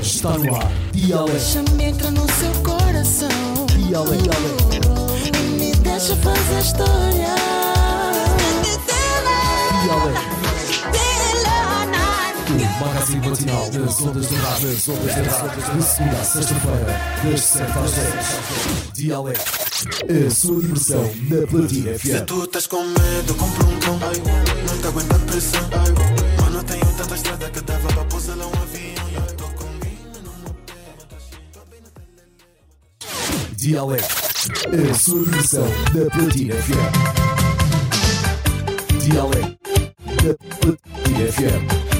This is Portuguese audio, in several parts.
Está no ar. Dialeto. Deixa-me entrar no seu coração. Dialeto. E me deixa fazer história. Dialeto. O magazine matinal das ondas da rádio. Das ondas da rádio. De segunda a sexta-feira, das 7 às 10. Dialeto. A sua diversão na Platina Se FM. tu estás com medo, compra um cão. Não te aguenta a pressão. Mano, tenho tanta estrada que dava para pousar lá um Dialeto. A sua diversão na Platina FM. Dialeto. Na Platina FM.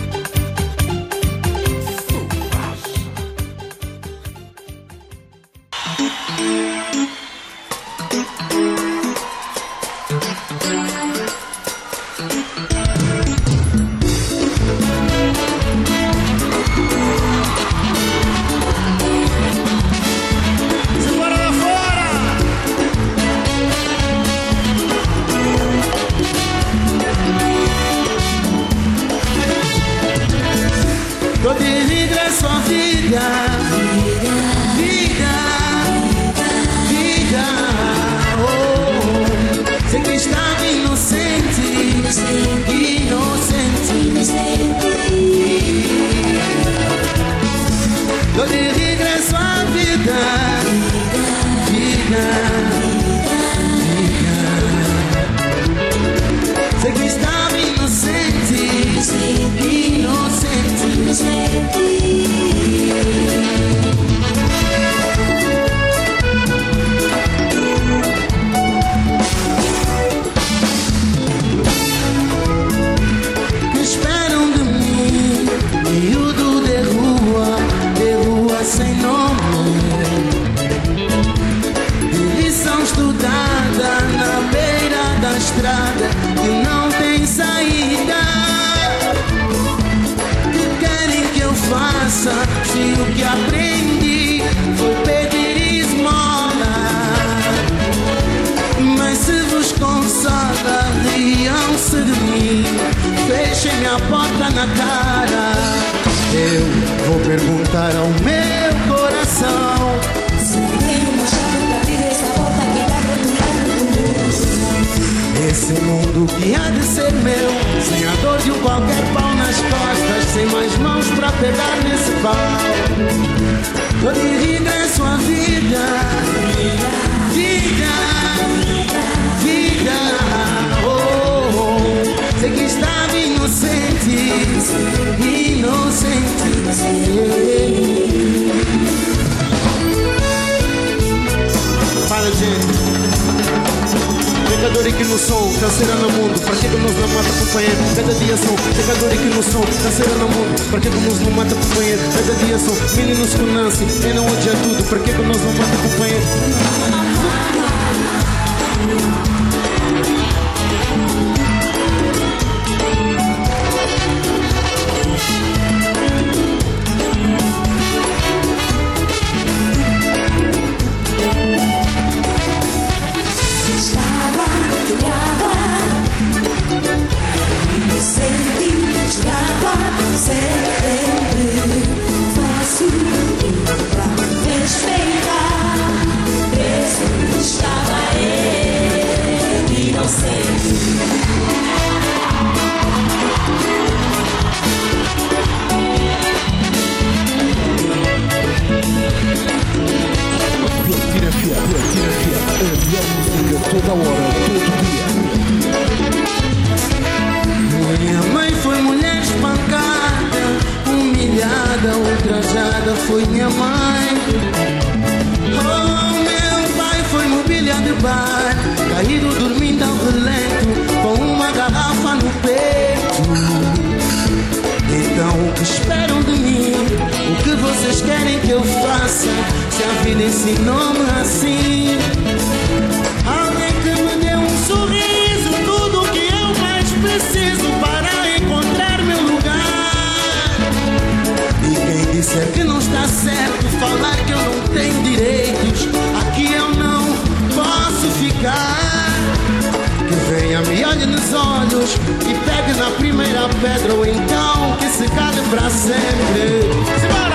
Perguntar ao meu coração. Esse mundo que há de ser meu Sem a dor de um qualquer pau nas costas Sem mais mãos pra pegar nesse pau. Tô de regresso à Vida Sei que estava inocente Inocente. Fala gente. Pecador aqui no som, canseira no mundo. Para que nos não mata companheiro? Cada dia são Pecador aqui no som, canseira no mundo. Para que nos não mata companheiro? Cada dia são Meninos com Nancy, quem não odia tudo. Para que nos não mata companheiro? Hora, todo dia. Minha mãe foi mulher espancada, humilhada, ultrajada, foi minha mãe. Oh, meu pai foi mobília de bar, caído dormindo ao relento, com uma garrafa no peito. Então o que esperam de mim? O que vocês querem que eu faça? Se a vida ensinou-me assim. Disser que não está certo, falar que eu não tenho direitos, aqui eu não posso ficar. Que venha, me olhe nos olhos e pegue na primeira pedra, ou então que se cale pra sempre. Simbora!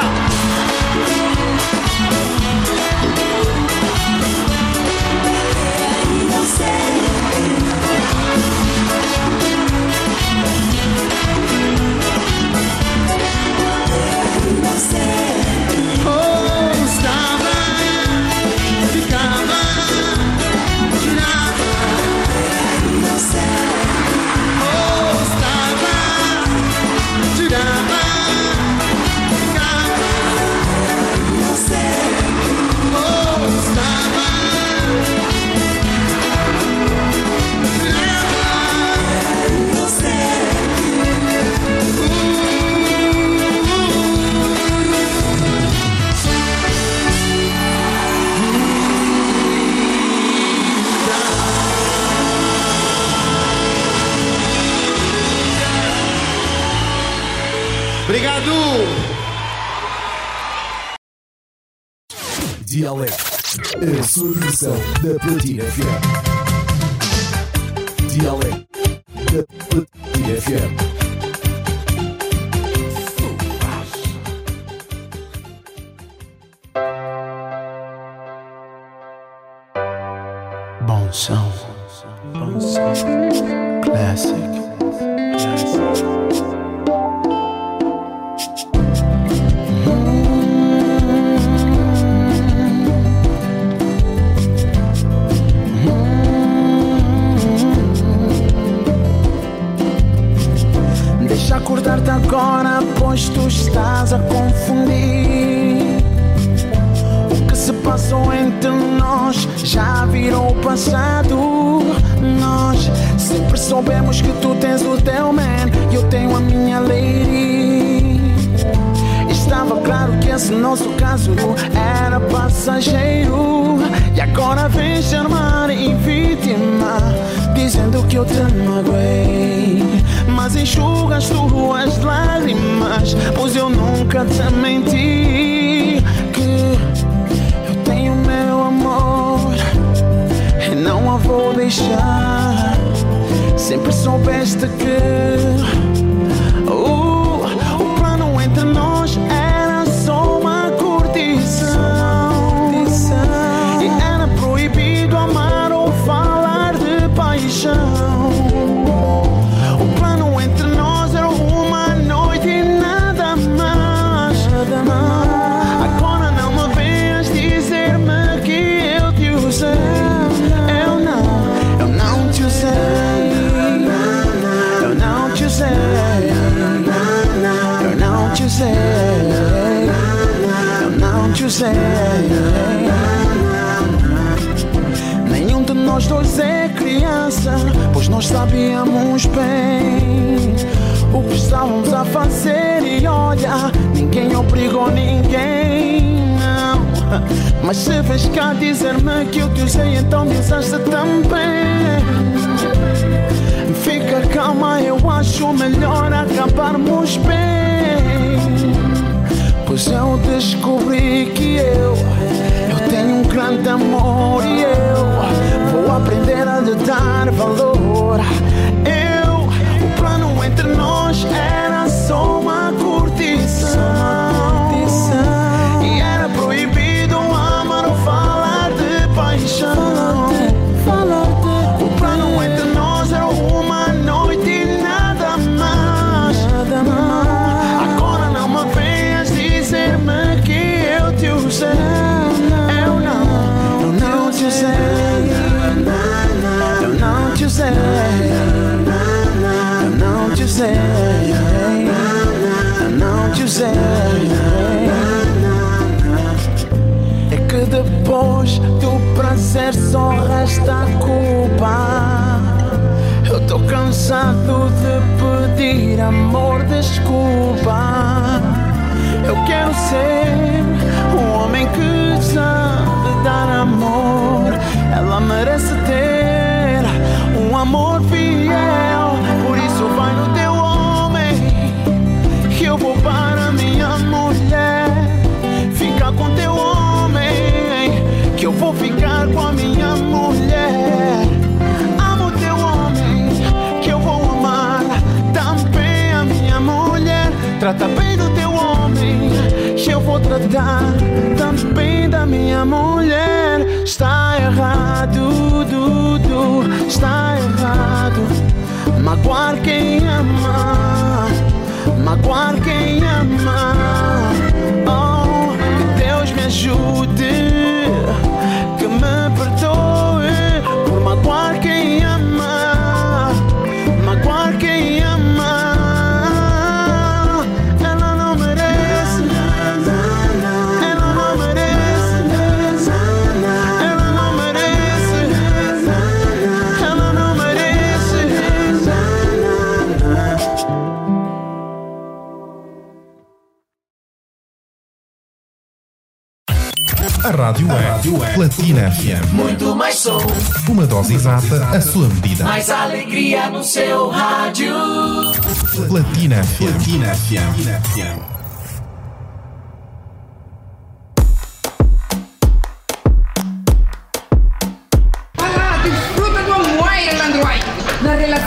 A sua versão da Platina FM. Dialeto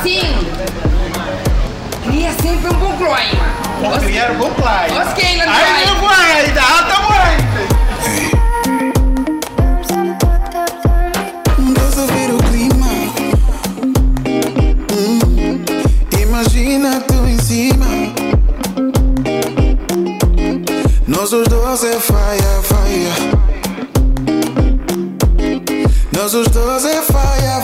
Sim, cria sempre um bom clima. Vou criar um bom clima. Os que ainda não vai. Ai, não vai, dá alta morte. Hum, imagina tu em cima Nós os dois é faia, faia Nós os dois é faia, faia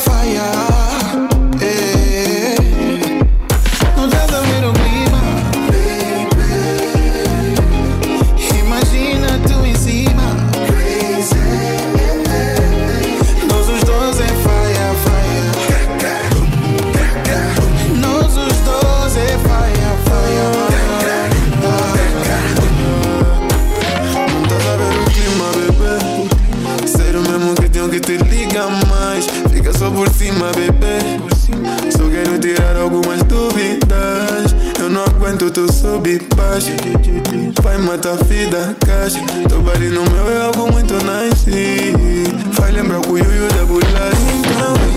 tu sobe baixo. Vai matar a vida, caixa. Tô body meu é algo muito nice. Vai lembrar o Yuyu da bolacha Então.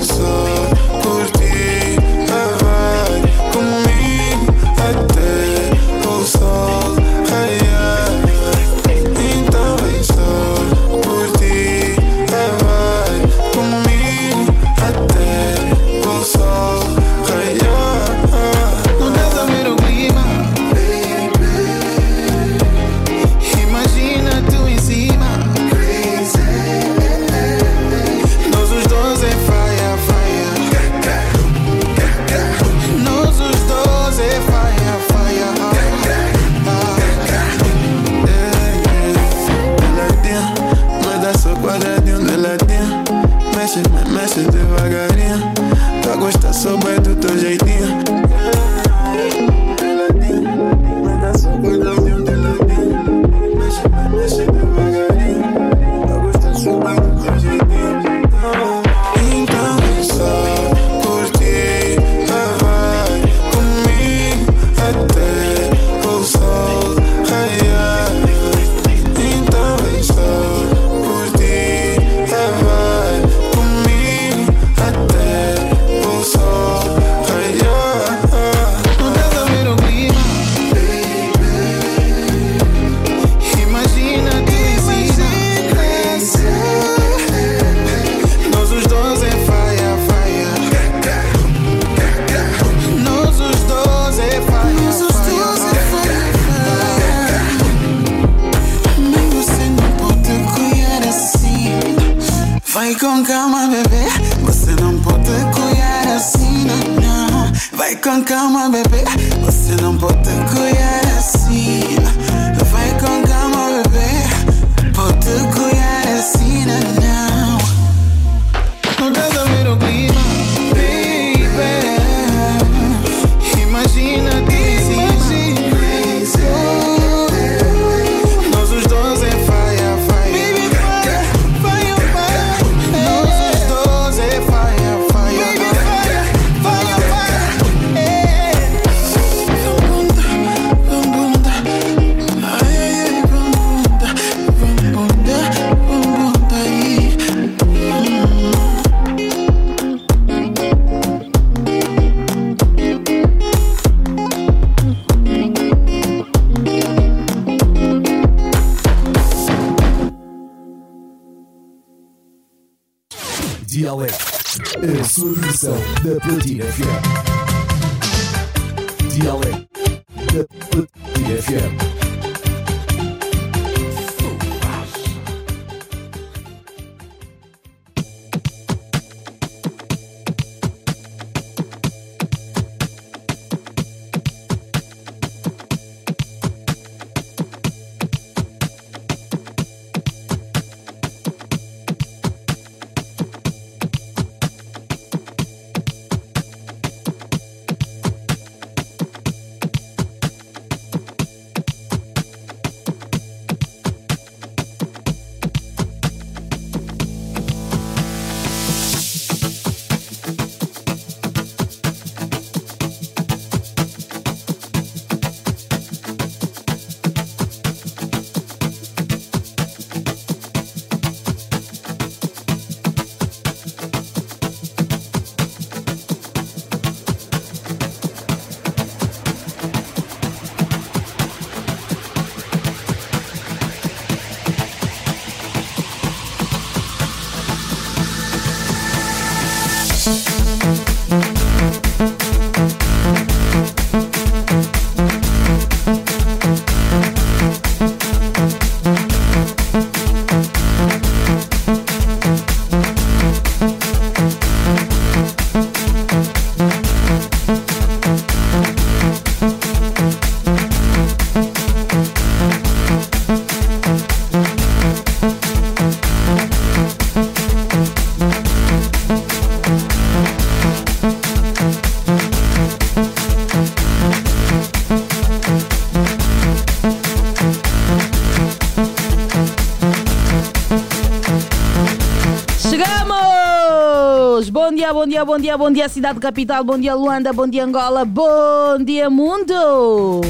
Dia, bom dia, cidade capital, bom dia, Luanda, bom dia, Angola, bom dia, mundo!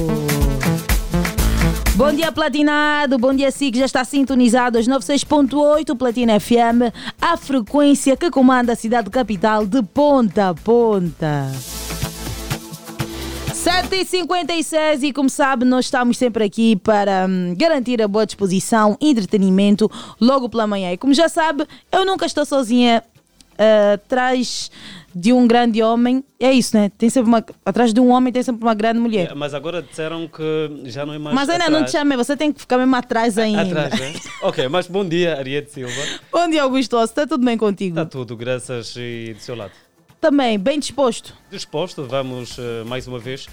Bom dia, Platinado. Bom dia, SIC. Já está sintonizado aos 96.8 Platina FM, a frequência que comanda a cidade capital de ponta a ponta. 7h56 e como sabe, nós estamos sempre aqui para hum, garantir a boa disposição, entretenimento logo pela manhã. E como já sabe, eu nunca estou sozinha uh, atrás de um grande homem. É isso, né? Tem sempre uma, atrás de um homem tem sempre uma grande mulher. É, mas agora disseram que já não é mais Mas ainda atrás. não te chamei, você tem que ficar mesmo atrás ainda. Atrás, né? ok, mas bom dia, Ariete Silva. Bom dia, Augusto. Está tudo bem contigo? Está tudo, graças e do seu lado. Também, bem disposto. Disposto, vamos uh, mais uma vez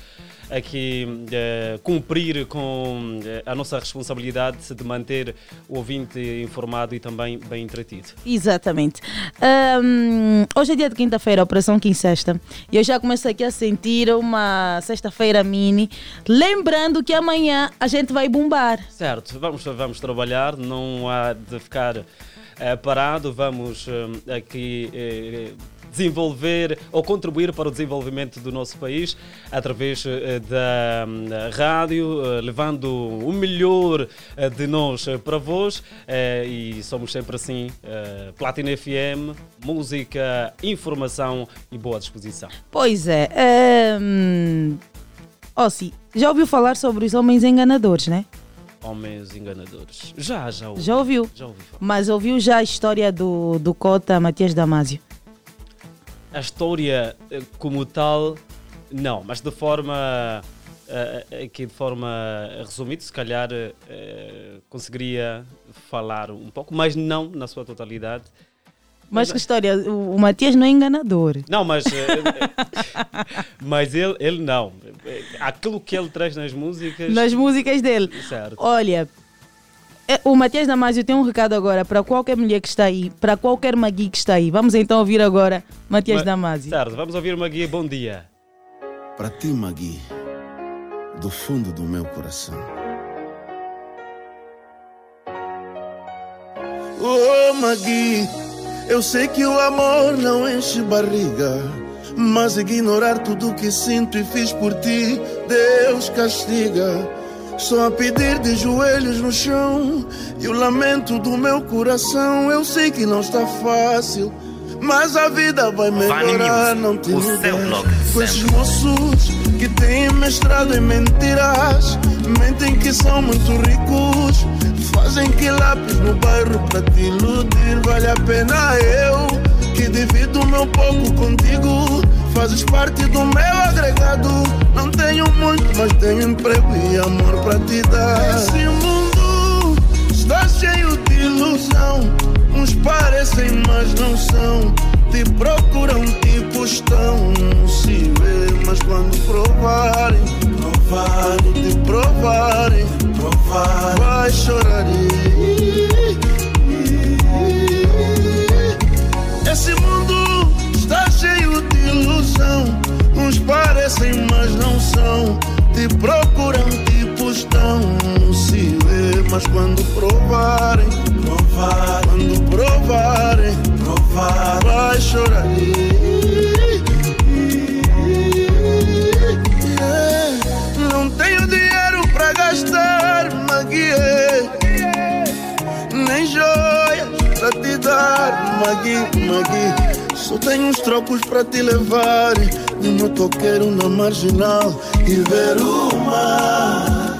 aqui uh, cumprir com uh, a nossa responsabilidade de manter o ouvinte informado e também bem entretido. Exatamente. Um, hoje é dia de quinta-feira, Operação Quincesta, e eu já começo aqui a sentir uma sexta-feira mini, lembrando que amanhã a gente vai bombar. Certo, vamos, vamos trabalhar, não há de ficar parado, vamos aqui desenvolver ou contribuir para o desenvolvimento do nosso país através da rádio, levando o melhor de nós para vós e somos sempre assim, Platina FM, música, informação e boa disposição. Pois é. Um... Ossi, já ouviu falar sobre os homens enganadores, né? Homens enganadores. Já, já ouvi. Já ouviu? Já ouvi falar. Mas ouviu já a história do, do Cota Matias Damasio? A história como tal, não, mas de forma aqui de forma resumida, se calhar conseguiria falar um pouco, mas não na sua totalidade. Mas que história? O, o Matias não é enganador. Não, mas, mas ele, ele não. Aquilo que ele traz nas músicas. Nas músicas dele. Certo. Olha, o Matias Damasio tem um recado agora para qualquer mulher que está aí, para qualquer Magui que está aí. Vamos então ouvir agora Matias Ma Damasio. Certo, vamos ouvir Magui. Bom dia. Para ti, Magui, do fundo do meu coração. Oh, Magui, eu sei que o amor não enche barriga. Mas ignorar tudo que sinto e fiz por ti, Deus castiga. Só a pedir de joelhos no chão E o lamento do meu coração. Eu sei que não está fácil Mas a vida vai melhorar Não te iludes. Com esses moços que têm mestrado em mentiras Mentem que são muito ricos Fazem que lápis no bairro pra te iludir. Vale a pena eu Que divido o meu pouco contigo Fazes parte do meu agregado. Não tenho muito, mas tenho emprego e amor pra te dar. Esse mundo está cheio de ilusão. Uns parecem, mas não são. Te procuram, tipo estão. Se vê, mas quando provarem, provarem, te provarem, provar, vai chorar. Esse mundo ilusão. Uns parecem, mas não são. Te procuram, tipo estão. Se vê, mas quando provarem, provar, quando provarem, provar, vai chorar. Não tenho dinheiro pra gastar, Magui. Nem joias pra te dar, Magui, Magui. Só tenho uns trocos pra te levar De motoqueiro na marginal. E ver o mar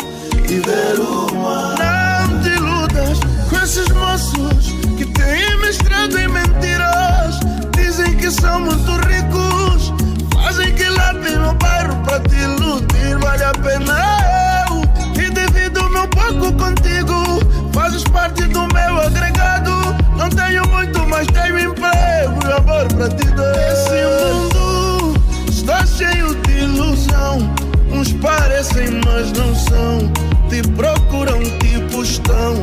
E ver o mar. Não te iludas com esses moços Que têm mestrado em mentiras. Dizem que são muito ricos Fazem que lápis no bairro pra te iludir. Vale a pena eu Que divido meu pouco contigo Fazes parte do meu agregado Não tenho muito, mas tenho emprego e amor pra te dar. Esse mundo está cheio de ilusão. Uns parecem, mas não são. Te procuram, tipo estão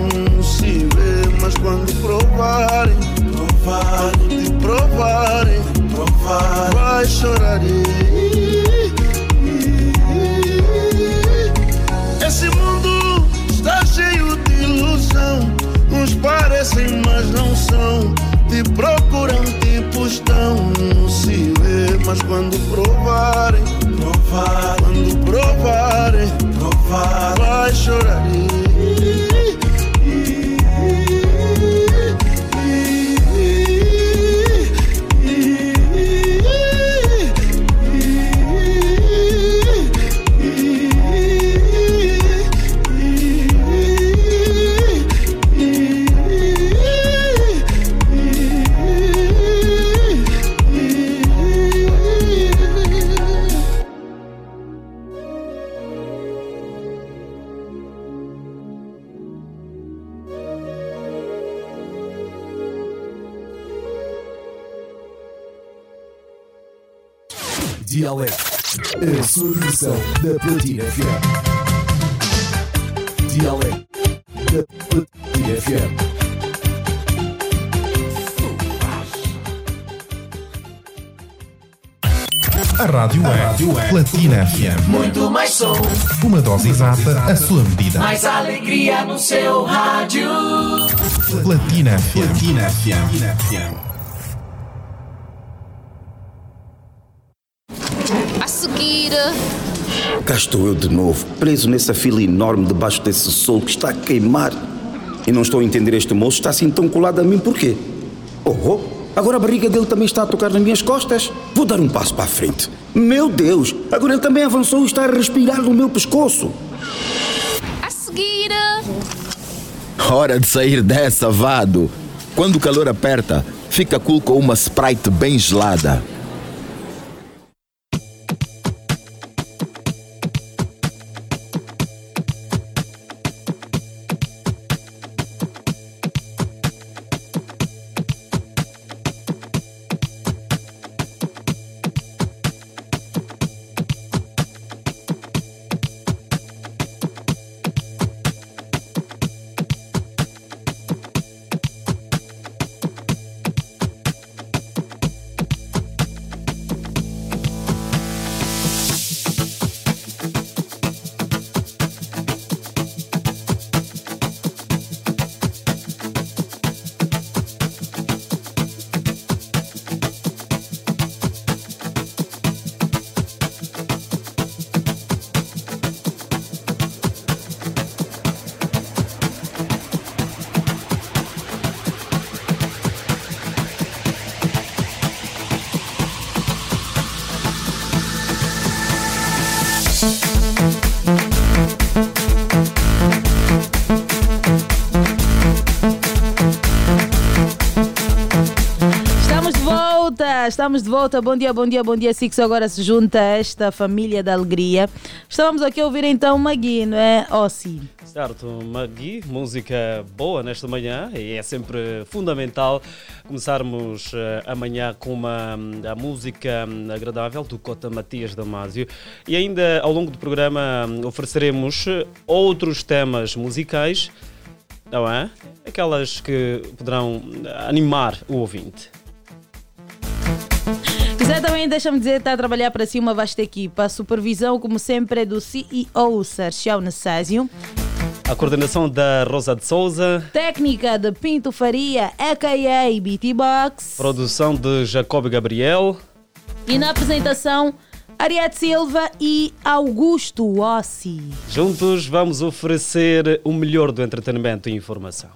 Se vê, mas quando provarem Provar, te provarem Provar, vai chorar parecem, mas não são. Te procuram, tipo estão Se mas quando provarem, provar, quando provarem, provar, vai chorar. Sua diversão da Platina FM. Dialeto da Platina FM. A rádio é Platina FM. Muito mais som, Uma dose exata, a sua medida. mais alegria no seu rádio. Platina FM. Platina FM. A seguir, Cá estou eu de novo, preso nessa fila enorme debaixo desse sol que está a queimar. E não estou a entender este moço, está assim tão colado a mim por quê? Oh, oh, agora a barriga dele também está a tocar nas minhas costas. Vou dar um passo para a frente. Meu Deus, agora ele também avançou e está a respirar no meu pescoço. a seguir, Hora de sair dessa, vado. Quando o calor aperta, fica cool com uma Sprite bem gelada. Estamos de volta. Bom dia, bom dia, bom dia. Six agora se junta a esta família da alegria. Estávamos aqui a ouvir então Magui, não é? Ossi. Certo, Magui, música boa nesta manhã e é sempre fundamental começarmos eh, amanhã com uma a música hum, agradável do Cota Matias Damasio e ainda ao longo do programa hum, ofereceremos eh, outros temas musicais, não é? Aquelas que poderão animar o ouvinte. Quiser também, deixa-me dizer, está a trabalhar para si uma vasta equipa. A supervisão, como sempre, é do CEO Sergio Nassásio. A coordenação da Rosa de Souza, Técnica de Pinto Faria, a.k.a. BT Box. produção de Jacob Gabriel. E na apresentação, Ariete Silva e Augusto Ossi. Juntos vamos oferecer o melhor do entretenimento e informação.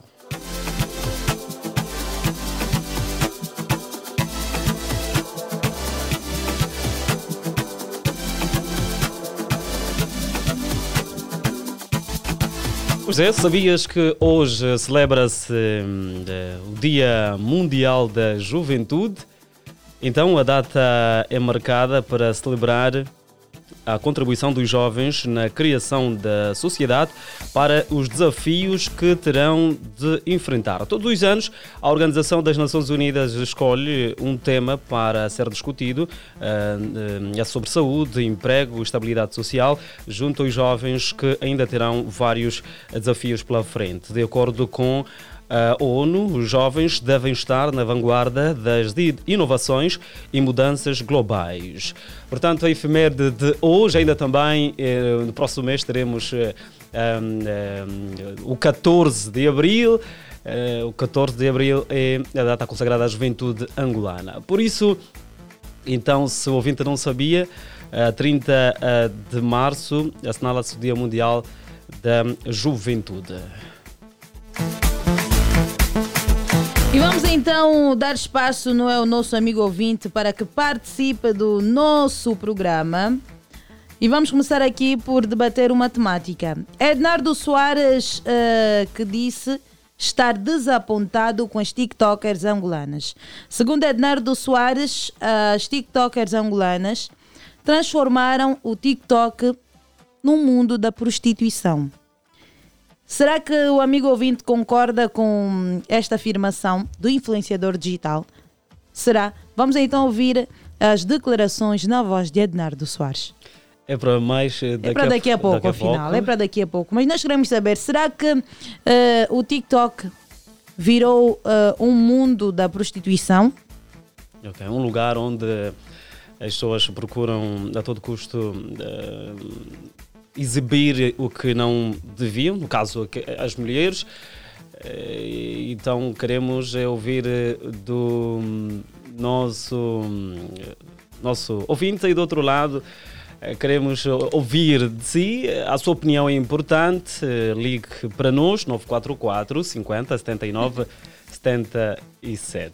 Pois é, sabias que hoje celebra-se hum, o Dia Mundial da Juventude? Então a data é marcada para celebrar a contribuição dos jovens na criação da sociedade para os desafios que terão de enfrentar. Todos os anos, a Organização das Nações Unidas escolhe um tema para ser discutido, ah, ah, é sobre saúde, emprego, estabilidade social, junto aos jovens que ainda terão vários desafios pela frente. De acordo com a ONU, os jovens devem estar na vanguarda das inovações e mudanças globais. Portanto, a efeméride de hoje, ainda também, eh, no próximo mês, teremos eh, o 14 de abril. Eh, o 14 de abril é a data consagrada à juventude angolana. Por isso, Então, se o ouvinte não sabia, a 30 eh, de março assinala-se o Dia Mundial da Juventude. E vamos então dar espaço não é, ao nosso amigo ouvinte para que participe do nosso programa. E vamos começar aqui por debater uma temática. Ednardo Soares uh, que disse estar desapontado com as TikTokers angolanas. Segundo Ednardo Soares, as TikTokers angolanas transformaram o TikTok num mundo da prostituição. Será que o amigo ouvinte concorda com esta afirmação do influenciador digital? Será? Vamos então ouvir as declarações na voz de Ednardo Soares. É para mais daqui, é para daqui a, a pouco, daqui a afinal. Pouco. É para daqui a pouco. Mas nós queremos saber: será que uh, o TikTok virou uh, um mundo da prostituição? Ok, um lugar onde as pessoas procuram a todo custo uh, exibir o que não deviam, no caso as mulheres. Eh, então queremos ouvir eh, do nosso, nosso ouvinte aí do outro lado. Eh, queremos ouvir de si, a sua opinião é importante. Ligue para nós, 944 50 79 77.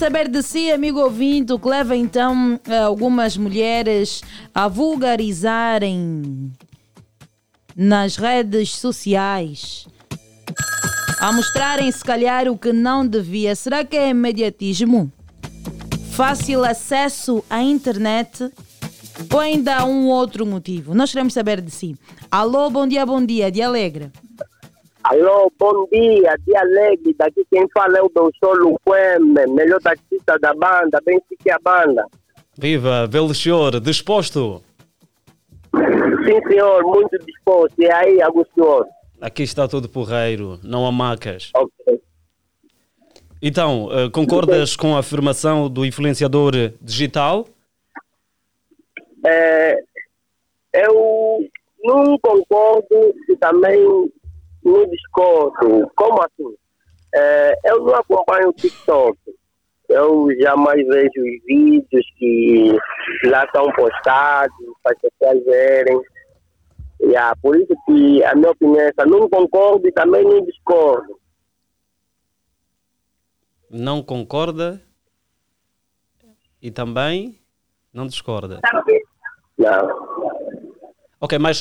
Saber de si, amigo ouvinte, que leva então algumas mulheres a vulgarizarem nas redes sociais, a mostrarem se calhar o que não devia. Será que é imediatismo? Fácil acesso à internet? Ou ainda há um outro motivo? Nós queremos saber de si. Alô, bom dia, bom dia, de Alegre. Alô, bom dia, dia alegre. Daqui quem fala é o Doutor Luqueme, melhor taxista da banda, bem fique a banda. Viva, Belchior, disposto? Sim, senhor, muito disposto. E aí, Agostinho? Aqui está tudo porreiro, não há macas. Ok. Então, uh, concordas com a afirmação do influenciador digital? É, eu não concordo e também no discordo. Como assim? É, eu não acompanho o TikTok. Eu jamais vejo os vídeos que lá estão postados para as pessoas verem. Yeah, por isso que a minha opinião é essa. Não concordo e também não discordo. Não concorda e também não discorda? Não. Ok, mas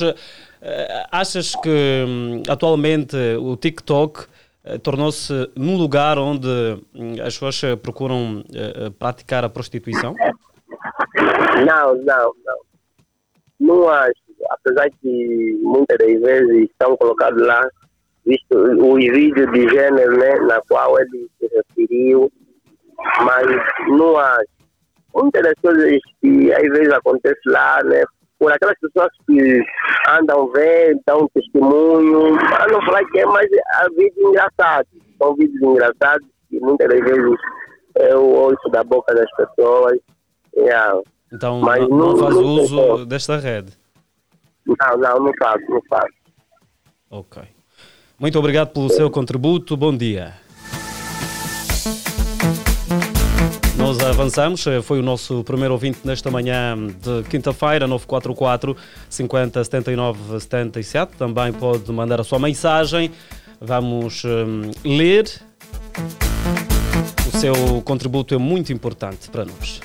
achas que um, atualmente o TikTok uh, tornou-se num lugar onde um, as pessoas procuram uh, praticar a prostituição? Não, não, não. Não acho. Apesar que muitas das vezes estão colocados lá visto os vídeos de gênero né, na qual ele se referiu, mas não acho. Muitas das coisas que às vezes acontecem lá, né, por aquelas pessoas que andam vendo, dão testemunho, não falar que é mais a vídeos engraçados. São vídeos engraçados que muitas das vezes eu ouço da boca das pessoas. Yeah. Então Mas não, não faz não uso desta rede? Não, não, não faço, não faço. Ok. Muito obrigado pelo Sim. seu contributo. Bom dia. Nós avançamos, eh, foi o nosso primeiro ouvinte nesta manhã de quinta-feira, 944 50 79 77. Também pode mandar a sua mensagem. Vamos um, ler. O seu contributo é muito importante para nós.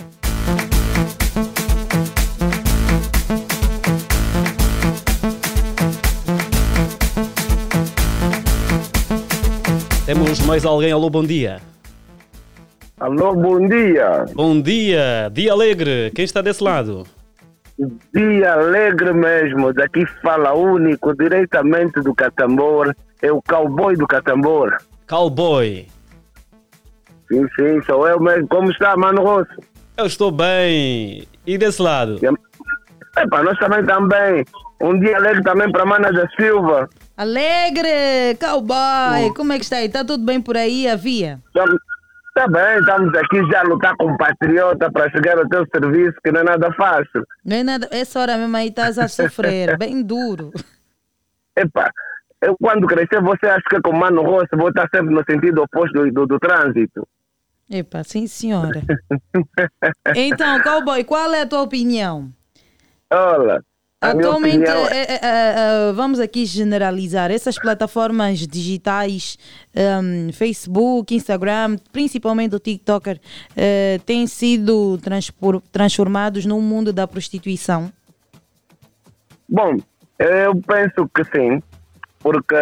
Temos mais alguém? Alô, bom dia. Alô, bom dia. Bom dia, dia alegre. Quem está desse lado? Dia alegre mesmo. Daqui fala único, diretamente do Catambor. É o cowboy do Catambor. Cowboy. Sim, sim, sou eu mesmo. Como está, Mano Rosso? Eu estou bem. E desse lado? É para nós também também. Um dia alegre também para Mana da Silva. Alegre, cowboy. Hum. Como é que está aí? Está tudo bem por aí, a via? Tá bem, estamos aqui já a lutar com patriota para chegar ao teu serviço, que não é nada fácil. Não é nada, essa hora mesmo aí estás a sofrer, bem duro. Epa, eu quando crescer, você acha que com o Mano Rossi vou estar sempre no sentido oposto do, do, do trânsito? Epa, sim senhora. então, cowboy, qual é a tua opinião? Olha, Atualmente, é, é, vamos aqui generalizar essas plataformas digitais, hum, Facebook, Instagram, principalmente o TikToker, eh, têm sido transformados num mundo da prostituição. Bom, eu penso que sim, porque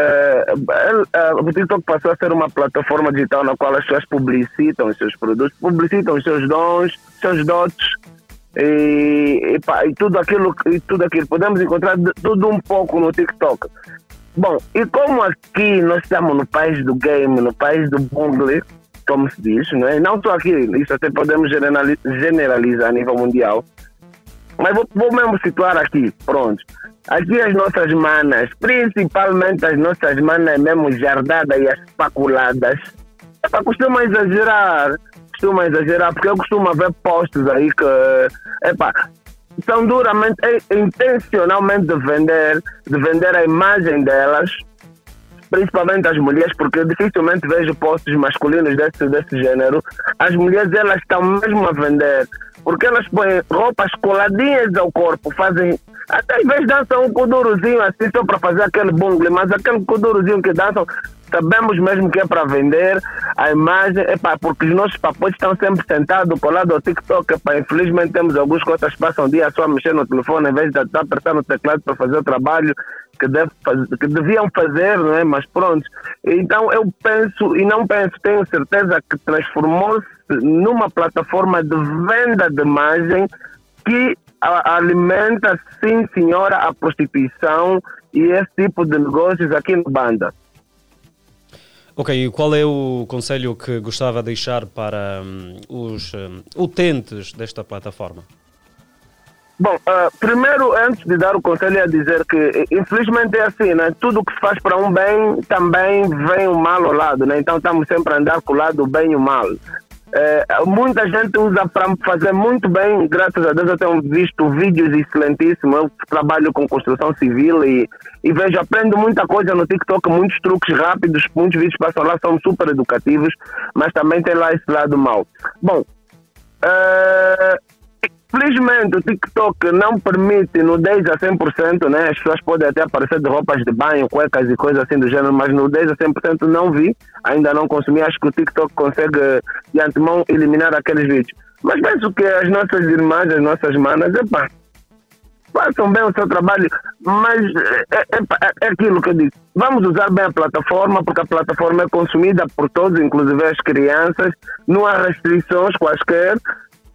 o TikTok passou a ser uma plataforma digital na qual as pessoas publicitam os seus produtos, publicitam os seus dons, seus dotes e, e, e tudo aquilo e tudo aquilo. Podemos encontrar tudo um pouco no TikTok. Bom, e como aqui nós estamos no país do game, no país do bungle, como se diz, não é? Não só aqui, isso até podemos generali- generalizar a nível mundial. Mas vou, vou mesmo situar aqui, pronto. Aqui as nossas manas, principalmente as nossas manas mesmo jardadas e as espaculadas, epá, costumam exagerar, costumam exagerar, porque eu costumo ver posts aí que, epá, são duramente, é, intencionalmente de vender, de vender a imagem delas, principalmente as mulheres, porque eu dificilmente vejo posts masculinos desse, desse gênero. As mulheres, elas estão mesmo a vender, porque elas põem roupas coladinhas ao corpo, fazem. Até às vezes dançam um kuduruzinho assim, só para fazer aquele bungle, mas aquele kuduruzinho que dançam, sabemos mesmo que é para vender a imagem, epá, porque os nossos papões estão sempre sentados colado ao TikTok, epá, infelizmente temos alguns cotas que passam o dia só a mexer no telefone, em vez de estar apertando o teclado para fazer o trabalho que, deve fazer, que deviam fazer, não é? Mas pronto. Então eu penso, e não penso, tenho certeza que transformou-se numa plataforma de venda de imagem que alimenta, sim senhora, a prostituição e esse tipo de negócios aqui no Banda. Ok, e qual é o conselho que gostava de deixar para hum, os hum, utentes desta plataforma? Bom, ah, primeiro, antes de dar o conselho, é dizer que, infelizmente, é assim, né? Tudo que se faz para um bem também vem o mal ao lado, né? Então, estamos sempre a andar com o lado bem e o mal. Eh, muita gente usa para fazer muito bem, graças a Deus eu tenho visto vídeos excelentíssimos. Eu trabalho com construção civil e, e vejo, aprendo muita coisa no TikTok, muitos truques rápidos, muitos vídeos passam lá, são super educativos, mas também tem lá esse lado mau. Bom, eh, Felizmente o TikTok não permite nudez a 100%, né? As pessoas podem até aparecer de roupas de banho, cuecas e coisas assim do gênero, mas nudez a 100% não vi, ainda não consumi. Acho que o TikTok consegue de antemão eliminar aqueles vídeos. Mas penso que as nossas irmãs, as nossas manas, epá, façam bem o seu trabalho, mas é, é- é aquilo que eu digo. Vamos usar bem a plataforma, porque a plataforma é consumida por todos, inclusive as crianças, não há restrições quaisquer.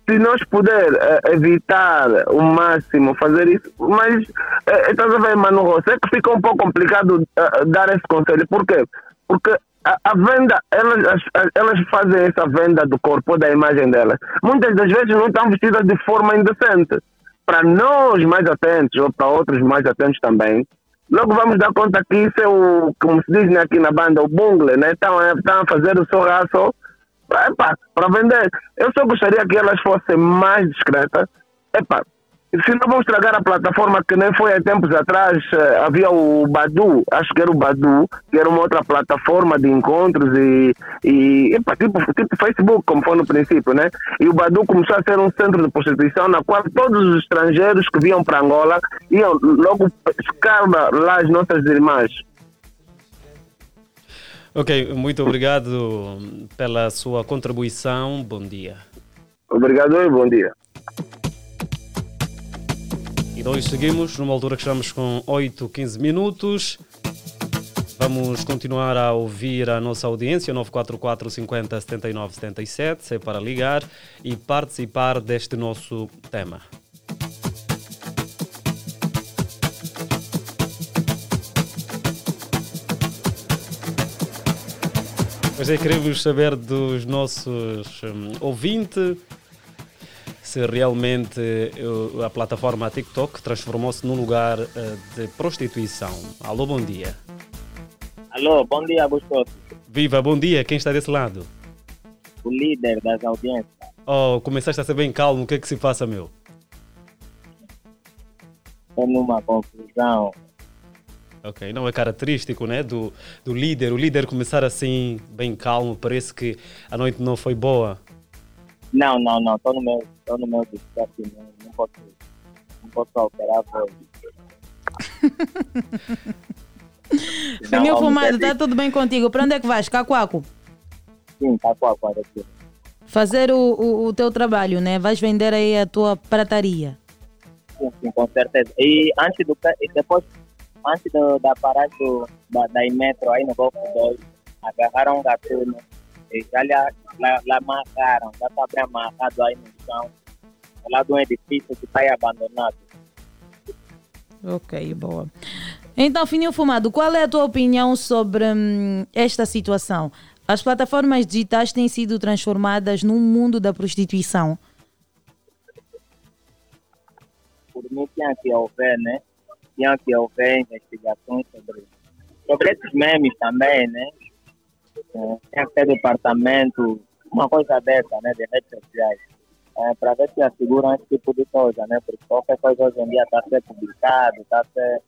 Se nós puder eh, evitar o máximo fazer isso, mas eh, estás a ver, Mano Rossi, é que fica um pouco complicado eh, dar esse conselho. Por quê? Porque a, a venda, elas, as- elas fazem essa venda do corpo, da imagem delas. Muitas das vezes não estão vestidas de forma indecente para nós mais atentos, ou para outros mais atentos também, logo vamos dar conta que isso é o, como se diz né, aqui na banda, o bungle, né? Estão a fazer o seu raço para vender. Eu só gostaria que elas fossem mais discretas. Epá, se não vão estragar a plataforma que nem foi há tempos atrás, eh, havia o Badu, acho que era o Badu, que era uma outra plataforma de encontros e, e epá, tipo, tipo Facebook, como foi no princípio, né? E o Badu começou a ser um centro de prostituição na qual todos os estrangeiros que vinham para Angola iam logo pescar lá as nossas irmãs. Ok, muito obrigado pela sua contribuição. Bom dia. Obrigado e bom dia. E nós seguimos numa altura que estamos com 8, 15 minutos. Vamos continuar a ouvir a nossa audiência 944 50 79 77, se é para ligar e participar deste nosso tema. Pois é, queremos saber dos nossos hum, ouvintes se realmente eh, a plataforma TikTok transformou-se num lugar eh, de prostituição. Alô, bom dia. Alô, bom dia, Gustavo. Viva, bom dia. Quem está desse lado? o líder das audiências. Oh, começaste a ser bem calmo, o que é que se passa, meu? Estou numa confusão. Ok, não é característico, né, do, do líder. O líder começar assim, bem calmo, parece que a noite não foi boa. Não, não, não, estou no meu, estou no meu discurso, não, não posso, não posso alterar a voz. Vamos Fumado, está tudo bem contigo? Para onde é que vais? Cacoaco? Sim, tá com a voz aqui. Fazer o, o, o teu trabalho, né? Vais vender aí a tua prataria. Sim, sim, com certeza. E antes do e depois, antes do, da parada do, da, da Imetro aí no Golfo 2, agarraram um gatuno e já lhe, lá, lá amarraram, já está bem amarrado aí no chão, lado de um edifício que está aí abandonado. Ok, boa. Então, Fininho Fumado, qual é a tua opinião sobre hum, esta situação? As plataformas digitais têm sido transformadas num mundo da prostituição. Por mim tinha que haver, né? Tinha que haver investigações sobre, sobre esses memes também, né? É, que ter departamento, uma coisa dessa, né? De redes sociais. É, para ver se asseguram esse tipo de coisa, né? Porque qualquer coisa hoje em dia está ser publicado, está ser,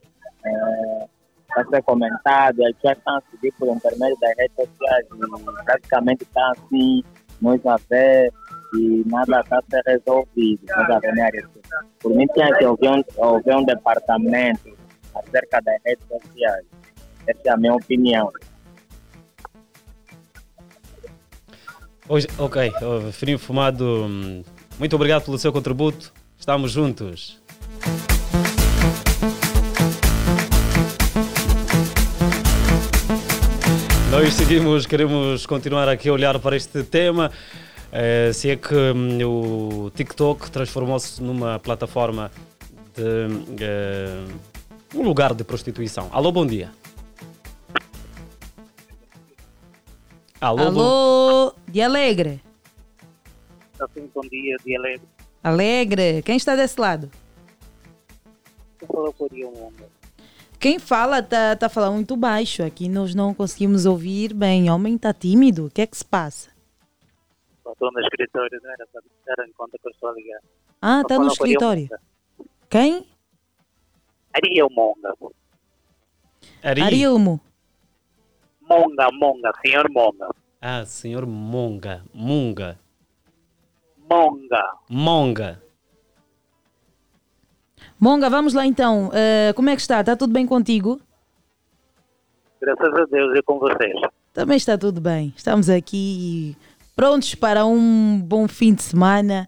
é, tá ser comentado, as pessoas estão a seguir por intermédio das redes sociais e praticamente está assim, nós a ver e nada está a ser resolvido. Nós a ver, Aristo? Por mim tinha que haver um, haver um departamento acerca das redes sociais. Essa é a minha opinião. Hoje, ok, oh, Fininho Fumado, hum, muito obrigado pelo seu contributo. Estamos juntos. Nós seguimos, queremos continuar aqui a olhar para este tema. Eh, se é que hum, o TikTok transformou-se numa plataforma de eh, um lugar de prostituição. Alô, bom dia. Alô, bom- Alô, de Alegre. Assim, bom dia, dia alegre. Alegre, quem está desse lado? Eu falo por aí um homem. Quem fala tá, tá falando muito baixo. Aqui nós não conseguimos ouvir bem. Homem tá tímido. O que é que se passa? Estou no escritório, não era para dar em conta que eu estou a ligar. Ah, Eu tá no escritório. Monga. Quem? Ariel Monga. Arilmo. Monga, Monga, senhor Monga. Ah, senhor Monga. Munga. Monga. Monga. Monga, vamos lá então. Eh, como é que está? Está tudo bem contigo? Graças a Deus e com vocês. Também está tudo bem. Estamos aqui prontos para um bom fim de semana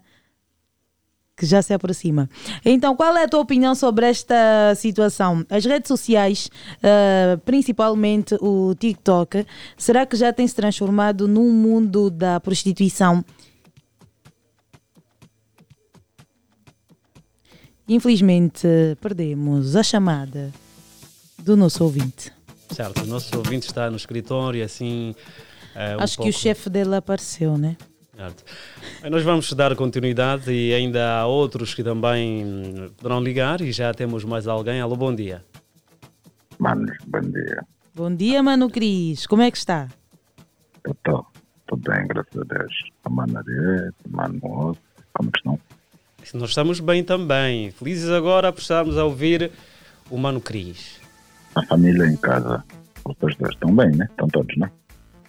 que já se aproxima. Então, qual é a tua opinião sobre esta situação? As redes sociais, eh, principalmente o TikTok, será que já tem se transformado num mundo da prostituição? Infelizmente, perdemos a chamada do nosso ouvinte. Certo, o nosso ouvinte está no escritório e um Acho que o chefe dele apareceu, né? Certo. Nós vamos dar continuidade e ainda há outros que também poderão ligar e já temos mais alguém. Alô, bom dia. Manos, bom dia. Bom dia, Mano Cris. Como é que está? Eu estou tudo bem, graças a Deus. A Mano Mano como é que estão? Nós estamos bem também. Felizes agora por estarmos a ouvir o Mano Cris. A família em casa, vocês dois estão bem, né? Estão todos, né?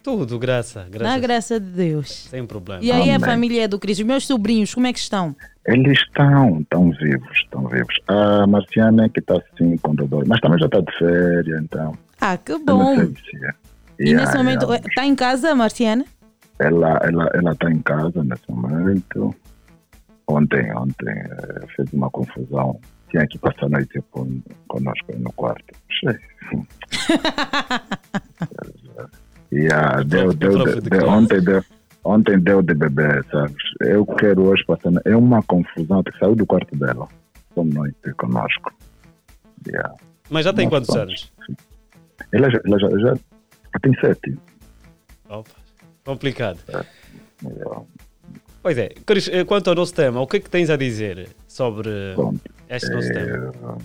Tudo, graça. graça. Na graça de Deus. Sem problema. E aí a Amém. família do Cris, os meus sobrinhos, como é que estão? Eles estão, estão vivos, estão vivos. A Marciana é que está assim com dor, mas também já está de férias, então. Ah, que eu bom. se é. E Yeah, nesse momento, yeah. está em casa, Marciana? Ela ela ela está em casa nesse momento. Ontem, ontem eh, fez uma confusão. Tinha que passar a noite com, conosco aí no quarto. Cheio. E ah, deu, deu, próprio deu, de deu- casa. ontem, deu, ontem deu de beber, sabes? Eu quero hoje passar. É uma confusão que saiu do quarto dela. Só noite conosco. Yeah. Mas já tem Nós quantos anos? Ela, já, ela já, já tem sete. Opa, complicado. Yeah. Pois é, Cris, eh, quanto ao nosso tema, o que é que tens a dizer sobre este nosso É, tema?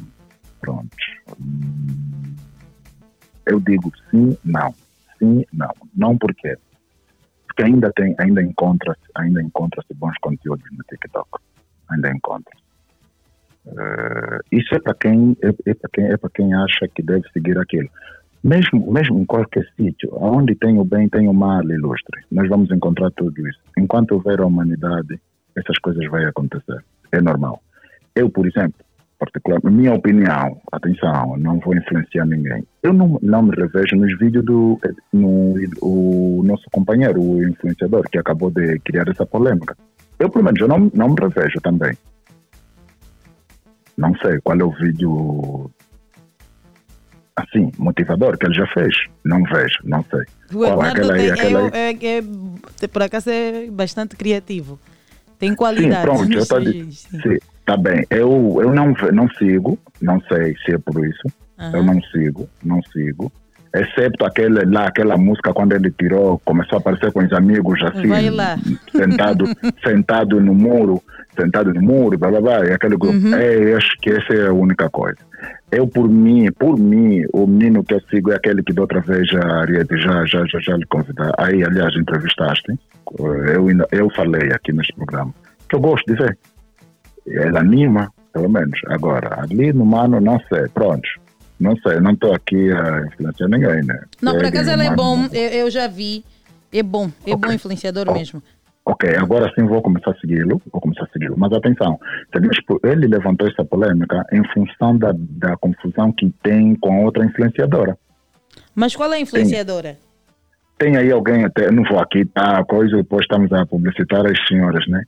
Pronto. Hum, Eu digo sim, não. Sim, não. Não por quê? que ainda tem, ainda encontra-se, ainda encontra-se bons conteúdos no TikTok. Ainda encontra-se. Eh, isso é para quem é, é para quem é para quem acha que deve seguir aquilo. Mesmo mesmo em qualquer sítio, onde tem o bem tem o mal, ilustre. Nós vamos encontrar tudo isso. Enquanto houver a humanidade, essas coisas vão acontecer. É normal. Eu, por exemplo, particular, minha opinião, atenção, não vou influenciar ninguém. Eu não, não me revejo nos vídeos do no, o nosso companheiro, o influenciador, que acabou de criar essa polêmica. Eu, pelo menos, eu não, não me revejo também. Não sei qual é o vídeo assim, motivador que ele já fez. Não vejo, não sei. O Qual é aquela tem, aquela aí? é, é, é- por acaso é bastante criativo. Tem Sim, qualidade. pronto, eu vídeos, sim. Tá bem. Eu, eu não, não sigo, não sei se é por isso. Eu não sigo, não sigo. Excepto aquele lá, aquela música quando ele tirou, começou a aparecer com os amigos assim, sentado, sentado no muro, sentado no muro, blá blá blá, e aquele grupo. É, eu acho que essa é a única coisa. Eu, por mim, por mim, o menino que eu sigo é aquele que da outra vez Ariete já, já, já, já lhe convidou. Aí, aliás, entrevistaste. Eu, ainda- eu falei aqui neste programa que eu gosto de ver. Ele anima, pelo menos. Agora, ali no mano, não sei. Pronto. Não sei, não estou aqui a influenciar ninguém, né? Não, por acaso ele é bom, eu, eu já vi. É bom, é bom influenciador mesmo. Ok, agora sim vou começar a segui-lo, vou começar a segui-lo. Mas atenção, tipo, ele levantou essa polêmica em função da, da confusão que tem com a outra influenciadora. Mas qual é a influenciadora? Tem aí alguém até, não vou aqui, tá, coisa, depois estamos a publicitar as senhoras, né?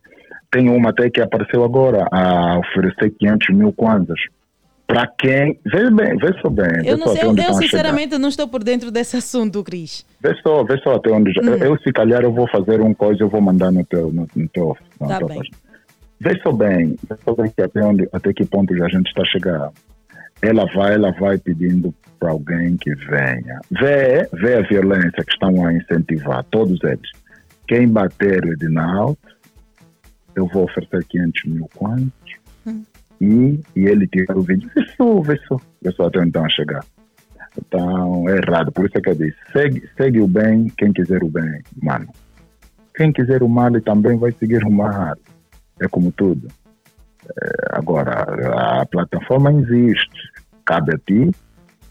Tem uma até que apareceu agora a oferecer 500 mil kwanzas. Para quem, vê bem, vê só bem. Eu não sei, eu, eu chegar. sinceramente não estou por dentro desse assunto, Cris. Vê só, vê só até onde. Hum. Eu, se calhar, eu vou fazer uma coisa, eu vou mandar no teu, no, no teu, na Tá bem. página. Só bem, vê só bem até, onde, até que ponto já a gente está chegando. Ela vai, ela vai pedindo para alguém que venha. Vê, vê a violência que estão a incentivar, todos eles. Quem bater o Edinaldo, eu vou oferecer 500 mil quantos. E, e ele tira o vídeo. Vê só, vê só. Vê só até estão a chegar. Então, é errado. Por isso é que eu disse: segue, segue o bem, quem quiser o bem, mano. Quem quiser o mal também vai seguir o mal. É como tudo. É, agora, a plataforma existe. Cabe a ti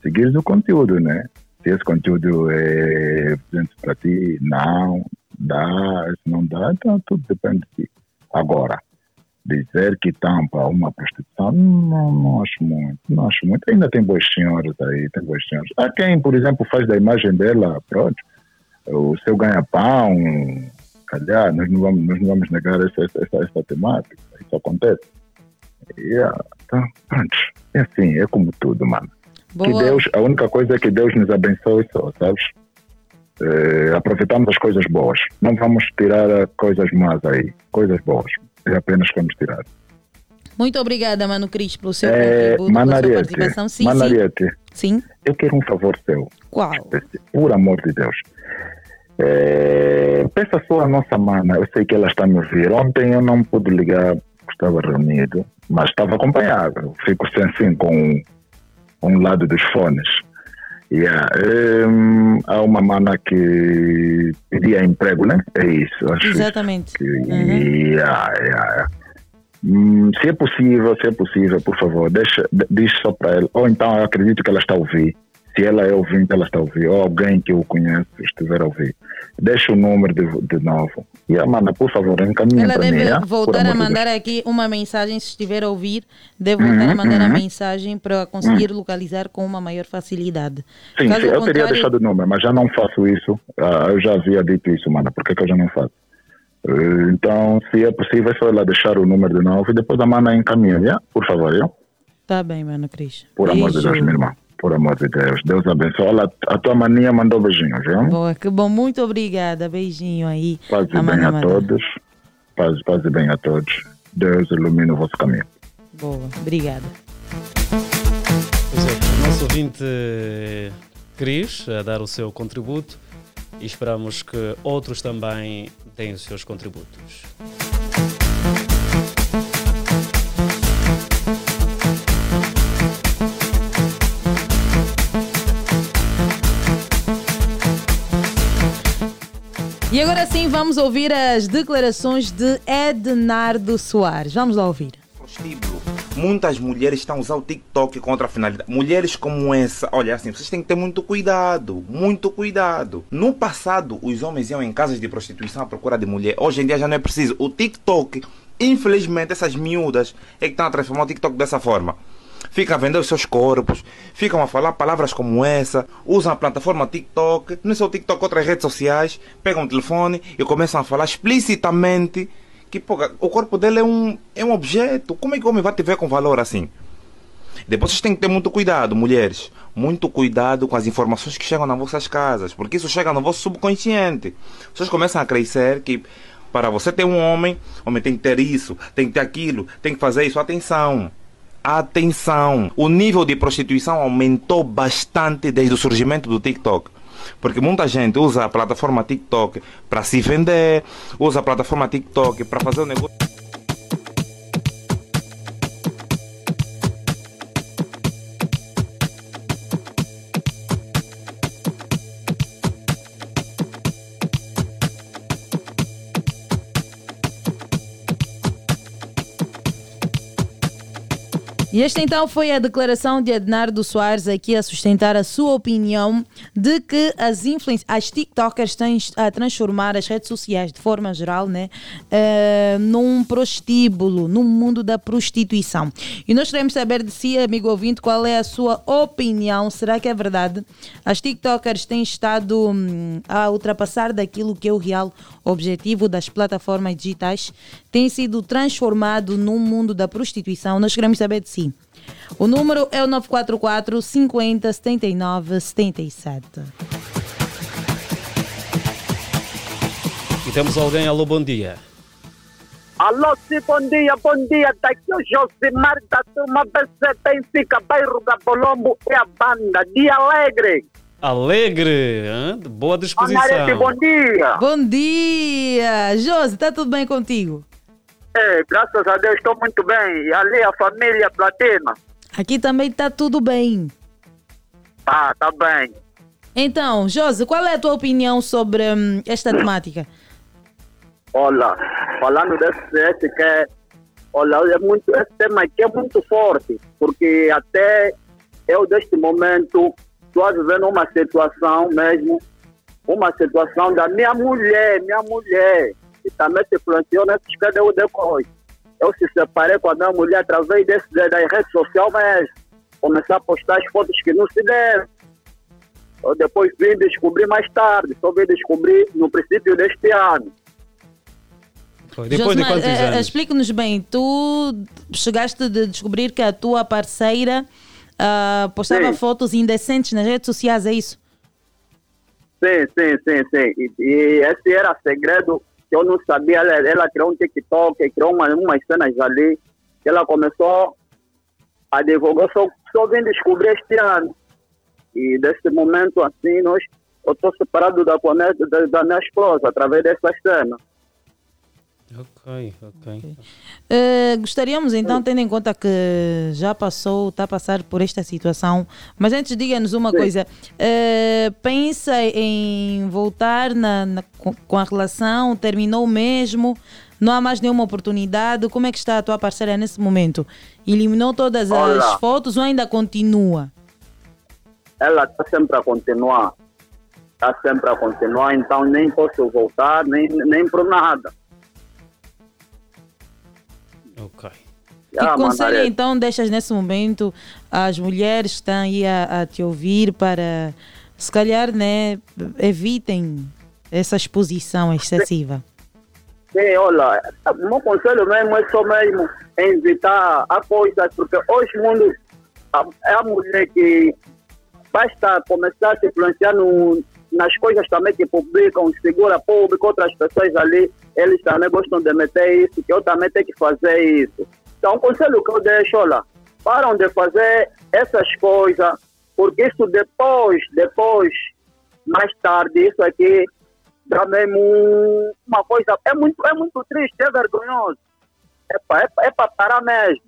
seguires o conteúdo, né? Se esse conteúdo é evidente para ti, não, dá, se não dá, então tudo depende de ti. Agora, dizer que tampa uma prostituição, não, não acho muito, não acho muito. Ainda tem boas senhoras aí, tem boas senhoras. Há quem, por exemplo, faz da imagem dela, pronto, o seu ganha-pão, calhar, nós não vamos, nós não vamos negar essa, essa, essa, temática, isso acontece. Yeah, então, pronto, é assim, é como tudo, mano. Que Boa. Deus, a única coisa é que Deus nos abençoe só, sabes? Eh, aproveitamos as coisas boas. Não vamos tirar coisas más aí, coisas boas. É apenas que vamos tirar. Muito obrigada, Mano Cris, pelo seu É, contributo, pela sua Manariete, participação. Sim, sim. Manariete, Sim. eu quero um favor seu. Qual? Por amor de Deus. É, peça só a nossa mana, eu sei que ela está a me ouvir. Ontem eu não pude ligar, porque estava reunido, mas estava acompanhado. Fico sem assim com um lado dos fones. Yeah. hum, há uma mana que pedia emprego, né? É isso. Acho Exatamente. que, yeah, yeah, yeah. Hum, se é possível, se é possível, por favor, deixa, diz só para ela. Ou então eu acredito que ela está a ouvir. Se ela é ouvinte, ela está a ouvir. Ou alguém que eu conheço estiver a ouvir. Deixa o número de, de novo. E a mana, por favor, encaminha Ela para deve mim. por voltar a de mandar aqui uma mensagem, se estiver a ouvir, deve voltar Uhum, a mandar a uhum. mensagem para conseguir localizar com uma maior facilidade. Sim, sim, eu teria deixado o número, mas já não faço isso. Ah, eu já havia dito isso, mana. Por que, que eu já não faço? Eh, Então, se é possível, é só ela deixar o número de novo e depois a mana encaminha, yeah? por favor. Yeah? Tá bem, Mano Cris. Por amor de Deus, minha irmã. Por amor de Deus. Deus abençoe. Olha, a tua mania mandou beijinhos, viu? Boa, que bom, muito obrigada. Beijinho aí. Paz e bem a todos. Paz, paz e bem a todos. Deus ilumine o vosso caminho. Boa, obrigada. Pois é, o nosso ouvinte eh, Cris a dar o seu contributo e esperamos que outros também deem os seus contributos. E agora sim, vamos ouvir as declarações de Ednardo Soares. Vamos lá ouvir. Muitas mulheres estão a usar o TikTok contra a finalidade. Mulheres como essa, olha assim, vocês têm que ter muito cuidado, muito cuidado. No passado, os homens iam em casas de prostituição à procura de mulher. Hoje em dia já não é preciso. O TikTok, infelizmente, essas miúdas é que estão a transformar o TikTok dessa forma. Ficam a vender os seus corpos, ficam a falar palavras como essa, usam a plataforma TikTok, não é só o TikTok, outras redes sociais, pegam o telefone e começam a falar explicitamente que pô, o corpo dele é um, é um objeto. Como é que o homem vai te ver com valor assim? Depois vocês têm que ter muito cuidado, mulheres. Muito cuidado com as informações que chegam nas vossas casas, porque isso chega no vosso subconsciente. Vocês começam a crescer que para você ter um homem, homem tem que ter isso, tem que ter aquilo, tem que fazer isso. Atenção! Atenção! O nível de prostituição aumentou bastante desde o surgimento do TikTok. Porque muita gente usa a plataforma TikTok para se vender, usa a plataforma TikTok para fazer o negócio. E esta então foi a declaração de Ednardo Soares aqui a sustentar a sua opinião de que as influências, as TikTokers estão a transformar as redes sociais de forma geral, né, eh, num prostíbulo, num mundo da prostituição. E nós queremos saber de si, amigo ouvinte, qual é a sua opinião? Será que é verdade? As TikTokers têm estado hum, a ultrapassar daquilo que é o real objetivo das plataformas digitais? Tem sido transformado num mundo da prostituição? Nós queremos saber de si. O número é o 944 50 79 77. E temos alguém, alô, bom dia. Alô, sim, bom dia, bom dia. Daqui o Josimar da Turma BC Benfica, bairro da Colombo e a banda. Dia alegre. Alegre? De boa disposição. Anarete, bom dia. Bom dia! Josi, está tudo bem contigo? É, graças a Deus estou muito bem. E ali a família Platina. Aqui também está tudo bem. Ah, tá bem. Então, Josi, qual é a tua opinião sobre hum, esta temática? Olha, falando desse esse que é, olha, é muito, esse tema aqui é muito forte, porque até eu, deste momento, estou a viver numa situação mesmo, uma situação da minha mulher, minha mulher, que também se influenciou nesses PDU depois. Eu se separei com a minha mulher através desse, das redes sociais mesmo. Começar a postar as fotos que não se devem. Eu depois vim descobrir mais tarde, só vim descobrir no princípio deste ano. Depois de quantos eh, eh, anos? Explica-nos bem, tu chegaste de descobrir que a tua parceira ah, postava Sim. fotos indecentes nas redes sociais, é isso? Sim, sim, sim, sim. E, e esse era segredo que eu não sabia. Ela, ela criou um TikTok, criou uma, umas cenas ali. que Ela começou a divulgar, só, só vim descobrir este ano. E desse momento, assim, nós, eu estou separado da, da, da minha esposa através dessa cena. Ok, ok. Eh, gostaríamos então, tendo em conta que já passou, está a passar por esta situação, mas antes diga-nos uma coisa: eh, pensa em voltar na, na- com- a relação? Terminou mesmo? Não há mais nenhuma oportunidade? Como é que está a tua parceira nesse momento? Eliminou todas as Olá. fotos ou ainda continua? Ela está sempre a continuar. Está sempre a continuar, então nem posso voltar, nem, nem por nada. Ok. Que Ah, conselho então deixas nesse momento às mulheres que estão aí a, a te ouvir para, se calhar, né, evitem essa exposição excessiva? Sim, olha, o meu conselho mesmo é só mesmo evitar a coisas, porque hoje o mundo é a mulher que basta começar a se influenciar no, nas coisas também que publicam, segura público, outras pessoas ali, eles também gostam de meter isso, que eu também tenho que fazer isso. Então, o conselho que eu deixo, olha, param de fazer essas coisas, porque isso depois, depois, mais tarde, isso aqui dá mesmo um- uma coisa, é muito, é muito triste, é vergonhoso. É para é, pra parar mesmo.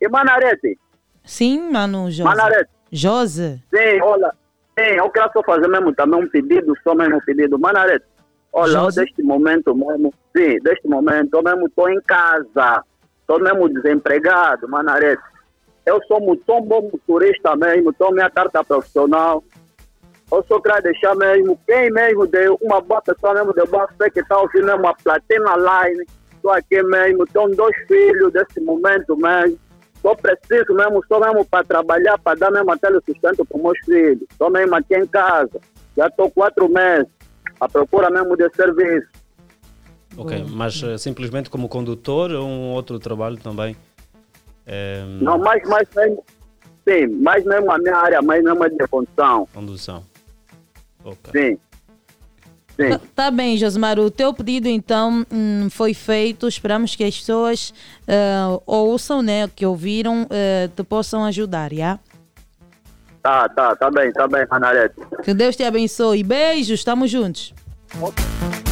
E Manarete, Sim, mano, Jose. Manarete, Jose. sim, olha, sim, eu quero só fazer mesmo também um pedido, só mesmo um pedido. Manarete, Olha, deste momento mesmo, sim, deste momento, eu mesmo estou em casa. Estou mesmo desempregado, Manarete. Eu sou muito bom motorista mesmo, estou minha carta profissional. Eu só quero deixar mesmo, quem mesmo deu uma boa pessoa mesmo de boa fé que está ouvindo mesmo a Platina Line. Estou aqui mesmo, tenho dois filhos desse momento mesmo. Só preciso mesmo, só mesmo para trabalhar, para dar mesmo aquele sustento para meus filhos. Estou mesmo aqui em casa. Já estou quatro meses à procura mesmo de serviço. Ok, mas eh, simplesmente como condutor ou um outro trabalho também? Eh, Não, mais, mais mesmo, sim, mais mesmo a minha área, mais mesmo é de condução. Condução. Ok. Sim. Sim. Tá, tá bem, Josmar. O teu pedido então hum, foi feito. Esperamos que as pessoas ah, ouçam, né? Que ouviram, eh, te possam ajudar, já? Tá, tá, tá bem, tá bem, Manarete. Que Deus te abençoe. Beijos, estamos juntos. E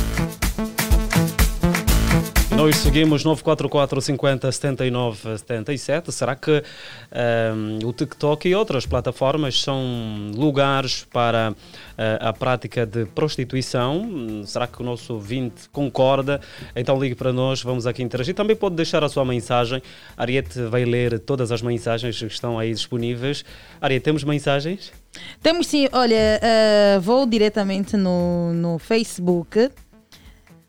Nós seguimos 944 50 79 77. Será que ehm, o TikTok e outras plataformas são lugares para eh, a prática de prostituição? Será que o nosso ouvinte concorda? Então ligue para nós, vamos aqui interagir. Também pode deixar a sua mensagem. Ariete vai ler todas as mensagens que estão aí disponíveis. Ariete, temos mensagens? Temos sim, olha, eh, vou diretamente no, no Facebook.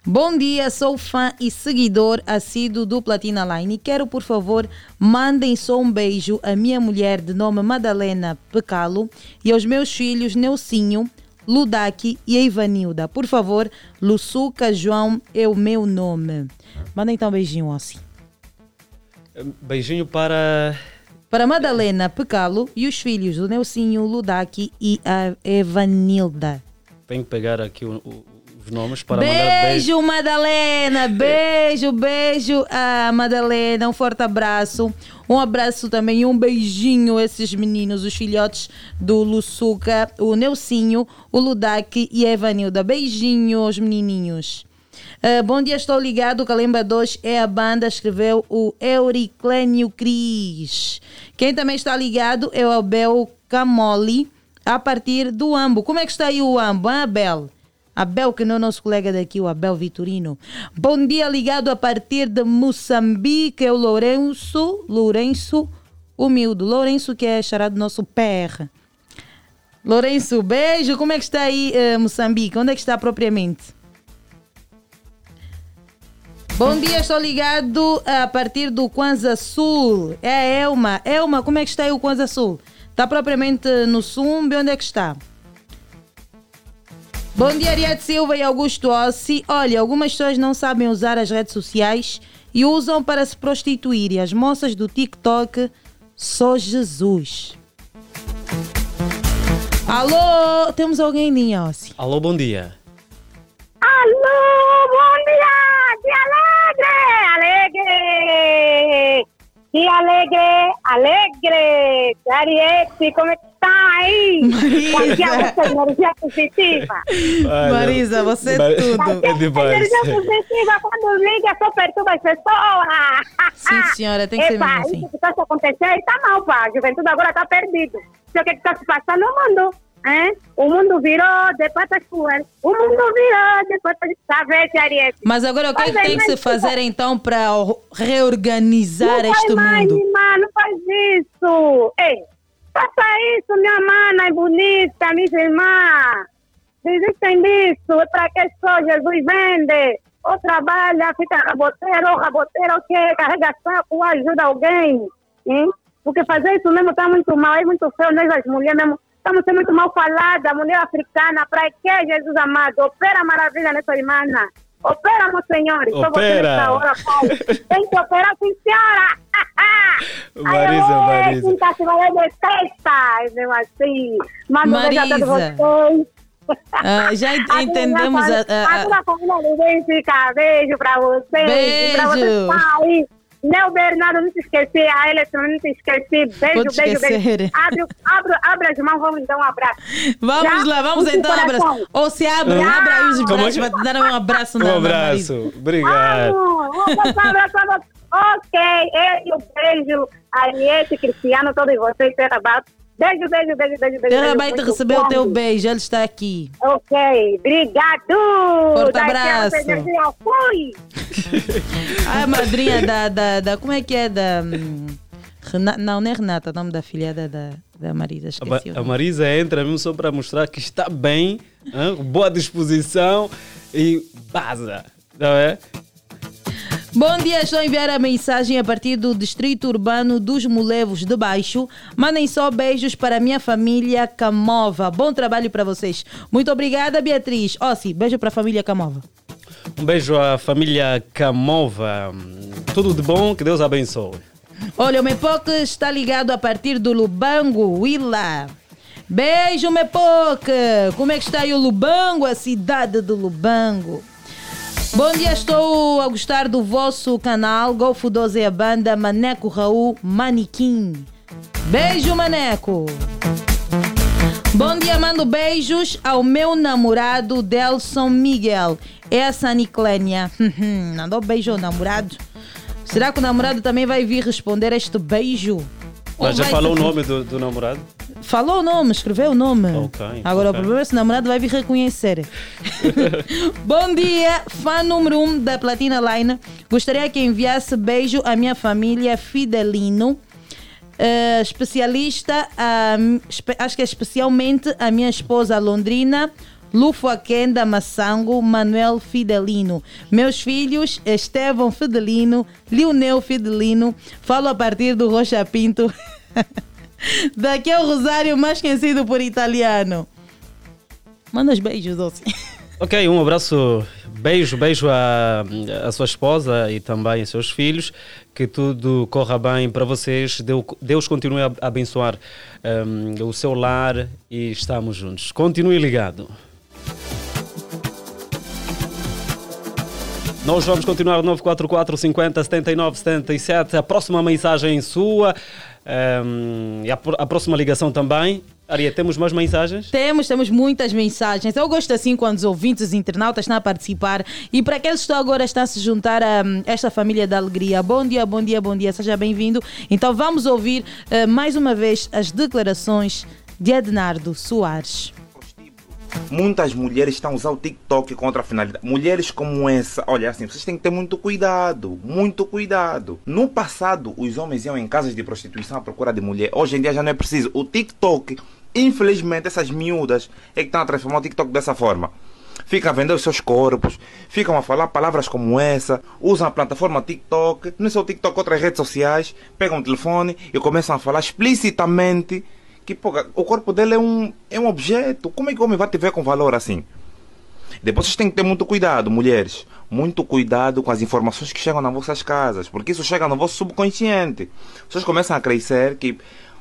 Bom dia, sou fã e seguidor assíduo do Platina Line e quero, por favor, mandem só um beijo à minha mulher de nome Madalena Pecalo e aos meus filhos Neucinho, Ludaki e Ivanilda. Por favor, Luçuca João é o meu nome. Manda então um beijinho, Ossi. Eh, Beijinho para. Para Madalena Pecalo e os filhos do Neucinho, Ludaki e a Evanilda. Tenho que pegar aqui o- o- os nomes para mandar beijo. Beijo, Madalena! Beijo, beijo a Madalena. Um forte abraço. Um abraço também um beijinho a esses meninos, os filhotes do Luçuca, o Neucinho, o Ludak e a Evanilda. Beijinho aos menininhos. Ah, bom dia, estou ligado. Calemba 2 é a banda, escreveu o Euriclênio Cris. Quem também está ligado é o Abel Camoli, a partir do Ambo. Como é que está aí o Ambo, hein, Abel? Abel, que não é nosso colega daqui, o Abel Vitorino. Bom dia, ligado a partir de Moçambique, é o Lourenço, Lourenço Humildo. Lourenço, que é charado nosso PR. Lourenço, beijo. Como é que está aí eh, Moçambique? Onde é que está propriamente? Bom dia, estou ligado a partir do Kwanza Sul. É a Elma. Elma, como é que está aí o Kwanza Sul? Está propriamente no Sumbe? Onde é que está? Bom dia, Ariete Silva e Augusto Ossi. Olha, algumas pessoas não sabem usar as redes sociais e usam para se prostituir. E as moças do TikTok, só Jesus. Alô, temos alguém em linha, Ossi. Alô, bom dia. Alô, bom dia! Que alegre! Alegre! Que alegre! Alegre! Ariete, como é que está aí? Marisa. Qualquer energia positiva. Marisa, você é Mar- tudo. É demais. Energia positiva, quando liga, só perturba as pessoas. Sim, senhora, tem que ser Epa, mesmo assim. Isso que está a acontecer está mal, pá. A juventude agora está perdida. O que está se passando no mundo. Hein? O mundo virou de patas fuera. O mundo virou de patas... Tá vendo, Ariete? Mas agora o que, é que aí, tem que se fazer então para o- reorganizar não este faz mais, mundo? irmã, não faz isso. Ei, faça isso, minha mana, é bonita, minha irmã. Desistem disso, é para que só Jesus vende. Ou trabalha, fica raboteiro, ou raboteiro, o quê? Carrega saco, ou ajuda alguém. Hein? Porque fazer isso mesmo está muito mal, é muito feio, nós as mulheres mesmo. Estamos sendo muito mal faladas, mulher africana, para que Jesus amado? Opera maravilha nessa irmã. Opera, meu senhor. Só você Opera. nessa hora, pai. Tem que operar, sim, senhora. Marisa, Marisa. Quinta se vai de festa, mesmo assim. Manda um beijo a todos Marisa. vocês. Ah, já ent- A entendemos minha a- a- a, a- toda a família ninguém fica. Beijo pra vocês. Beijo. Pra vocês que Neo Bernardo, não te esqueci. A Ellison, não te esqueci. Beijo, Vou te beijo, esquecer. beijo. Abre, abre, abre as mãos, vamos dar um abraço. Vamos Já? lá, vamos então coração. abraço. Ou se abre, Já. abre aí os Como é braços para te dar um abraço na Um abraço. Obrigado. Vamos, um abraço, abraço. Ok, eu beijo. Ariete, Cristiano, todos vocês, Terra Bato. Beijo, beijo, beijo, beijo, beijo. Ela vai receber o teu beijo, ele está aqui. Ok, obrigado. Forte Daqui a abraço. Fui. A madrinha da, da, da- Como é que é? Da. hum, Rena- não, não é Renata, o nome da filhada da, da Marisa. A, Ma- Esqueci a nome. Marisa entra mesmo só para mostrar que está bem, com boa disposição e baza. Não é? Bom dia, estou a enviar a mensagem a partir do Distrito Urbano dos Molevos de Baixo. Mandem só beijos para a minha família Camova. Bom trabalho para vocês. Muito obrigada, Beatriz. Ó, sim, beijo para a família Camova. Um beijo à família Camova. Tudo de bom, que Deus abençoe. Olha, o Mepoc está ligado a partir do Lubango, Willa. Beijo, Mepoc! Como é que está aí o Lubango, a cidade do Lubango? Bom dia, estou a gostar do vosso canal Golfo 12 é a banda Maneco Raul Manequim. Beijo, Maneco! Bom dia, mando beijos ao meu namorado Delson Miguel. É a Saniclênia. Mandou beijo ao namorado. Será que o namorado também vai vir responder a este beijo? Ou Mas já falou o nome do, do namorado? Falou o nome, escreveu o nome. Ok, Agora ok. o problema é se o namorado vai vir reconhecer. Bom dia, fã número 1 um da Platina Line. Gostaria que enviasse beijo à minha família Fidelino. eh, especialista, espe- acho que é especialmente a minha esposa Londrina, Lufuaquenda Massango, Manuel Fidelino. Meus filhos, Estevão Fidelino, Lionel Fidelino. Falo a partir do Rocha Pinto. Daqui é o Rosário, mais conhecido por italiano. Manda os beijos, Doce. Ok, um abraço, beijo, beijo à, sua esposa e também aos seus filhos. Que tudo corra bem para vocês. Deu- Deus continue a abençoar hum, o seu lar e estamos juntos. Continue ligado. Nós vamos continuar no 944 50 79 77. A próxima mensagem sua hum, e a, a próxima ligação também. Aria, temos mais mensagens? Temos, temos muitas mensagens. Eu gosto assim quando os ouvintes, os internautas estão a participar. E para aqueles que estão agora estão a se juntar a hum, esta família da alegria. Bom dia, bom dia, bom dia. Seja bem-vindo. Então vamos ouvir eh, mais uma vez as declarações de Ednardo Soares. Muitas mulheres estão usar o TikTok contra a finalidade. Mulheres como essa, olha assim, vocês têm que ter muito cuidado, muito cuidado. No passado, os homens iam em casas de prostituição à procura de mulher. Hoje em dia já não é preciso. O TikTok, infelizmente, essas miúdas é que estão a transformar o TikTok dessa forma. Ficam a vender os seus corpos, ficam a falar palavras como essa, usam a plataforma TikTok, não é só o TikTok, outras redes sociais, pegam o telefone e começam a falar explicitamente que pô, o corpo dele é um, é um objeto. Como é que o homem vai te ver com valor assim? Depois vocês têm que ter muito cuidado, mulheres. Muito cuidado com as informações que chegam nas vossas casas, porque isso chega no vosso subconsciente. Vocês começam a crescer que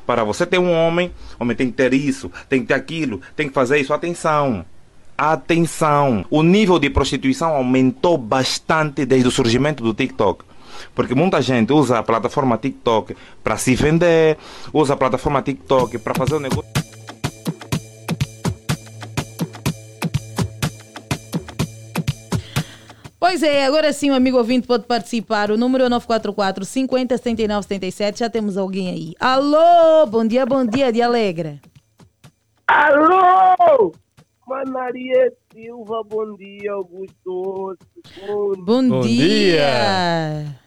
para você ter um homem, o homem tem que ter isso, tem que ter aquilo, tem que fazer isso. Atenção! Atenção! O nível de prostituição aumentou bastante desde o surgimento do TikTok. Porque muita gente usa a plataforma TikTok para se vender, usa a plataforma TikTok para fazer o negócio. Pois é, agora sim o amigo ouvinte pode participar. O número é 944 50 79 77. Já temos alguém aí. Alô, bom dia, bom dia, de Alegre. Alô! Manaria Silva, bom dia, Augusto. Bom, Bom dia.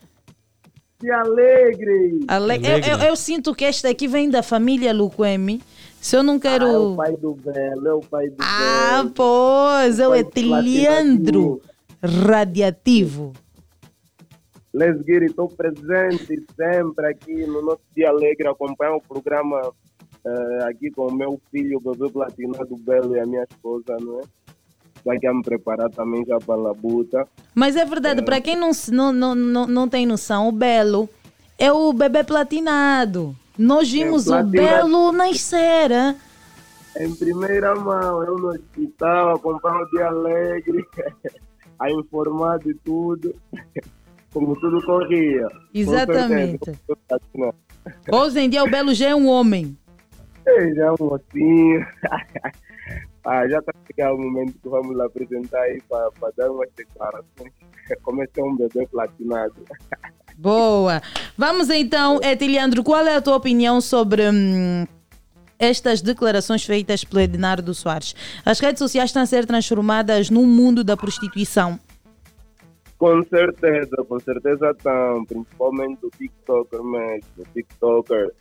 Que alegre! Ale- Eu, eu- eu sinto que esta aqui vem da família Luquemi. Se eu não quero. Ah, é o pai do Belo, é o pai do Ah, Belo. pois, é o Etiliandro radiativo. Let's get it, estou presente sempre aqui no nosso Dia Alegre, acompanho o programa eh, aqui com o meu filho, o bebê platinado Belo e a minha esposa, não é? Estou aqui a me preparar também já para a labuta. Mas é verdade, para quem não, não, não, não, tem noção, o Belo é o bebê platinado. Nós vimos o platinado. Belo nascer. hein? Em primeira mão, eu no hospital, acompanho o Dia Alegre, a informar de tudo, como tudo corria. Exatamente. Hoje em dia o Belo já é um homem. Ei, Já é um mocinho. ah, já está chegando o momento que vamos lá apresentar aí para dar umas declarações. Como é um bebê platinado. Boa. Vamos então, Etiliandro, qual é a tua opinião sobre hum, estas declarações feitas pelo Ednardo Soares. As redes sociais estão a ser transformadas num mundo da prostituição. Com certeza, com certeza estão, principalmente o TikToker mesmo. O TikToker,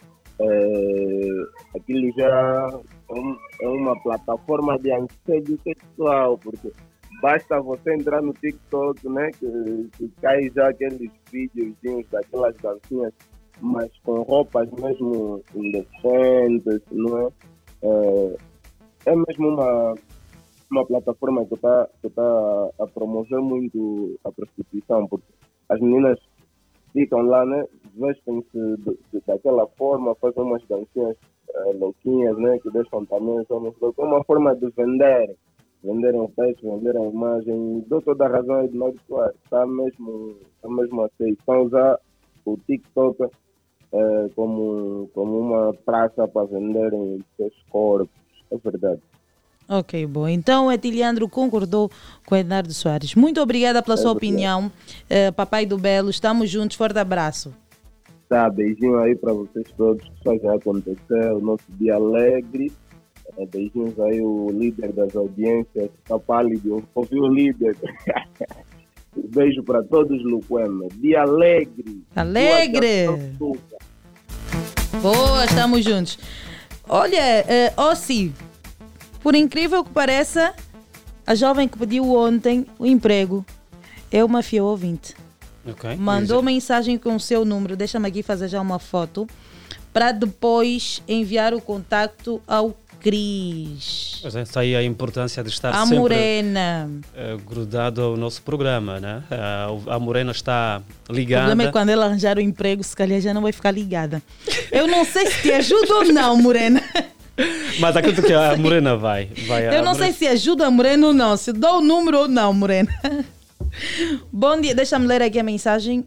é, aquilo já é, é uma plataforma de assédio sexual, porque basta você entrar no TikTok, né, que, que cai já aqueles vídeos daquelas dancinhas, mas com roupas mesmo indecentes, não é? É, é mesmo uma, uma plataforma que está que tá a promover muito a prostituição, porque as meninas ficam lá, né? Vestem-se daquela forma, fazem umas dancinhas eh, louquinhas, né? Que deixam também loucos. É uma forma de vender. Venderem o peixe, venderem a imagem. Dou toda a razão aí de nós, está mesmo, tá mesmo a ser. Estão a usar o TikTok eh, como, como uma praça para venderem os seus corpos. É verdade. Ok, bom. Então o Etiliandro concordou com o Ednardo Soares. Muito obrigada pela sua opinião, eh, papai do Belo. Estamos juntos. Forte abraço. Tá, beijinho aí para vocês todos que fazem acontecer o nosso dia alegre. É, beijinhos aí, o líder das audiências, está pálido, ouviu o líder. Beijo para todos, Luquema. Dia alegre. Alegre. Boa estamos juntos. Olha, eh, Ossi, por incrível que pareça, a jovem que pediu ontem o emprego é uma fiel ouvinte. Ok. Mandou mensagem com o seu número, deixa-me aqui fazer já uma foto, para depois enviar o contacto ao Cris. Pois é, está aí a importância de estar A sempre Morena. eh, grudado ao nosso programa, né? O- a Morena está O ligada. problema é quando ela arranjar o emprego, se calhar já não vai ficar ligada. Eu não sei se te ajuda ou não, Morena. Mas acredito que a Morena vai. vai Eu não Morena- sei se ajuda a Morena ou não, se dou o número ou não, Morena. Bom dia, deixa-me ler aqui a mensagem.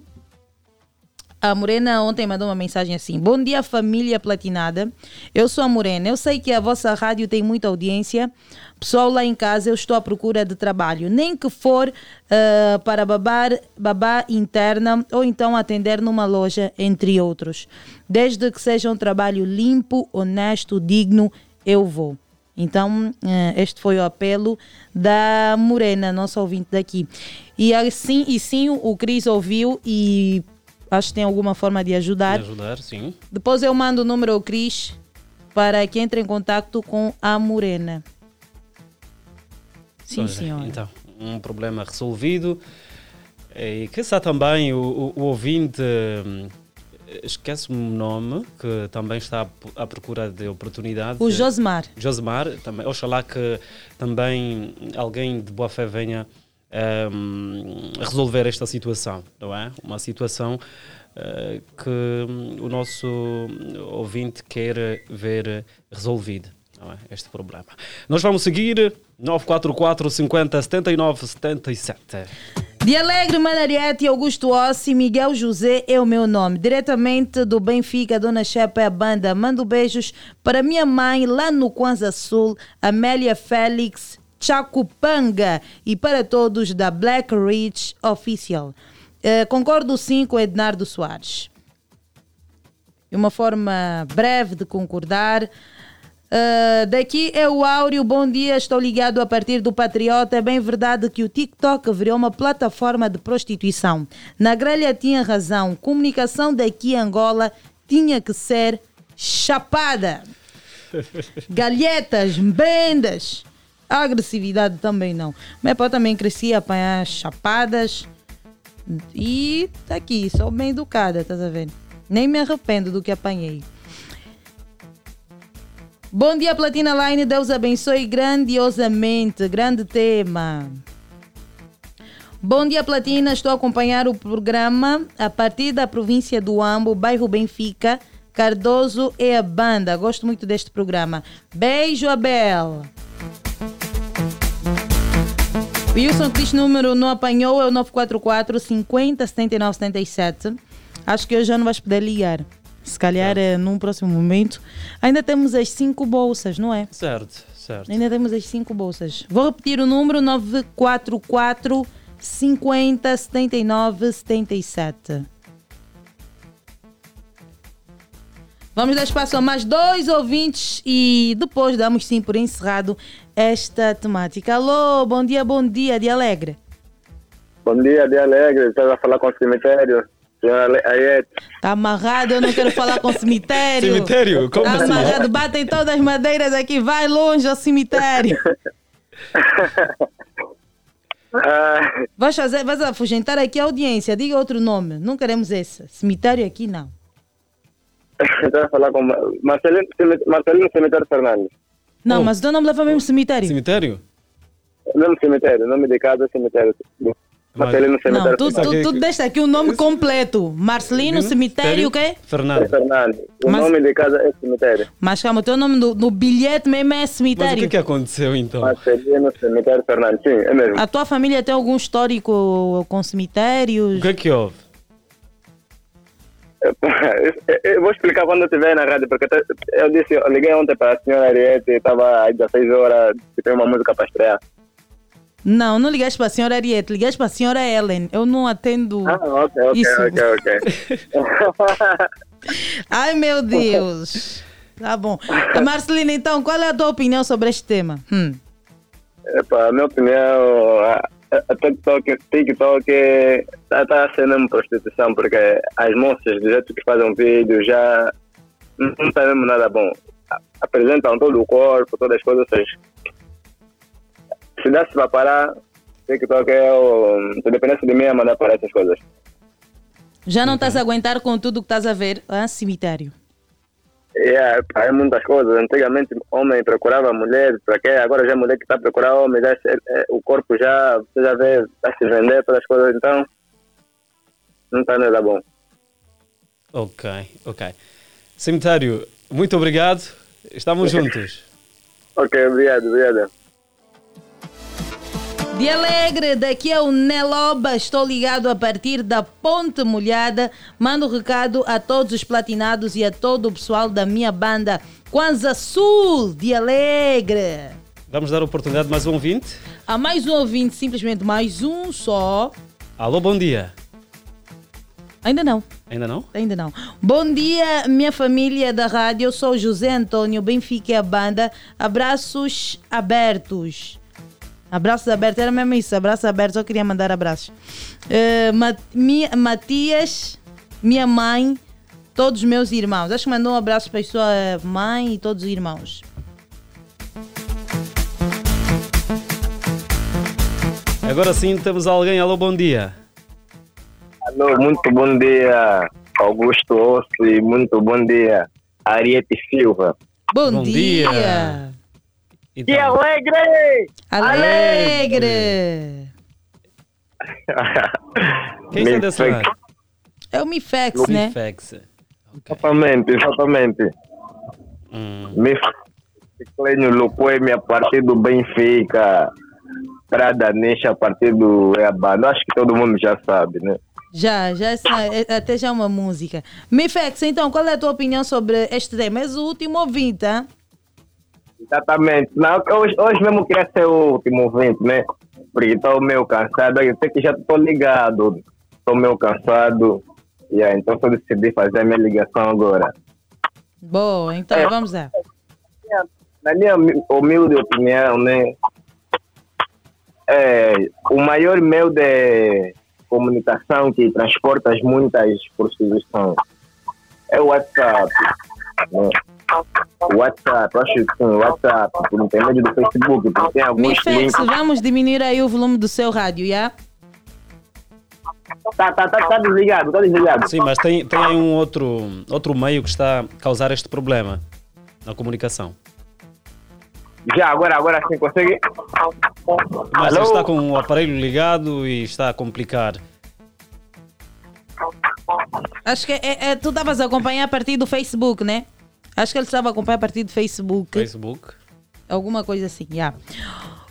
A Morena ontem mandou uma mensagem assim: Bom dia, família platinada. Eu sou a Morena. Eu sei que a vossa rádio tem muita audiência. Pessoal, lá em casa eu estou à procura de trabalho, nem que for ah, para babar, babá interna ou então atender numa loja, entre outros. Desde que seja um trabalho limpo, honesto, digno, eu vou. Então, eh, este foi o apelo da Morena, nossa ouvinte daqui. E assim, e sim, o Cris ouviu e acho que tem alguma forma de ajudar. De ajudar, sim. Depois eu mando o número ao Cris para que entre em contato com a Morena. Sim, é, senhora. Então, um problema resolvido. E que está também o, o- o ouvinte, hum, esquece-me o nome, que também está à- procura de oportunidade. O Josmar. Josmar, também. Oxalá que também alguém de boa fé venha hum, resolver esta situação, não é? Uma situação eh, que o nosso ouvinte quer ver resolvida, não é? Este problema. Nós vamos seguir 944 50 79 77. De Alegre, Manariete, Augusto Ossi, Miguel José é o meu nome. Diretamente do Benfica, Dona Chepa é a banda. Mando beijos para minha mãe lá no Kwanza Sul, Amélia Félix Chacupanga e para todos da Black Ridge Official. Eh, concordo sim com Ednardo Soares. Uma forma breve de concordar. Ah, daqui é o Áureo, bom dia, estou ligado a partir do Patriota. É bem verdade que o TikTok virou uma plataforma de prostituição. Na grelha tinha razão, comunicação daqui Angola tinha que ser chapada. Galhetas, bendas, agressividade também não. Meu pai também crescia a apanhar chapadas e tá aqui, sou bem educada, tá vendo? Nem me arrependo do que apanhei. Bom dia, Platina Line. Deus abençoe grandiosamente. Grande tema. Bom dia, Platina. Estou a acompanhar o programa a partir da província do Ambo, bairro Benfica. Cardoso é a banda. Gosto muito deste programa. Beijo, Abel. Wilson diz número não apanhou é o 944 50 79 77. Acho que hoje já não vais poder ligar. Se calhar é num próximo momento. Ainda temos as cinco bolsas, não é? Certo, certo. Ainda temos as cinco bolsas. Vou repetir o número 944 50 79 77. Vamos dar espaço a mais dois ouvintes e depois damos sim por encerrado esta temática. Alô, bom dia, bom dia, de Alegre. Bom dia, de Alegre. Estás a falar com o cemitério? Tá amarrado, eu não quero falar com o cemitério. Cemitério? Como tá assim? amarrado, batem todas as madeiras aqui, vai longe ao cemitério. Vais, fazer, vais afugentar aqui a audiência, diga outro nome, não queremos esse. Cemitério aqui não. A falar com Ma- Marcelino, Marcelino Cemitério Fernandes. Não, mas o teu nome leva mesmo cemitério. Cemitério? Mesmo cemitério, nome de casa é cemitério. Marcelino Cemitério Não, tu, tu, tu deste aqui o nome completo. Marcelino Cemitério, o quê? Fernando. Fernandes. O Mas- nome de casa é cemitério. Mas calma, o teu nome no, no bilhete mesmo é Mas o cemitério. que, que aconteceu então? Marcelino Cemitério Fernandes, sim, é mesmo. A tua família tem algum histórico com cemitérios? O que é que houve? Eu- Eu vou explicar quando eu estiver na rádio, porque até- eu disse, eu liguei ontem para a senhora Ariete, estava às 16 horas, que tem uma música para estrear. Não, não ligaste para a senhora Ariete, ligaste para a senhora Ellen. Eu não atendo Ah, ok, ok, isso. ok, ok. Ai, meu Deus. Tá bom. Marcelina, então, qual é a tua opinião sobre este tema? Hum. Epa, a minha opinião, a, TikTok, TikTok está tá sendo uma prostituição, porque as moças, do jeito que fazem vídeo, já não está mesmo nada bom. Apresentam todo o corpo, todas as coisas. ou seja, Se desse para parar, TikTok é o. Se dependesse de mim, ia mandar parar essas coisas. Já não estás a aguentar com tudo que estás a ver? Ah, cemitério. É, pá, é muitas coisas. Antigamente, homem procurava mulher, para quê? Agora já é mulher que está procurando homem, já, é- é- o corpo já, você já vê, está se vender, todas as coisas, então não está nada bom. Ok, ok. Cemitério, muito obrigado. Estamos juntos. Ok, obrigado, obrigado. De Alegre, daqui é o Neloba. Estou ligado a partir da Ponte Molhada. Mando recado a todos os platinados e a todo o pessoal da minha banda Kwanza Sul de Alegre. Vamos dar oportunidade a mais um ouvinte. Há mais um ouvinte, simplesmente mais um só. Alô, bom dia. Ainda não. Ainda não? Ainda não. Bom dia, minha família da rádio. Eu sou José Antônio Benfica e a banda. Abraços abertos. Abraços abertos, era mesmo isso. Abraços abertos, eu queria mandar abraços. Eh, Ma- Mi- Matias, minha mãe, todos os meus irmãos. Acho que mandou um abraço para a sua mãe e todos os irmãos. Agora sim temos alguém. Alô, bom dia. Alô, muito bom dia, Augusto Osso, e muito bom dia, Ariete Silva. Bom, Bom dia. dia. Então, Que alegre! Alegre! Quem está desse Mifex. lado? É o Mifex, né? Mifex. Exatamente, exatamente. Hum. Clênio Luquemi a partir do Benfica, Prada Nisha a partir do Eabano. Acho que todo mundo já sabe, né? Já, já essa- é- até já é uma música. Mifex, então, qual é a tua opinião sobre este tema? És o último ouvinte, hein? Exatamente. Não, hoje, hoje mesmo queria ser o último ouvinte, né? Porque estou meio cansado. Eu sei que já estou ligado. Estou meio cansado. Yeah, então só decidi fazer a minha ligação agora. Boa, então É. vamos lá. Na minha humi- humilde opinião, né? É, o maior meio de comunicação que transporta as muitas prostituições é o WhatsApp. Né? WhatsApp, acho que sim, o WhatsApp, por intermédio do Facebook, porque tem alguns Mifex, links. vamos diminuir aí o volume do seu rádio, já? Tá, tá, tá, tá desligado, tá desligado. Sim, mas tem, tem aí um outro, outro meio que está a causar este problema na comunicação. Já, agora, agora sim, consegue? Mas Alô? ele está com o aparelho ligado e está a complicar. Acho que é, é- tu estavas a acompanhar a partir do Facebook, né? Acho que ele estava a acompanhar a partir do Facebook. Facebook. Alguma coisa assim, já.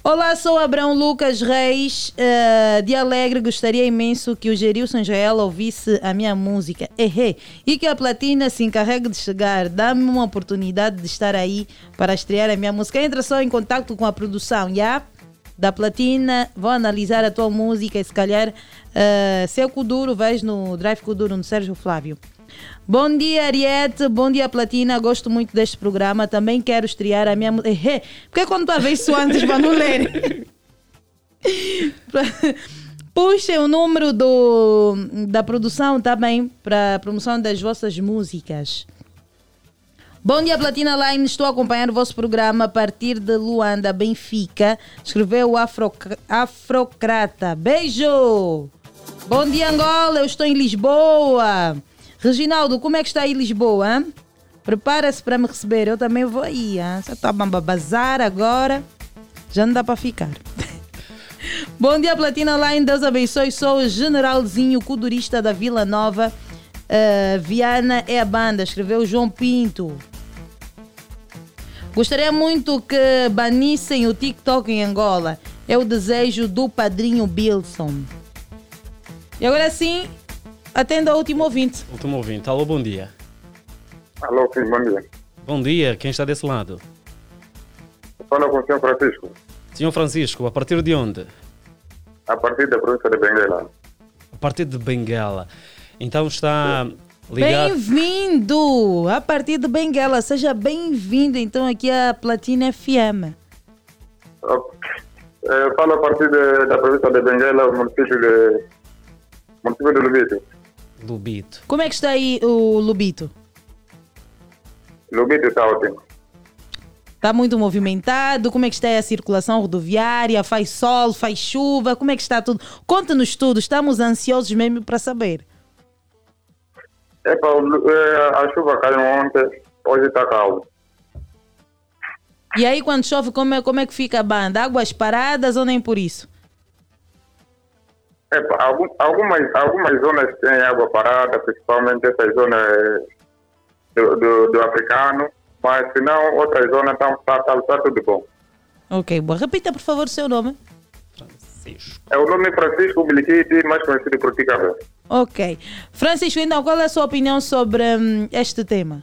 Olá, sou Abrão Lucas Reis, eh, de Alegre. Gostaria imenso que o Gerilson Jael ouvisse a minha música. Errei. E que a Platina se encarregue de chegar. Dá-me uma oportunidade de estar aí para estrear a minha música. Entra só em contato com a produção, já? da Platina. Vou analisar a tua música e se calhar uh, se é Kuduro, vais no Drive Kuduro, no Sérgio Flávio. Bom dia, Ariete. Bom dia, Platina. Gosto muito deste programa. Também quero estrear a minha música. Porque quando tu a antes para não ler? Puxem o número do, da produção também para a promoção das vossas músicas. Bom dia, Platina Line. Estou a acompanhar o vosso programa a partir de Luanda, Benfica. Escreveu o Afro, Afrocrata. Beijo! Bom dia, Angola. Eu estou em Lisboa. Reginaldo, como é que está aí Lisboa? Prepara-se para me receber. Eu também vou aí. Hein? Você está a bazar agora. Já não dá para ficar. Bom dia, Platina Line. Deus abençoe. Sou o generalzinho cudurista da Vila Nova. Uh, Viana é a banda. Escreveu João Pinto. Gostaria muito que banissem o TikTok em Angola. É o desejo do padrinho Bilson. E agora sim, atenda ao último ouvinte. Último ouvinte. Alô, bom dia. Alô, filho, bom dia. Bom dia, quem está desse lado? Fala com o senhor Francisco. Senhor Francisco, a partir de onde? A partir da província de Benguela. A partir de Benguela. Então está Ligado. Bem-vindo a partir de Benguela. Seja bem-vindo então aqui à Platina FM. Eu falo a partir de, da província de Benguela, município de, município de Lubito. Lubito. Como é que está aí o Lubito? Lubito está ótimo. Está muito movimentado? Como é que está a circulação rodoviária? Faz sol, faz chuva? Como é que está tudo? Conta-nos tudo, estamos ansiosos mesmo para saber. É, a chuva caiu ontem, hoje está calmo. E aí quando chove, como é, como é que fica a banda? Águas paradas ou nem por isso? Epa, algum, algumas, algumas zonas têm água parada, principalmente essa zona do, do, do africano, mas se não, outras zonas estão tá, tá, tá tudo bom. Ok, boa. Repita por favor o seu nome. Francisco. É o nome Francisco Biliquiti, mais conhecido por Ticabé. Ok. Francisco, então, qual é a sua opinião sobre hum, este tema?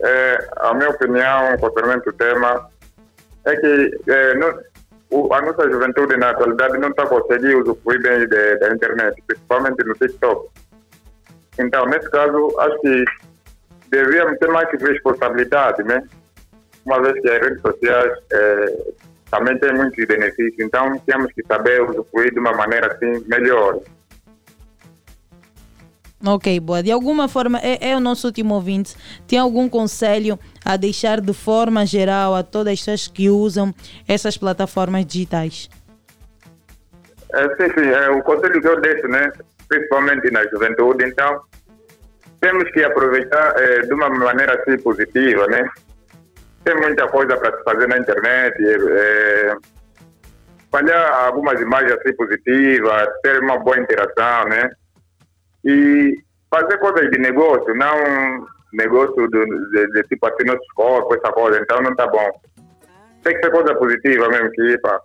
É, a minha opinião concernente o tema é que é, não, o, a nossa juventude na atualidade não está conseguindo usufruir bem de, da internet, principalmente no TikTok. Então, nesse caso, acho que devíamos ter mais responsabilidade, né? Uma vez que as redes sociais é, também têm muitos benefícios, então temos que saber usufruir de uma maneira assim melhor. Ok, boa. De alguma forma, é, é, o nosso último ouvinte. Tem algum conselho a deixar de forma geral a todas as pessoas que usam essas plataformas digitais? É, sim, sim. É, o conselho que eu deixo, né, principalmente na juventude, então, temos que aproveitar é, de uma maneira assim positiva, né? Tem muita coisa para se fazer na internet, é, espalhar algumas imagens assim positivas, ter uma boa interação, né? E fazer coisas de negócio, não negócio de, de, de tipo assim, nosso corpo, essa coisa, então não tá bom. Tem que ser coisa positiva mesmo, que pá,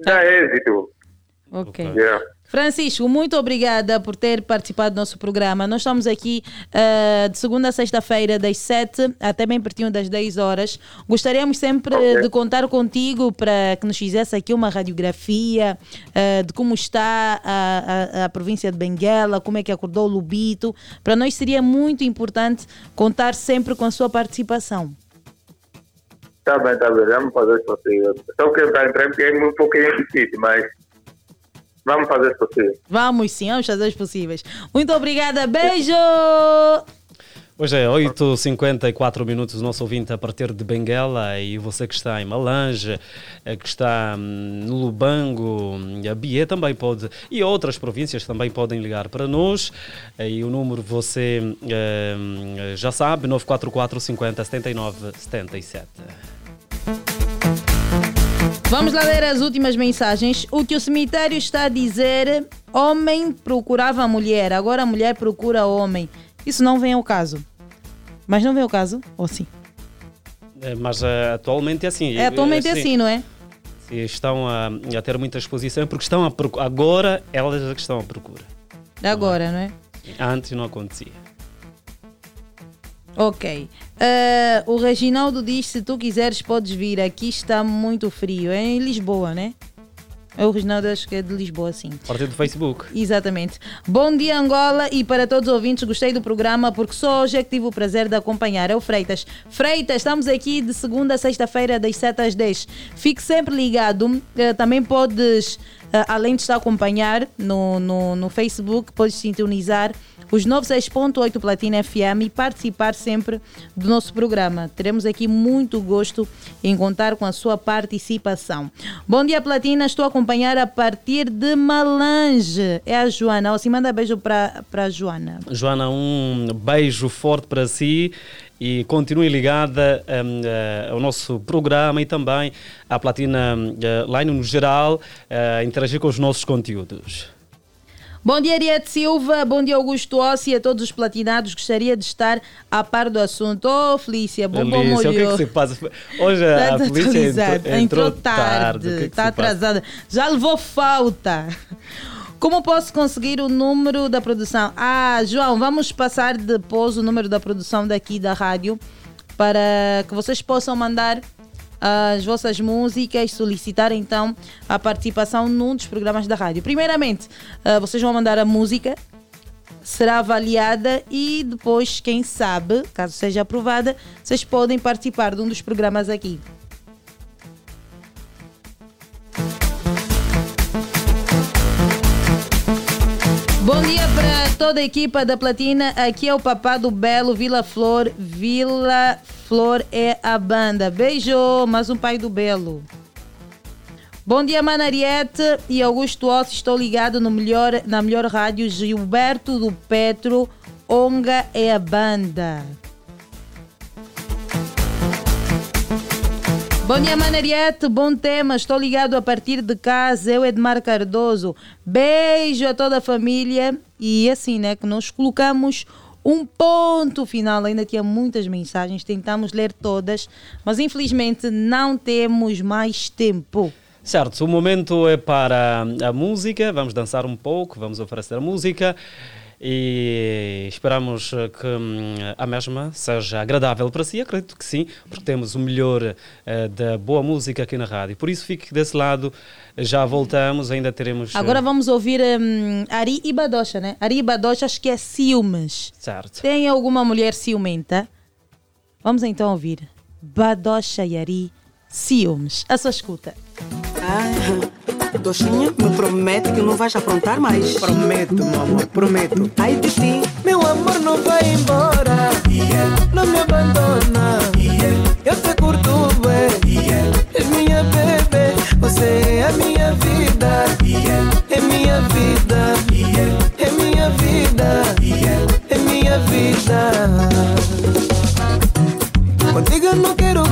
dá êxito. Ok. Yeah. Francisco, muito obrigada por ter participado do nosso programa. Nós estamos aqui uh, de segunda a sexta-feira, das 7 até bem pertinho das 10 horas. Gostaríamos sempre okay. de contar contigo para que nos fizesse aqui uma radiografia uh, de como está a, a, a, província de Benguela, como é que acordou o Lubito. Para nós seria muito importante contar sempre com a sua participação. Tá bem, tá bem, vamos fazer isso possível. Só que para entrar é um pouquinho difícil, mas Vamos fazer os possíveis. Vamos sim, vamos fazer os possíveis. Muito obrigada, beijo! Hoje é 8h54 minutos, o nosso ouvinte a partir de Benguela e você que está em Malange, eh, que está hum, no Lubango, a Bia também pode, e outras províncias também podem ligar para nós. Eh, e o número você é, já sabe, 944 50 79 77. Vamos lá ler as últimas mensagens. O que o cemitério está a dizer: homem procurava a mulher, agora a mulher procura homem. Isso não vem ao caso. Mas não vem ao caso? Ou sim? É, mas uh, atualmente é assim. É, atualmente é assim, é assim não é? Estão a, a, ter muita exposição, é porque estão a. Agora elas é que estão à procura. Agora, não é? Antes não acontecia. Ok. Eh, o Reginaldo diz: se tu quiseres, podes vir. Aqui está muito frio. É em Lisboa, né? É o Reginaldo, acho que é de Lisboa, sim. A partir do Facebook. Exatamente. Bom dia, Angola, e para todos os ouvintes, gostei do programa porque só hoje é que tive o prazer de acompanhar. É o Freitas. Freitas, estamos aqui de segunda a sexta-feira, das 7 às 10. Fique sempre ligado. Eh, também podes, eh, além de estar a acompanhar no, no, no Facebook, podes sintonizar os 96.8 Platina FM e participar sempre do nosso programa. Teremos aqui muito gosto em contar com a sua participação. Bom dia, Platina. Estou a acompanhar a partir de Malange. É a Joana. Assim, manda beijo para a Joana. Joana, um beijo forte para si e continue ligada um, uh, ao nosso programa e também à Platina uh, Line no geral, uh, interagir com os nossos conteúdos. Bom dia, Ariete Silva. Bom dia, Augusto Ossi e a todos os platinados. Gostaria de estar a par do assunto. Oh, Felícia, bom bom molho. o que é que se passa? Hoje a Tá Felícia entrou, entrou, entrou tarde. O que é Está se passa? atrasada. Já levou falta. Como posso conseguir o número da produção? Ah, João, vamos passar depois o número da produção daqui da rádio para que vocês possam mandar as vossas músicas, solicitar então a participação num dos programas da rádio. Primeiramente, ah, vocês vão mandar a música, será avaliada e depois, quem sabe, caso seja aprovada, vocês podem participar de um dos programas aqui. Bom dia para toda a equipa da Platina. Aqui é o Papá do Belo, Vila Flor. Vila Flor é a banda. Beijo, mais um pai do Belo. Bom dia, Manariete e Augusto Ossi. Estou ligado no melhor, na melhor rádio. Gilberto do Petro. Onga é a banda. Bom dia, Manariete. Bom tema. Estou ligado a partir de casa. Eu, Edmar Cardoso. Beijo a toda a família. E assim, né, que nós colocamos um ponto final. Ainda tinha muitas mensagens. Tentamos ler todas. Mas infelizmente não temos mais tempo. Certo, o momento é para a música. Vamos dançar um pouco, vamos oferecer música e esperamos eh, que hum, a mesma seja agradável para si. Acredito que sim, porque temos o melhor eh, da boa música aqui na rádio. Por isso, fique desse lado. Já voltamos, ainda teremos. eh, Agora vamos ouvir hum, Ari e Badocha, né? Ari e Badocha, acho que é ciúmes. Certo. Tem alguma mulher ciumenta? Vamos então ouvir Badocha e Ari, ciúmes. A sua escuta. Ah, Me promete que não vais aprontar mais. Prometo, meu amor, prometo. Ai de ti, meu amor não vai embora. Não me abandona. Eu te curto, ué. És minha bebê, você é minha vida. É minha vida. É minha vida. É minha vida. Contigo eu não quero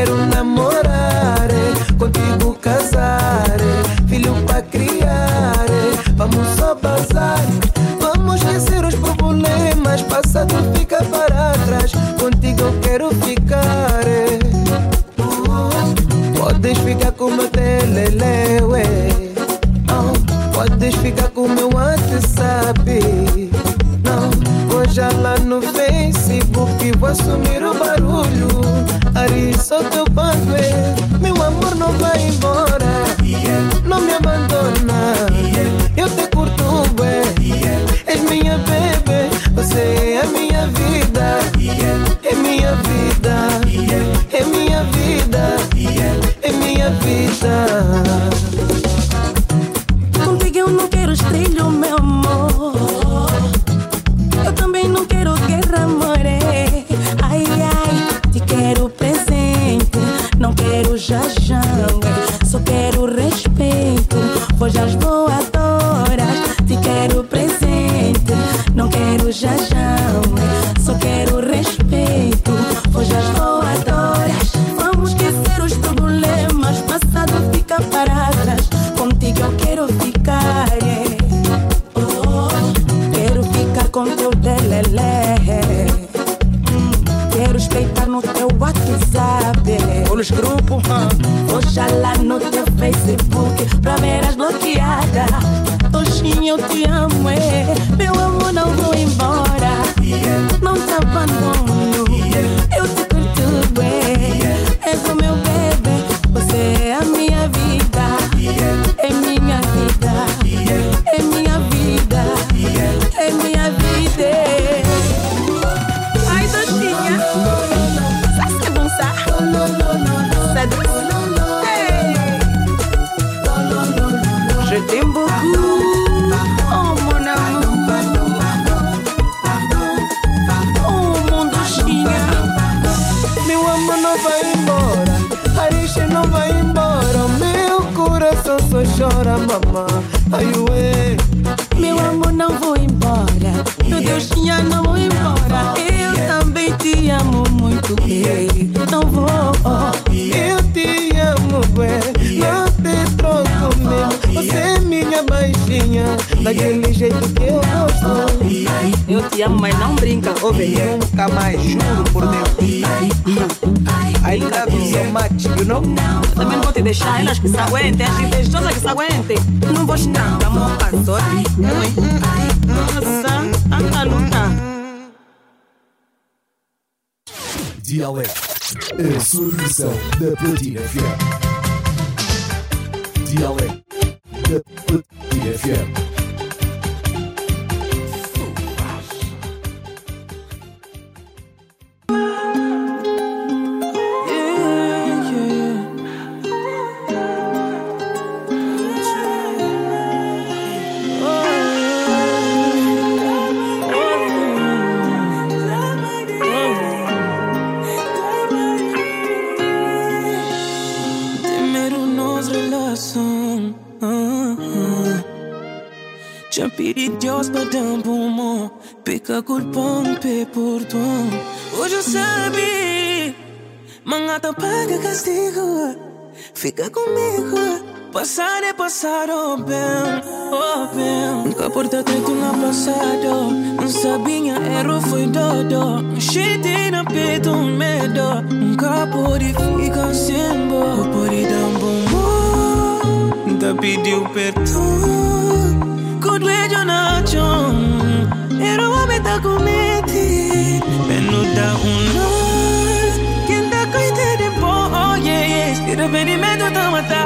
Quero namorar, eh. contigo casar, eh. filho pra criar. eh. Vamos só bazar. Vamos esquecer os problemas. Passado fica para trás. Contigo eu quero ficar. Podes ficar com meu telele, ué. Oh, Podes ficar com meu WhatsApp. Hoje lá no Facebook vou assumir o barulho. Ari, sou teu é. Meu amor não vai embora. Não me abandona. Eu te curto, ué. És minha bebê, você é minha vida. É minha vida. É minha vida. É minha vida. Contigo Oxalá no teu Facebook Pra ver as bloqueadas. Oxinha, eu te amo, é. Meu amor, não vou embora. Não te abandono. Eu te curto, é. O Daquele jeito que eu gosto Eu te amo, mas não brinca, ouve, nunca mais, juro por Deus. I love you so much, you know? Eu também não vou te deixar, elas que se aguentem, as invejosas que se aguentem. Não vou estar, amor, passou. Nossa, anda luta. Dialeto, a sua da Platina FM. Dialeto da Platina FM. Deus pra dar um bom Pica culpão, pé por tom Hoje eu sabe Mangata paga castigo. Fica comigo Passar é passar, oh bem, oh bem. Nunca porta tanto no passado Não sabia, erro foi dodo Cheguei na peito, medo. Nunca pode ficar sem Pode dar um bom Nunca pediu perdão way, Jonathan Era o homem da comete Peno da um nó Quem dá coita de bom, oh yeah, yeah Se arrependimento tá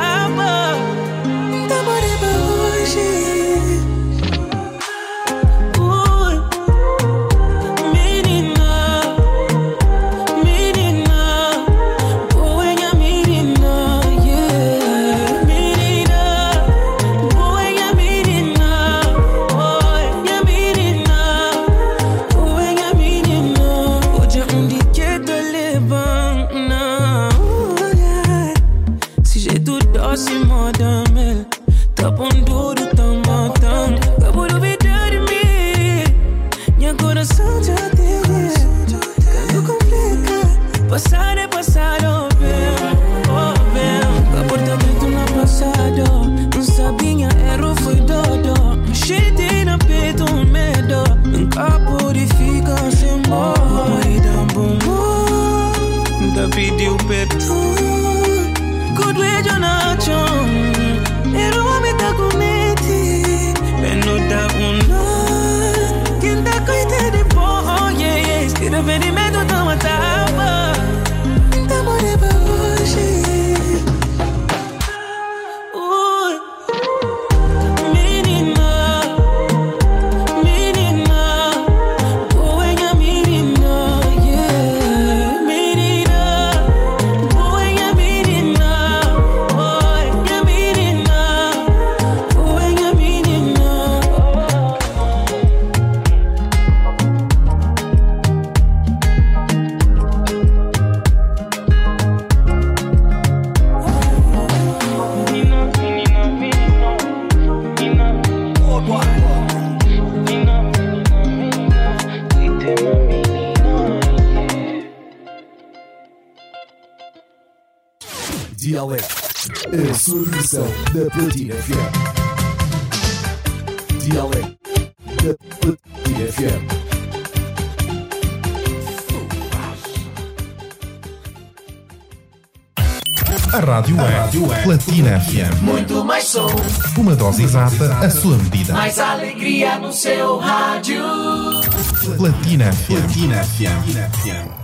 da Platina FM. Dialeto da Platina FM. A rádio é, rádio é Platina FM. Muito mais som. Uma dose exata, à sua medida. Mais alegria no seu rádio. Platina FM. Platina FM.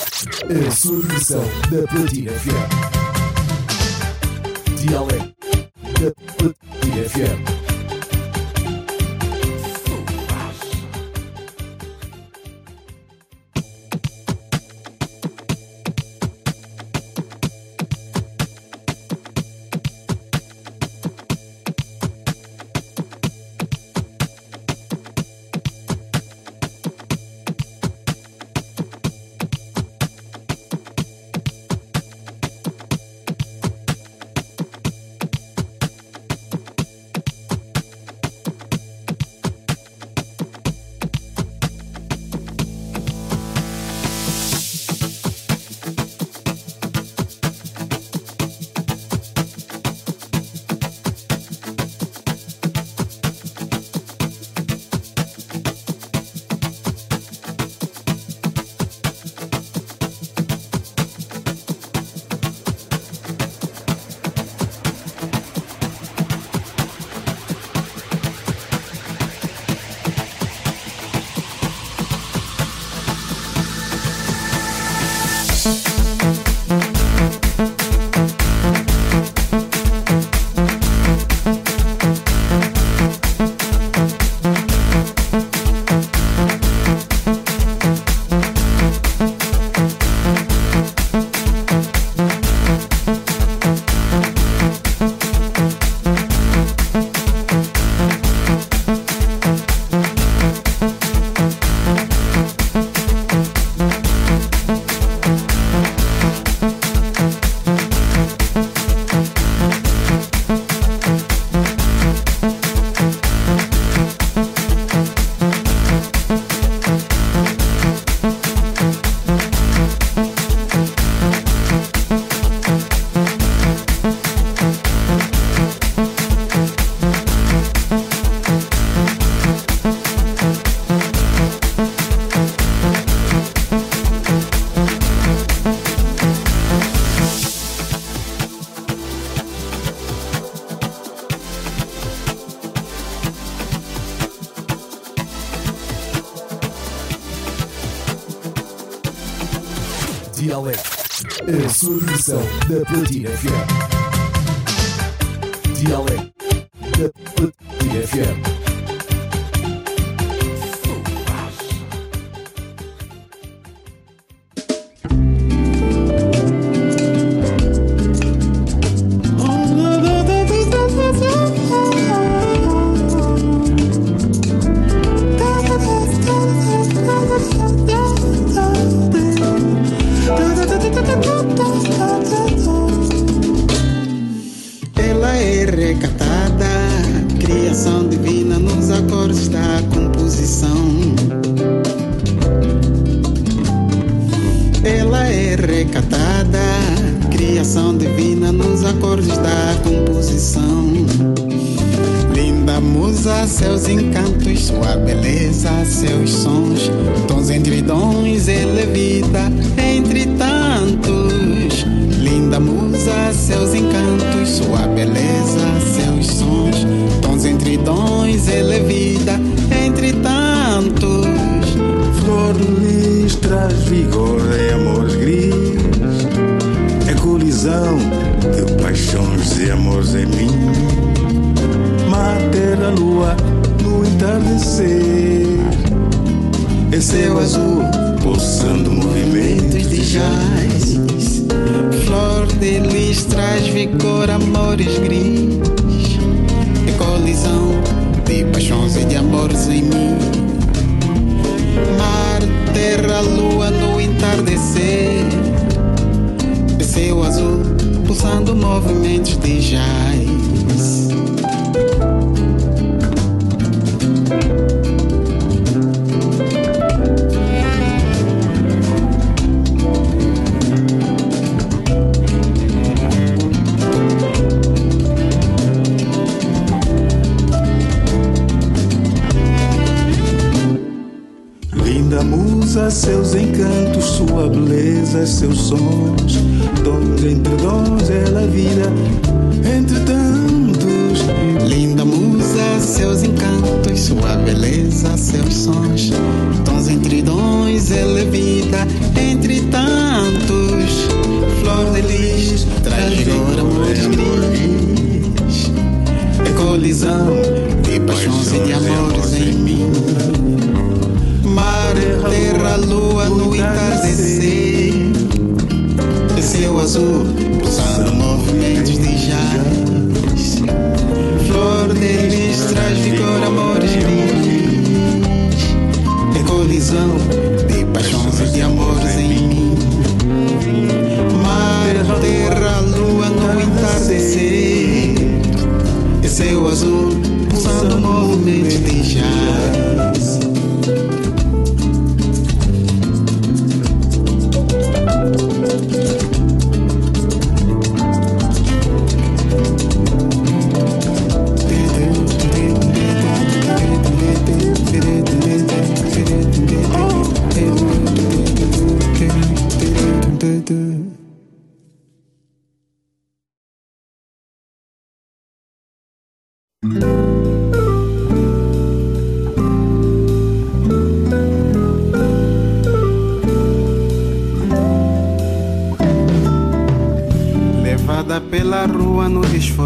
A sua versão da Platina FM. Dialeto. Da Platina FM. Sua da Platina FM. Dialeto.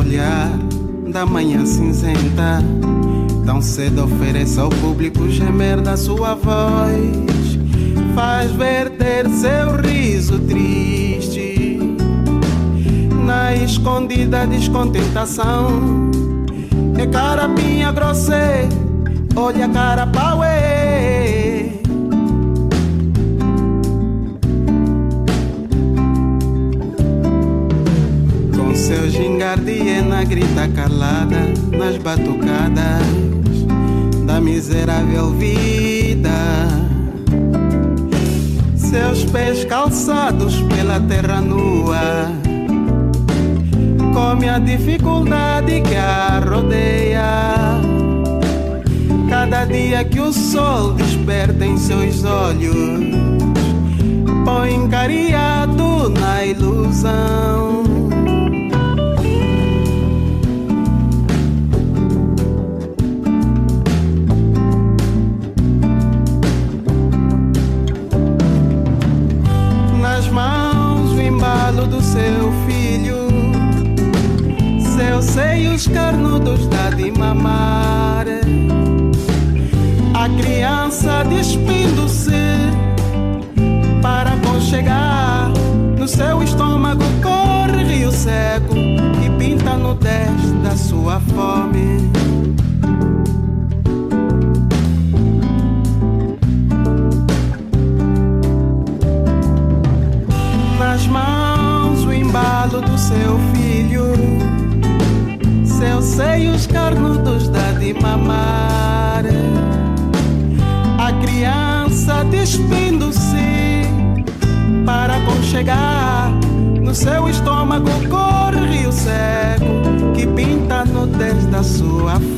Desfolhar da manhã cinzenta. Tão cedo oferece ao público gemer da sua voz. Faz verter seu riso triste na escondida descontentação. É cara minha grosse, olha cara pauê. Com seu gingar de hiena grita calada nas batucadas da miserável vida. Seus pés calçados pela terra nua come a dificuldade que a rodeia. Cada dia que o sol desperta em seus olhos, põe cariado na ilusão. Carnudos dá de mamar. A criança despindo-se para aconchegar. No seu estômago corre rio seco que pinta nudez da sua fome. De mamar. A criança despindo-se para aconchegar. No seu estômago corre rio seco que pinta a nudez da sua fome.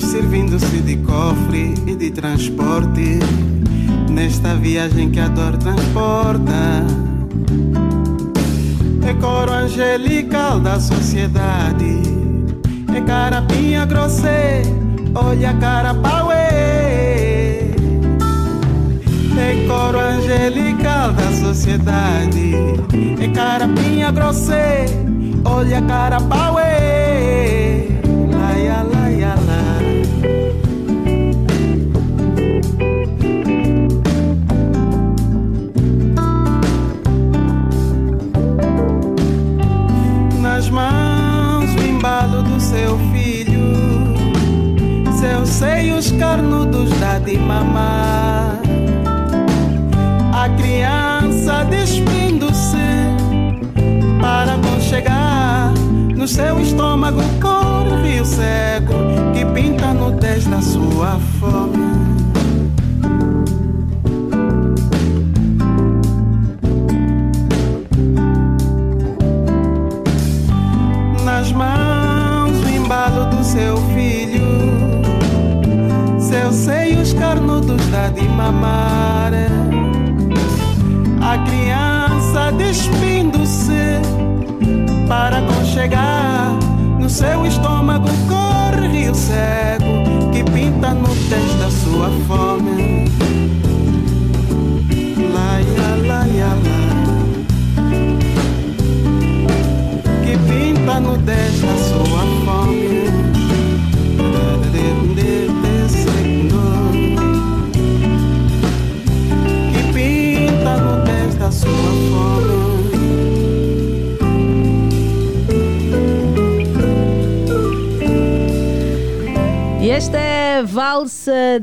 Servindo-se de cofre e de transporte nesta viagem que a dor transporta. É coro angelical da sociedade, é carapinha grosse, olha cara pauê. É coro angelical da sociedade. É carapinha grosse, olha carapauê.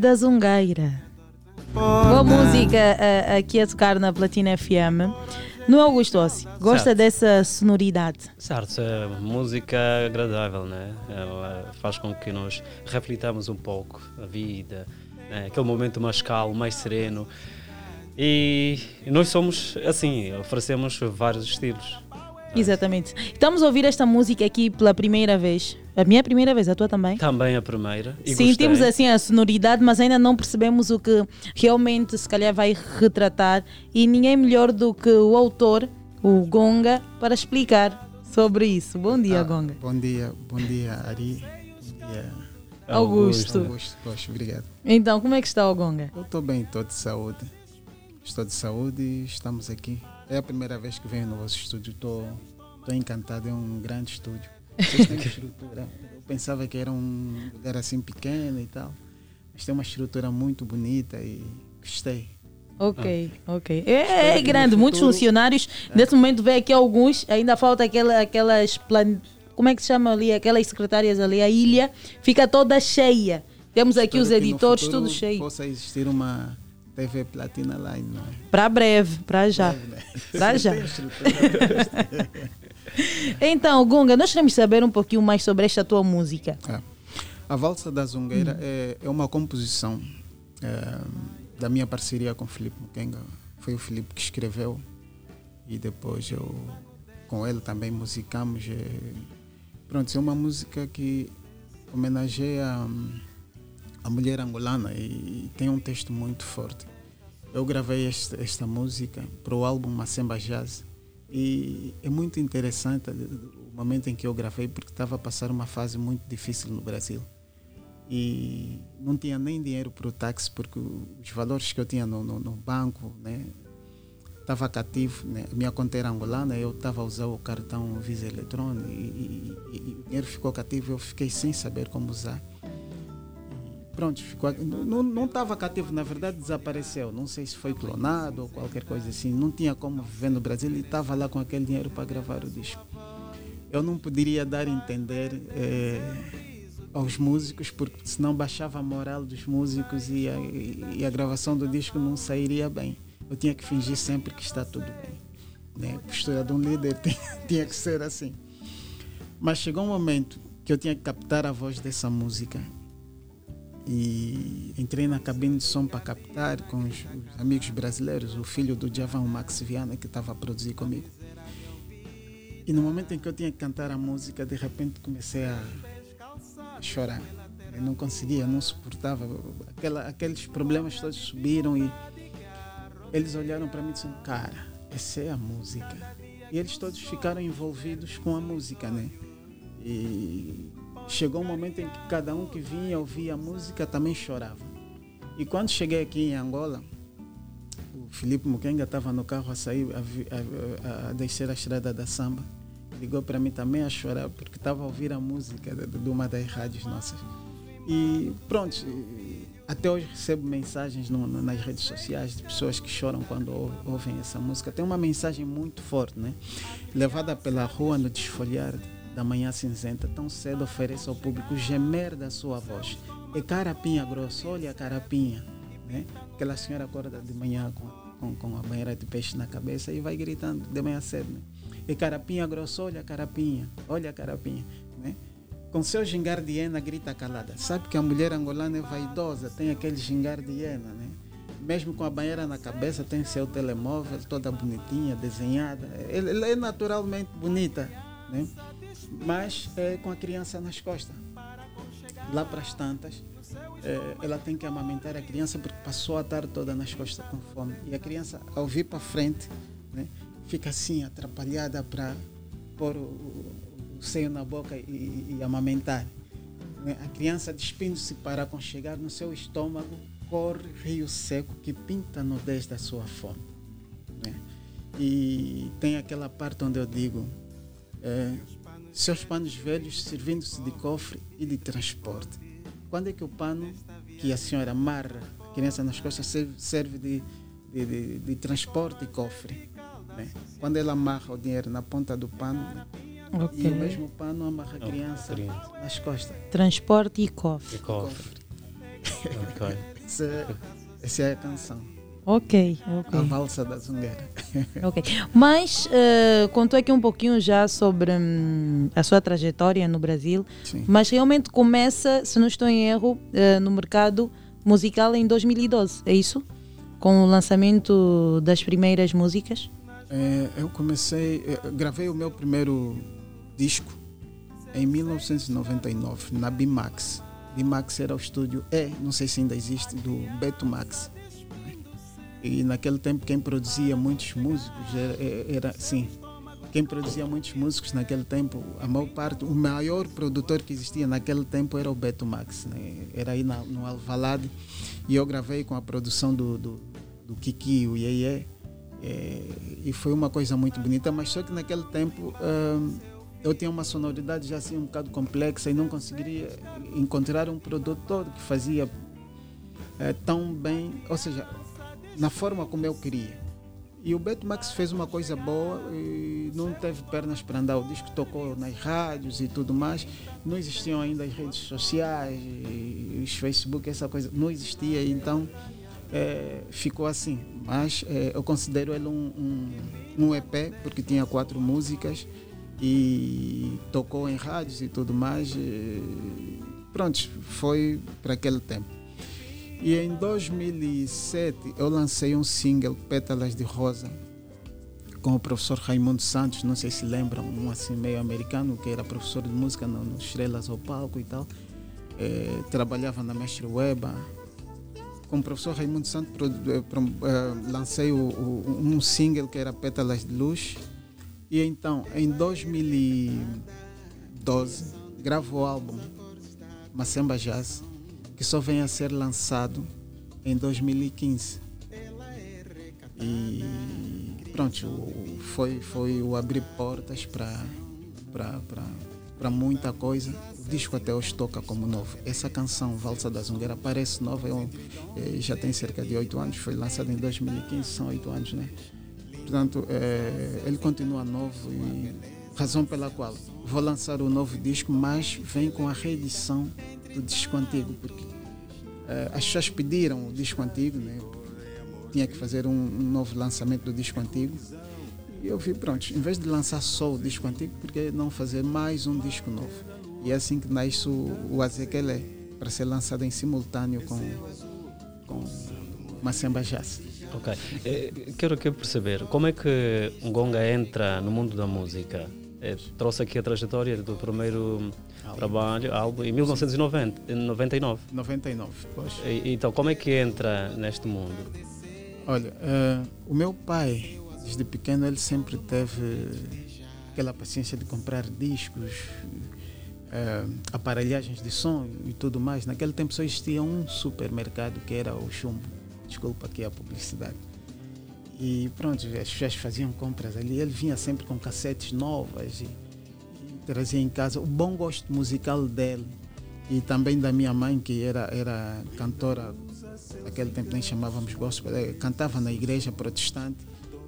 Da Zungueira. Boa música eh, aqui a tocar na Platina FM. No Augusto Ossi, gosta Certo. dessa sonoridade? Certo, é música agradável, né? Ela faz com que nós reflitamos um pouco a vida, né? aquele momento mais calmo, mais sereno. E nós somos assim, oferecemos vários estilos. Exatamente. Estamos a ouvir esta música aqui pela primeira vez. A minha primeira vez, a tua também? Também a primeira. E Sentimos gostei. assim a sonoridade, mas ainda não percebemos o que realmente se calhar vai retratar. E ninguém melhor do que o autor, o Gonga, para explicar sobre isso. Bom dia, Ah, Gonga. Bom dia, bom dia, Ari. Bom dia, Augusto. Augusto, poxa, obrigado. Então, como é que está o Gonga? Eu estou bem, estou de saúde. Estou de saúde e estamos aqui. É a primeira vez que venho no vosso estúdio. Estou encantado, é um grande estúdio. Vocês têm uma estrutura. Eu pensava que era um lugar assim pequeno e tal. Mas tem uma estrutura muito bonita e gostei. Ok, ok. Espero É, é grande, muitos funcionários. Nesse momento vê aqui alguns, ainda falta aquela, aquelas plan... Como é que se chama ali? Aquelas secretárias ali, a ilha, fica toda cheia. Temos aqui Espero os editores, tudo cheio. Possa existir uma TV Platina Line, não é? Para breve, para já. Para já. Então, Gunga, nós queremos saber um pouquinho mais sobre esta tua música. É. A Valsa da Zungueira Hum. é, é uma composição é, da minha parceria com o Felipe Mukenga. Foi o Felipe que escreveu e depois eu com ele também musicamos. é, pronto, é uma música que homenageia hum, a mulher angolana e, tem um texto muito forte. Eu gravei esta, esta música para o álbum Macemba Jazz e é muito interessante o momento em que eu gravei porque estava a passar uma fase muito difícil no Brasil e não tinha nem dinheiro para o táxi porque os valores que eu tinha no, no, no banco né estava cativo né? minha conta era angolana eu estava a usar o cartão Visa Eletrônico e, e- e- e o dinheiro ficou cativo eu fiquei sem saber como usar pronto, ficou, não estava cativo, na verdade desapareceu. Não sei se foi clonado ou qualquer coisa assim. Não tinha como viver no Brasil e estava lá com aquele dinheiro para gravar o disco. Eu não poderia dar a entender eh, aos músicos, porque senão baixava a moral dos músicos e a, e a gravação do disco não sairia bem. Eu tinha que fingir sempre que está tudo bem. Né? A postura de um líder tinha que ser assim. Mas chegou um momento que eu tinha que captar a voz dessa música e entrei na cabine de som para captar com os, os amigos brasileiros, o filho do Javan Max Viana que estava a produzir comigo. E no momento em que eu tinha que cantar a música, de repente comecei a, a chorar. Eu não conseguia, não suportava. Aquela, aqueles problemas todos subiram e eles olharam para mim e disseram: Cara, essa é a música. E eles todos ficaram envolvidos com a música, né? E chegou um momento em que cada um que vinha ouvir a música também chorava. E quando cheguei aqui em Angola, o Felipe Mukenga estava no carro a sair, a, a- a- descer a estrada da samba. Ligou para mim também a chorar porque estava a ouvir a música de, de uma das rádios nossas. E pronto, até hoje recebo mensagens no- no- nas redes sociais de pessoas que choram quando ou- ouvem essa música. Tem uma mensagem muito forte, né? Levada pela rua no desfolhar da manhã cinzenta, tão cedo oferece ao público gemer da sua voz. É carapinha grossa, olha a carapinha. Né? Aquela senhora acorda de manhã com, com, com a banheira de peixe na cabeça e vai gritando de manhã cedo. Né? Carapinha grossa, olha a carapinha, olha a carapinha. Né? Com seu gingar de hiena, grita calada. Sabe que a mulher angolana é vaidosa, tem aquele gingar de hiena, né? Mesmo com a banheira na cabeça, tem seu telemóvel toda bonitinha, desenhada. Ela é naturalmente bonita, né? Mas é com a criança nas costas. Lá para as tantas, eh, ela tem que amamentar a criança porque passou a tarde toda nas costas com fome. E a criança, ao vir para frente, né, fica assim, atrapalhada para pôr o, o- seio na boca e, e amamentar. né? A criança despindo-se para aconchegar no seu estômago, corre rio seco que pinta a nudez da sua fome. né? E tem aquela parte onde eu digo: eh, seus panos velhos servindo-se de cofre e de transporte. Quando é que o pano que a senhora amarra a criança nas costas serve, de, de, de- de transporte e cofre? né? Quando ela amarra o dinheiro na ponta do pano Ok. e o mesmo pano amarra a criança criança. nas costas. Transporte e cofre. E cofre. Ok. Essa, é- essa é a canção. Ok, ok. A valsa da zungueira. Ok. Mas eh, contou aqui um pouquinho já sobre hum, a sua trajetória no Brasil, Sim. mas realmente começa, se não estou em erro, eh, no mercado musical em 2012, é isso? Com o lançamento das primeiras músicas? É, eu comecei, eu gravei o meu primeiro disco em 1999 na Bimax. Bimax era o estúdio E, não sei se ainda existe, do Beto Max. E naquele tempo quem produzia muitos músicos era, era sim, quem produzia muitos músicos naquele tempo, a maior parte, o maior produtor que existia naquele tempo era o Beto Max. né? Era aí na, no Alvalade e eu gravei com a produção do, do, do Kiki, o Yeye. É, e foi uma coisa muito bonita, mas só que naquele tempo hum, eu tinha uma sonoridade já assim um bocado complexa e não conseguiria encontrar um produtor que fazia eh, tão bem, ou seja, na forma como eu queria. E o Beto Max fez uma coisa boa não teve pernas para andar. O disco tocou nas rádios e tudo mais. Não existiam ainda as redes sociais, os Facebook, essa coisa não existia. Então eh, ficou assim. Mas eh, eu considero ele um, um, um EP porque tinha quatro músicas e tocou em rádios e tudo mais. E, pronto, foi para aquele tempo. E em 2007 eu lancei um single, Pétalas de Rosa, com o professor Raimundo Santos, não sei se lembram, um assim meio americano, que era professor de música no, no Estrelas ao Palco e tal. Eh, trabalhava na Mestre Weba. Com o professor Raimundo Santos produ- eh, pro- eh, lancei o- o- um single que era Pétalas de Luz. E então, em 2012, gravo o álbum Macemba Jazz, que só vem a ser lançado em 2015. E pronto, foi, foi o abrir portas para muita coisa. O disco até hoje toca como novo. Essa canção, Valsa da Zungueira, parece nova, eu, eh, já tem cerca de oito anos, foi lançado em 2015, são oito anos, né? Portanto, eh, ele continua novo e razão pela qual vou lançar o novo disco, mas vem com a reedição do disco antigo, porque eh, as pessoas pediram o disco antigo, né? tinha que fazer um, um novo lançamento do disco antigo. E eu vi, pronto, em vez de lançar só o disco antigo, por que não fazer mais um disco novo? E é assim que nasce o, o Azequelé, para ser lançado em simultâneo com, com Macemba Jazz. Ok. Eh, Quero aqui perceber como é que um Gonga entra no mundo da música. Eh, Trouxe aqui a trajetória do primeiro trabalho, álbum, em 1999. 99, pois. E- Então, como é que entra neste mundo? Olha, eh, o meu pai, desde pequeno, ele sempre teve aquela paciência de comprar discos, eh, aparelhagens de som e tudo mais. Naquele tempo só existia um supermercado que era o Chumbo. Desculpa aqui a publicidade. E pronto, as pessoas faziam compras ali. Ele vinha sempre com cassetes novas e trazia em casa o bom gosto musical dele e também da minha mãe, que era, era cantora, naquele tempo nem chamávamos gospel, cantava na igreja protestante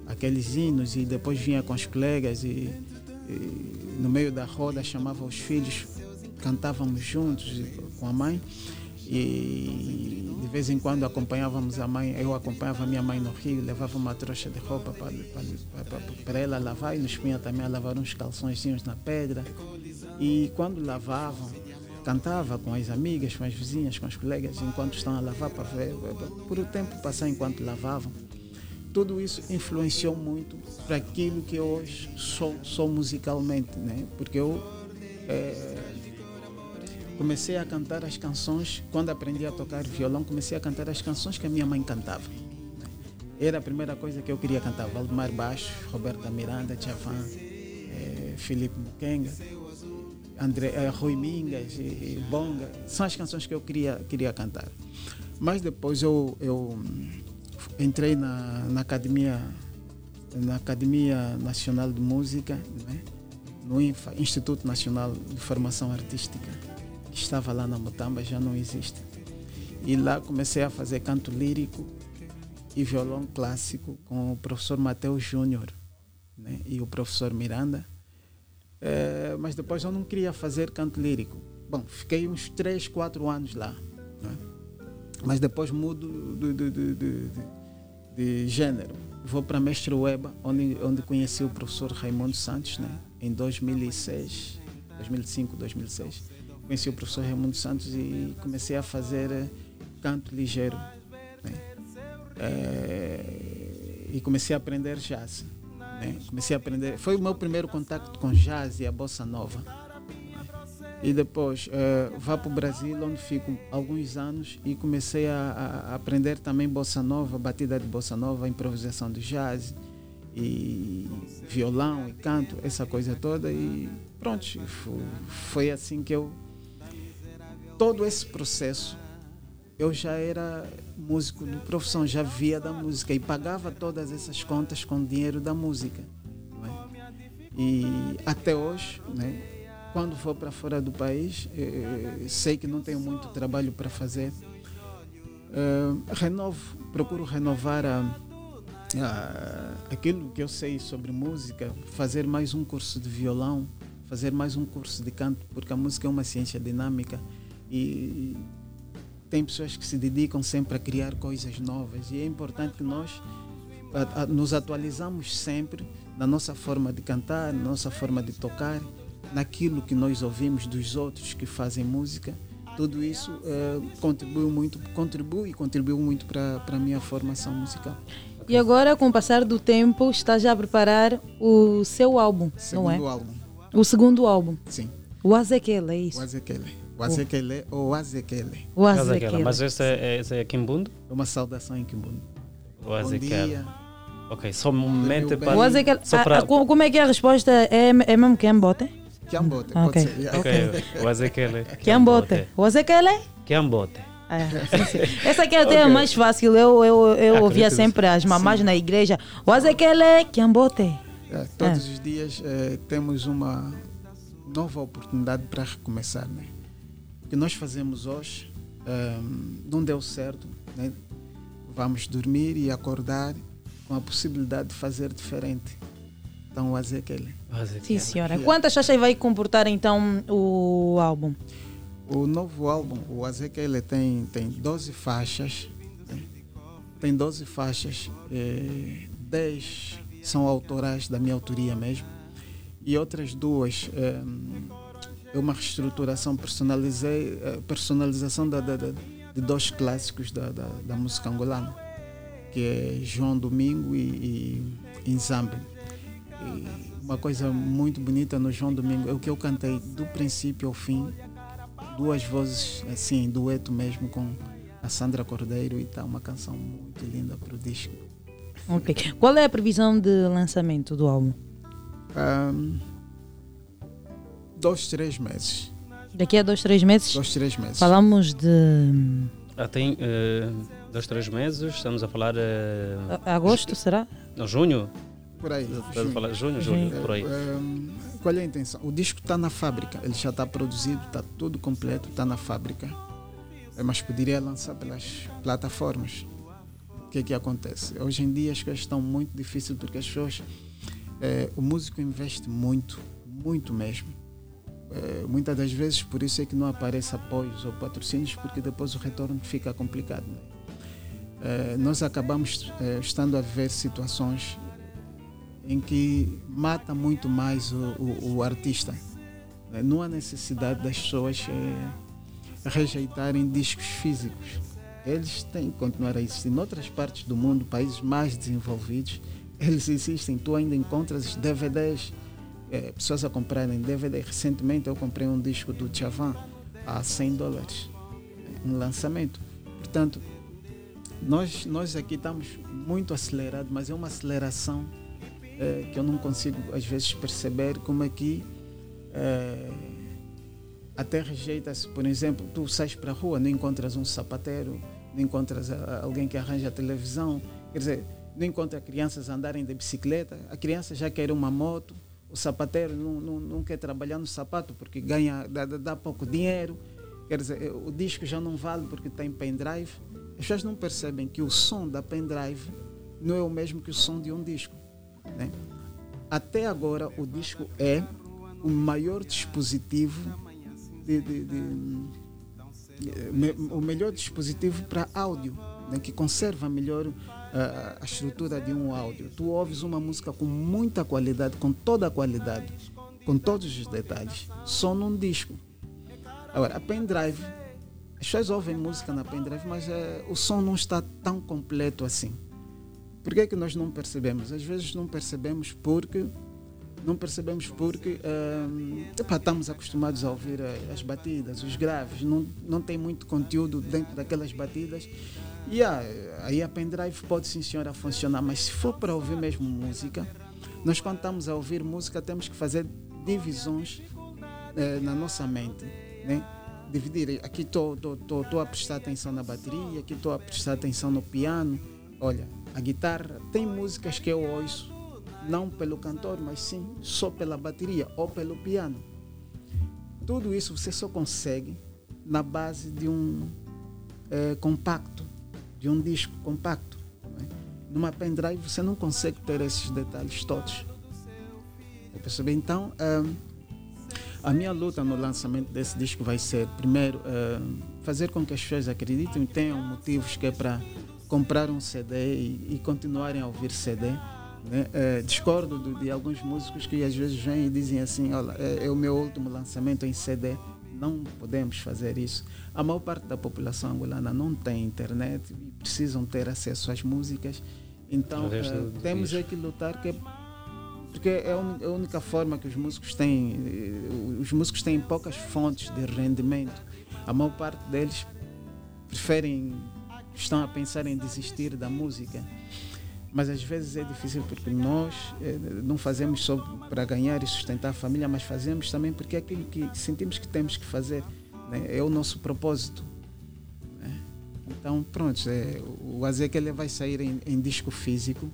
aqueles hinos e depois vinha com os colegas e, e no meio da roda chamava os filhos, cantávamos juntos com a mãe e de vez em quando acompanhávamos a mãe, eu acompanhava a minha mãe no rio, levava uma trouxa de roupa para, para, ela lavar e nos punha também a lavar uns calçõezinhos na pedra e quando lavavam cantava com as amigas, com as vizinhas, com os colegas enquanto estão a lavar para ver, por o tempo passar enquanto lavavam tudo isso influenciou muito para aquilo que hoje sou, sou musicalmente, né? Porque eu eh, comecei a cantar as canções, quando aprendi a tocar violão, comecei a cantar as canções que a minha mãe cantava. Era a primeira coisa que eu queria cantar, Valdemar Baixo, Roberta Miranda, Tchavan, eh, Felipe Mukenga, André, eh, Rui Mingas e, e Bonga, são as canções que eu queria, queria cantar. Mas depois eu, eu entrei na, na academia na academia nacional de música né? no INFA Instituto Nacional de Formação Artística que estava lá na Mutamba já não existe e lá comecei a fazer canto lírico e violão clássico com o professor Mateus Júnior né? e o professor Miranda Eh, mas depois eu não queria fazer canto lírico bom fiquei uns 3, 4 anos lá né? mas depois mudo de, de, de, de, de gênero. Vou para Mestre Weba, onde, onde conheci o professor Raimundo Santos, né? em 2006, 2005, 2006. Conheci o professor Raimundo Santos e comecei a fazer eh, canto ligeiro. Né? Eh, e comecei a aprender jazz. Né? Comecei a aprender. Foi o meu primeiro contato com jazz e a bossa nova e depois eh, vá para o Brasil, onde fico alguns anos e comecei a, a aprender também bossa nova, batida de bossa nova, improvisação de jazz e violão e canto, essa coisa toda e pronto, fo- foi assim que eu todo esse processo eu já era músico de profissão, já via da música e pagava todas essas contas com dinheiro da música. é? E até hoje, né, quando for para fora do país, eh, sei que não tenho muito trabalho para fazer. Eh, renovo, procuro renovar a, a- aquilo que eu sei sobre música, fazer mais um curso de violão, fazer mais um curso de canto, porque a música é uma ciência dinâmica e tem pessoas que se dedicam sempre a criar coisas novas e é importante que nós a- a- nos atualizamos sempre na nossa forma de cantar, na nossa forma de tocar, naquilo que nós ouvimos dos outros que fazem música. Tudo isso eh, contribuiu muito, contribui e contribuiu muito para a minha formação musical. E agora, com o passar do tempo, está já a preparar o seu álbum, não é? Segundo álbum. O segundo álbum. Sim. O Azekele, é isso? O Azekele. O Azekele ou Azekele. O Azekele. Mas esse é, esse é Kimbundo? Uma saudação em Kimbundo. O Bom dia. Ok, somente para. O Azekele, só ah, para- ah, co- como é que é a resposta? É, é mesmo Kiambote? Kiambote, Ah, ok. Ok, o Azekele. Kiambote. O Azekele? Kiambote. É, sim, sim. Essa aqui até é Ok. mais fácil. Eu, eu, eu Ah, ouvia sempre as mamás Sim. na igreja. O Azekele, Kiambote. É, todos os dias eh, temos uma nova oportunidade para recomeçar. Né? O que nós fazemos hoje ehm, não deu certo. Né? Vamos dormir e acordar com a possibilidade de fazer diferente. Então, o Azekele. Sim, senhora. Quantas faixas vai comportar então o álbum? O novo álbum, o Azekele, tem, tem 12 faixas. né? Tem 12 faixas. eh, 10 são autorais da minha autoria mesmo. E outras duas eh, é uma reestruturação, personalizei, eh, personalização da, da- da- de dois clássicos da, da, música angolana, que é João Domingo e, e uma coisa muito bonita no João Domingo é o que eu cantei do princípio ao fim, duas vozes assim, dueto mesmo com a Sandra Cordeiro e tá uma canção muito linda para o disco. Ok. Qual é a previsão de lançamento do álbum? Ahm, dois, três meses. Daqui a dois, três meses? Dois, três meses. Falamos de. Ah, tem, eh, Dois, três meses, estamos a falar. A- Agosto, será? Não, junho? Por aí. A falar junho, julho, por aí. Ehm, qual é a intenção? O disco está na fábrica, ele já está produzido, está tudo completo, está na fábrica. Eh, Mas poderia lançar pelas plataformas. O que é que acontece? Hoje em dia as coisas estão muito difíceis porque as pessoas. eh, o músico investe muito, muito mesmo. Eh, muitas das vezes por isso é que não aparece apoios ou patrocínios, porque depois o retorno fica complicado. né? Nós acabamos eh, estando a ver situações em que mata muito mais o, o- o artista. Não há necessidade das pessoas rejeitarem discos físicos. Eles têm que continuar a existir. Em outras partes do mundo, países mais desenvolvidos, eles existem. Tu ainda encontras DVDs, eh, pessoas a comprarem DVD. Recentemente eu comprei um disco do Chavan a 100 dólares, um lançamento. Portanto, nós, nós aqui estamos muito acelerados, mas é uma aceleração eh, que eu não consigo às vezes perceber como é que eh, até rejeita-se, por exemplo, tu sais para a rua, não encontras um sapateiro, não encontras alguém que arranja a televisão, quer dizer, não encontra crianças andarem de bicicleta, a criança já quer uma moto, o sapateiro não, não, não quer trabalhar no sapato porque ganha, dá, dá- pouco dinheiro, quer dizer, eh, o disco já não vale porque tem pendrive. As pessoas não percebem que o som da pendrive não é o mesmo que o som de um disco. né? Até agora, o disco é o maior dispositivo de, de- de- me- o melhor dispositivo para áudio, né, que conserva melhor ah, a estrutura de um áudio. Tu ouves uma música com muita qualidade, com toda a qualidade, com todos os detalhes, só num disco. Agora, a pendrive, as pessoas ouvem música na pendrive, mas eh, o som não está tão completo assim. Por que, é que nós não percebemos? Às vezes não percebemos porque não percebemos porque hum, epá, estamos acostumados a ouvir eh, as batidas, os graves, não, não tem muito conteúdo dentro daquelas batidas. E aí a pendrive pode sim senhora funcionar, mas se for para ouvir mesmo música, nós quando estamos a ouvir música temos que fazer divisões eh, na nossa mente. Né? Dividir, aqui estou a prestar atenção na bateria, aqui estou a prestar atenção no piano. Olha, a guitarra, tem músicas que eu ouço não pelo cantor, mas sim só pela bateria ou pelo piano. Tudo isso você só consegue na base de um eh, compacto, de um disco compacto. é? Numa pendrive você não consegue ter esses detalhes todos. Eu percebi? Então, ah, a minha luta no lançamento desse disco vai ser, primeiro, ah, fazer com que as pessoas acreditem e tenham motivos que é para comprar um CD e, e continuarem a ouvir CD. né? Eh, discordo do- de alguns músicos que às vezes vêm e dizem assim: Olha, é, é o meu último lançamento em CD. Não podemos fazer isso. A maior parte da população angolana não tem internet e precisam ter acesso às músicas. Então, do temos é que lutar que porque é a uni- a única forma que os músicos têm. eh, Os músicos têm poucas fontes de rendimento. A maior parte deles preferem, estão a pensar em desistir da música. Mas às vezes é difícil porque nós eh, não fazemos só para ganhar e sustentar a família, mas fazemos também porque é aquilo que sentimos que temos que fazer. né? É o nosso propósito. né? Então, pronto, é, o Azeque ele vai sair em, em disco físico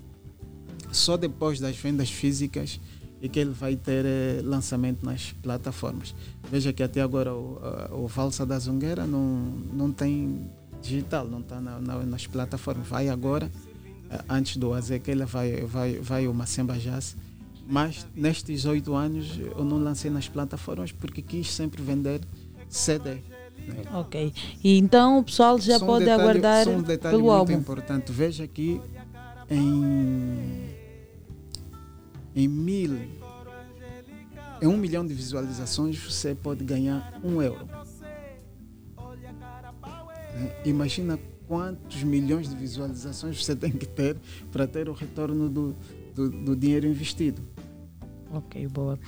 só depois das vendas físicas e que ele vai ter eh, lançamento nas plataformas. Veja que até agora o, o Valsa da Zungueira não, não tem digital, não está na, na- nas plataformas. Vai agora, antes do Azequela, vai, vai, vai o Macemba Jazz. Mas nestes oito anos eu não lancei nas plataformas porque quis sempre vender CD. né? Ok. E então o pessoal já Só um pode detalhe- aguardar só um detalhe pelo muito álbum. importante. Veja aqui em em mil em um milhão de visualizações você pode ganhar um euro. Né? Imagina quantos milhões de visualizações você tem que ter para ter o retorno do, do, do dinheiro investido. Ok, boa.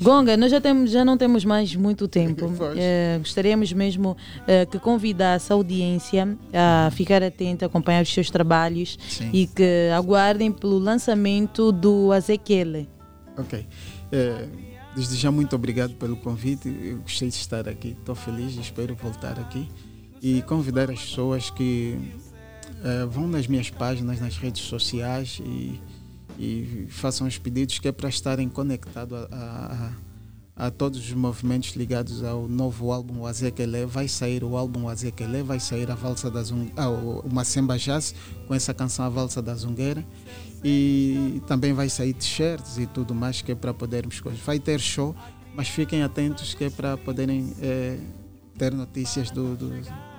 Gonga, nós já, temos, já não temos mais muito tempo. Eh, gostaríamos mesmo eh, que convidasse a audiência a ficar atenta, acompanhar os seus trabalhos Sim. e que aguardem pelo lançamento do Azequele. Ok. Eh, desde já, muito obrigado pelo convite. Eu gostei de estar aqui. Estou feliz e espero voltar aqui. E convidar as pessoas que eh, vão nas minhas páginas, nas redes sociais e, e façam os pedidos que é para estarem conectados a, a- a- todos os movimentos ligados ao novo álbum Azequele. Vai sair o álbum Azequele, vai sair a Valsa da Zung... ah, uma Semba Jazz com essa canção A Valsa da Zungueira. E também vai sair t-shirts e tudo mais que é para podermos. Vai ter show, mas fiquem atentos que é para poderem eh, ter notícias do, do,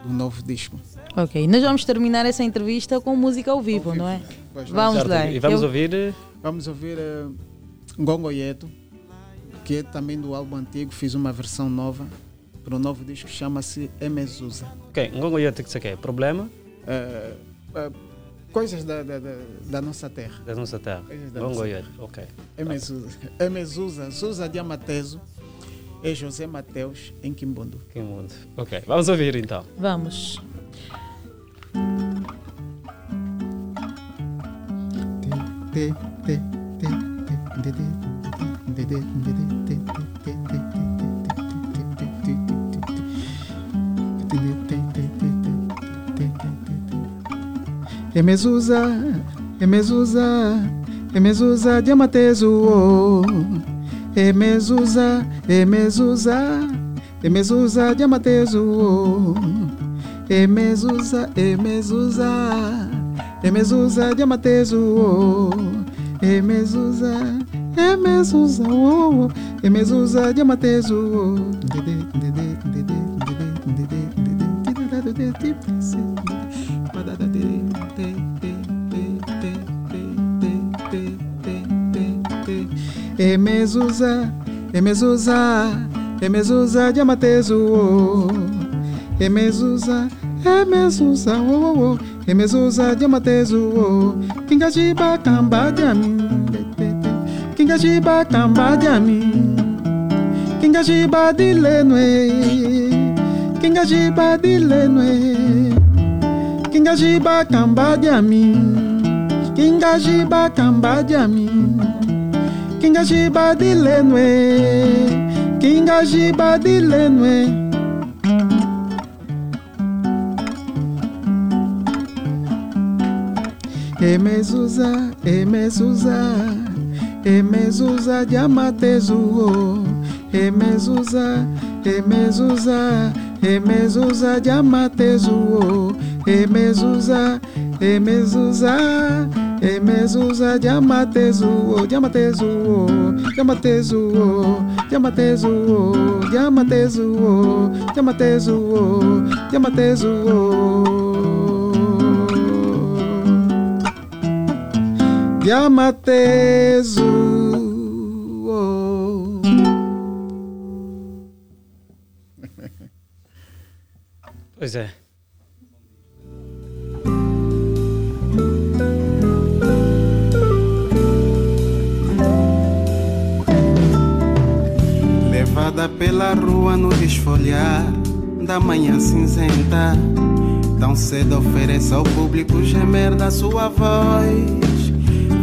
do novo disco. Ok, nós vamos terminar essa entrevista com música ao vivo, não é? Pois Vamos Certo, lá. E vamos Eu- ouvir. Vamos ouvir eh, Ngongo Yeto, que é também do álbum antigo, fiz uma versão nova para o novo disco, chama-se Emezusa. Ok, Ngongo Yete, que você quer? Problema Eh, eh, coisas da, da, da, da nossa terra. da nossa terra. Coisas da Ngongo terra. ok. Emezusa. Emezusa, Zusa de Amateso é José Mateus em Quimbundo. Quimbundo. Ok, vamos ouvir então. Vamos. É Emezuza, Emezuza, é Emezuza é de Amatezu. Oh e mezuzá, e Emezuza, e Emezuza de Amatezu. Emezuza, e Emezuza de Amatezu. Emezuza, e oh, oh, oh. e Emezuza de Amatezu. Dede. Emezusa, Emezusa, Emezusa de Amateso. oh. Emezusa, Emezusa, oh, oh, oh. Emezusa de Amateso. oh. Kingajiba kamba de mim. Kingajiba kamba de mim. Kingajiba de lenue. Kingajiba de lenue. Kingajiba kamba de mim. Kingajiba kamba de mim. kinga jiba dilenwe kinga jiba dilenwe emezuza emezuza emezuza jamatezuo emezuza emezuza emezuza jamatezuo emezuza emezuza Emezuza Diamatezuo, Diamatezuo, Diamatezuo, Diamatezuo, Diamatezuo, Diamatezuo, Diamatezuo. Diamatezuo. Pois é. Levada pela rua no desfolhar da manhã cinzenta. Tão cedo oferece ao público gemer da sua voz.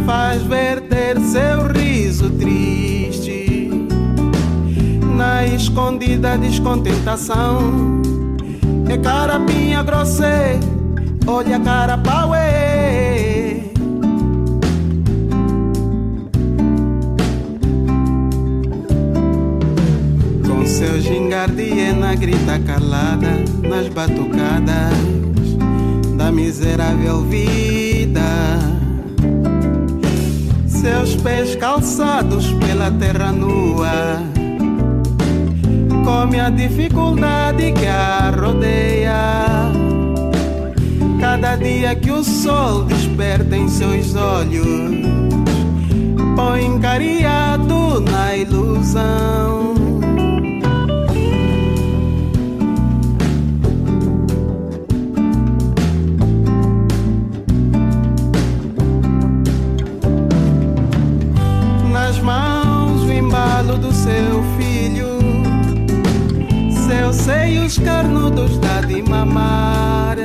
Faz verter seu riso triste na escondida descontentação. É cara minha grosse, olha cara pauê. Seu gingar de hiena grita calada nas batucadas da miserável vida. Seus pés calçados pela terra nua, come a dificuldade que a rodeia. Cada dia que o sol desperta em seus olhos, põe cariado na ilusão. seios carnudos dá de mamar.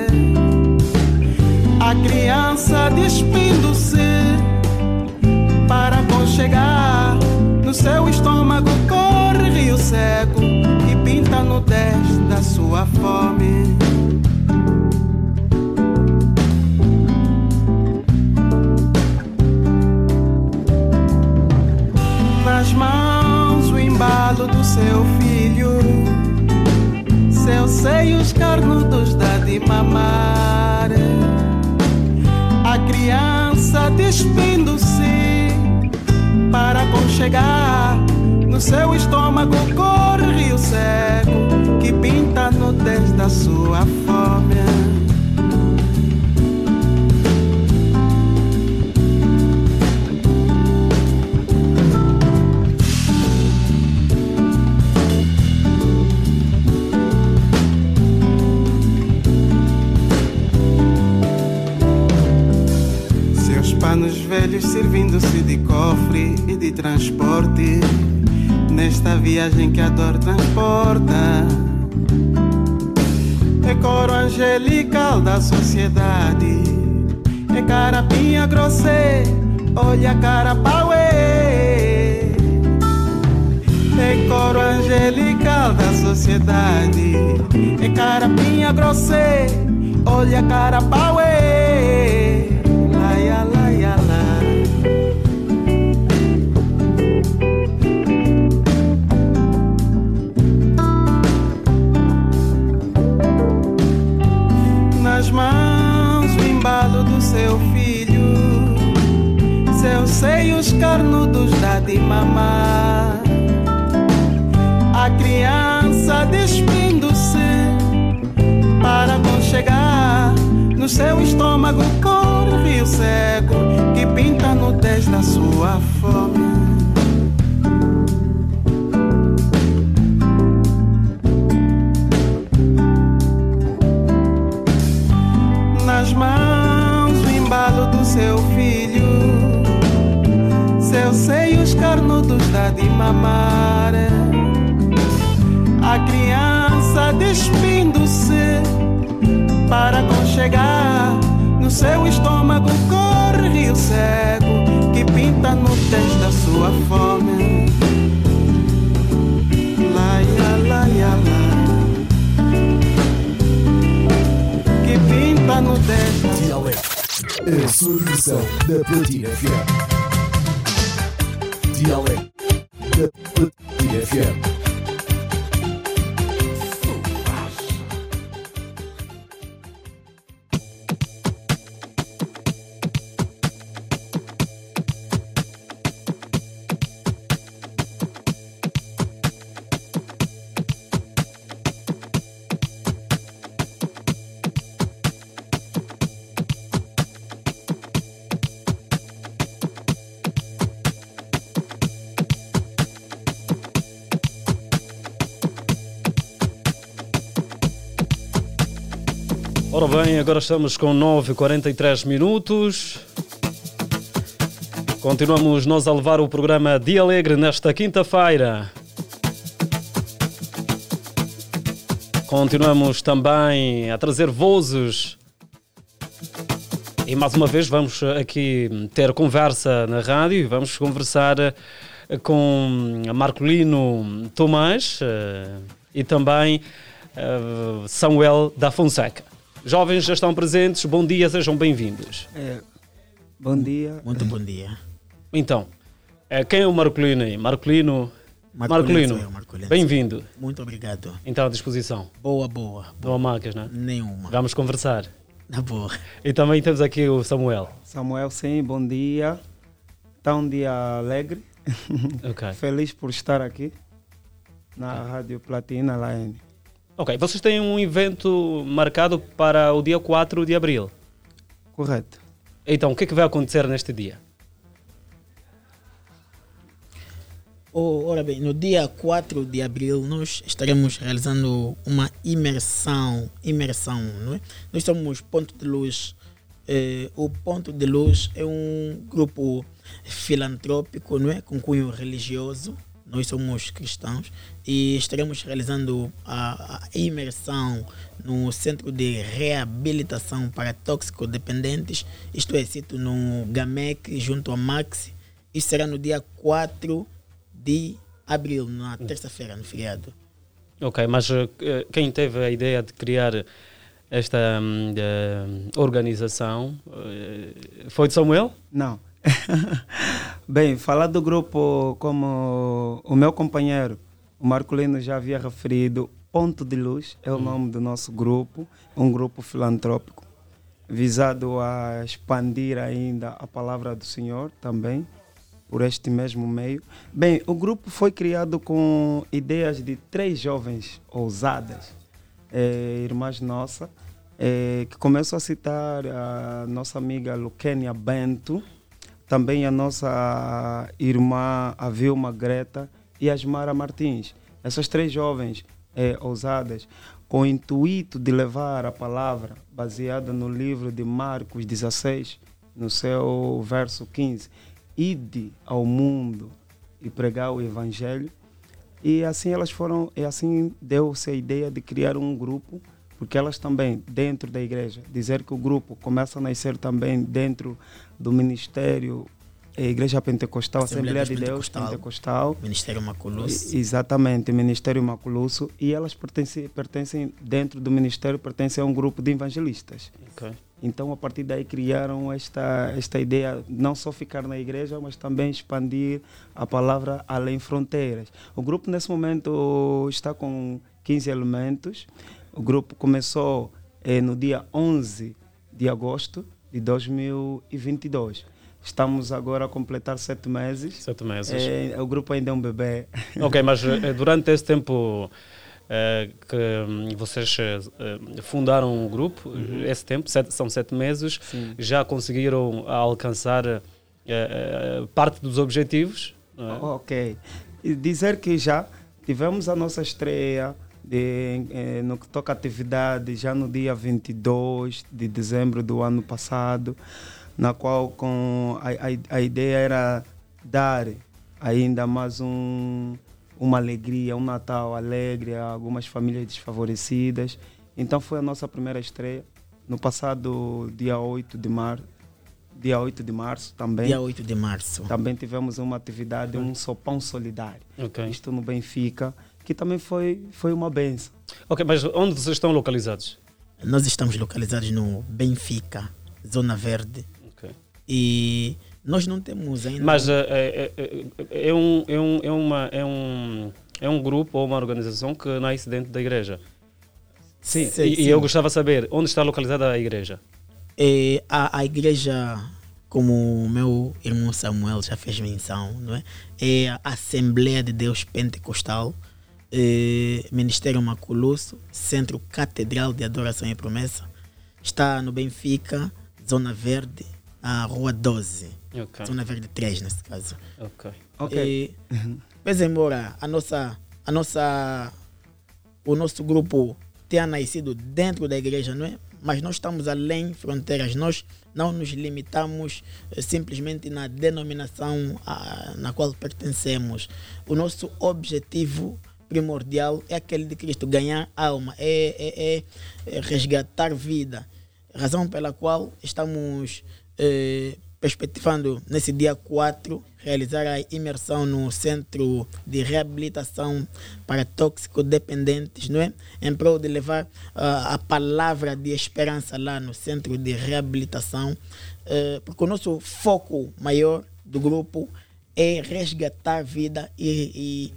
A criança despindo-se para conchegar No seu estômago corre rio cego e pinta no da sua fome. Nas mãos o embalo do seu filho seu seios os carnudos dá de mamar. A criança despindo-se para conchegar no seu estômago corre o cego que pinta a nudez da sua fome. Panos velhos servindo-se de cofre e de transporte nesta viagem que a dor transporta. É coro angelical da sociedade, é carapinha grossê, olha cara pauê. É coro angelical da sociedade, é carapinha grossê, olha cara seios carnudos dá de mamar. A criança despindo-se para aconchegar. No seu estômago corre o cego que pinta no nudez da sua fome. De mamar. A criança despindo-se para aconchegar. No seu estômago corre o cego que pinta no teste da sua fome. Laia, laia, laia. Que pinta no teste. Dialeto. A sua versão da Platina FM. Agora estamos com 9h43 minutos. Continuamos nós a levar o programa Dia Alegre nesta quinta-feira. Continuamos também a trazer vozes. E mais uma vez vamos aqui ter conversa na rádio e vamos conversar eh, com Marcolino Tomás eh, e também eh, Samuel da Fonseca. Jovens já estão presentes, bom dia, sejam bem-vindos. É, bom dia. Muito bom dia. Então, eh, quem é o Marcolino aí? Marcolino. Marcolino Marcolino. bem-vindo. Muito obrigado. Então, à disposição. Boa, boa. Não há marcas, né? Nenhuma. Vamos conversar. Na boa. E também temos aqui o Samuel. Samuel, sim, bom dia. Está um dia alegre. Ok. Feliz por estar aqui na Rádio Platina Line. Ok, vocês têm um evento marcado para o dia 4 de abril. Correto. Então, o que é que vai acontecer neste dia? Oh, ora bem, no dia 4 de abril nós estaremos realizando uma imersão, imersão, não é? Nós somos Ponto de Luz. Eh, o Ponto de Luz é um grupo filantrópico, não é? Com cunho religioso. Nós somos cristãos e estaremos realizando a, a imersão no Centro de Reabilitação para Toxicodependentes, isto é, sito no GAMEC, junto ao Maxi. Isso será no dia 4 de abril, na terça-feira, no feriado. Ok, mas eh, quem teve a ideia de criar esta hum, eh, organização eh, foi de Samuel? Não. Bem, falar do grupo, como o meu companheiro, o Marcolino já havia referido, Ponto de Luz é o nome do nosso grupo, um grupo filantrópico visado a expandir ainda a palavra do Senhor também por este mesmo meio. Bem, o grupo foi criado com ideias de três jovens ousadas, eh, irmãs nossas, eh, que começam a citar a nossa amiga Luquênia Bento, também a nossa irmã a Vilma Greta e Asmara Martins. Essas três jovens eh, ousadas, com o intuito de levar a palavra baseada no livro de Marcos 16, no seu verso 15, ide ao mundo e pregar o evangelho. E assim elas foram, e assim deu-se a ideia de criar um grupo, porque elas também, dentro da igreja, dizer que o grupo começa a nascer também dentro do ministério a Igreja Pentecostal, Assembleia, de Deus Pentecostal. Ministério Maculusso. Exatamente, Ministério Maculusso. E elas pertencem, pertencem, dentro do Ministério, pertencem a um grupo de evangelistas. Ok. Então, a partir daí, criaram esta, esta ideia, não só ficar na igreja, mas também expandir a palavra além fronteiras. O grupo, nesse momento, está com 15 elementos. O grupo começou eh, no dia 11 de agosto de 2022. Estamos agora a completar sete meses. Sete meses. É, o grupo ainda é um bebê. Ok, mas eh, durante esse tempo eh, que hum, vocês eh, fundaram o grupo, Uhum. esse tempo, sete- são sete meses, Sim. já conseguiram alcançar parte dos objetivos? é? Ok. E dizer que já tivemos a nossa estreia de, eh, no que toca a atividade já no dia 22 de dezembro do ano passado, na qual com a, a, a ideia era dar ainda mais um, uma alegria, um Natal alegre a algumas famílias desfavorecidas. Então foi a nossa primeira estreia no passado dia 8 de março. Dia 8 de março também. Dia 8 de março. Também tivemos uma atividade, um sopão solidário. Ok. Isto no Benfica, que também foi, foi uma benção. Ok, mas onde vocês estão localizados? Nós estamos localizados no Benfica, Zona Verde. E nós não temos ainda. Mas é, é, é, um, é, um, é, uma, é, um, é um grupo ou uma organização que nasce dentro da igreja? Sim, E, e eu gostava de saber onde está localizada a igreja. É, a, a igreja, como o meu irmão Samuel já fez menção, não é? é a Assembleia de Deus Pentecostal, é, Ministério Maculusso, Centro Catedral de Adoração e Promessa. Está no Benfica, Zona Verde, a Rua 12. Ok. Zona Verde 3, nesse caso. Ok. Ok. E, pese embora a nossa, a nossa, o nosso grupo tenha nascido dentro da igreja, não é? Mas nós estamos além fronteiras. Nós não nos limitamos eh, simplesmente na denominação a, na qual pertencemos. O nosso objetivo primordial é aquele de Cristo, ganhar alma, é, é, é- é resgatar vida. Razão pela qual estamos eh, perspectivando nesse dia 4 realizar a imersão no centro de reabilitação para toxicodependentes, não é? Em prol de levar ah, a palavra de esperança lá no centro de reabilitação, eh, porque o nosso foco maior do grupo é resgatar vida e, e,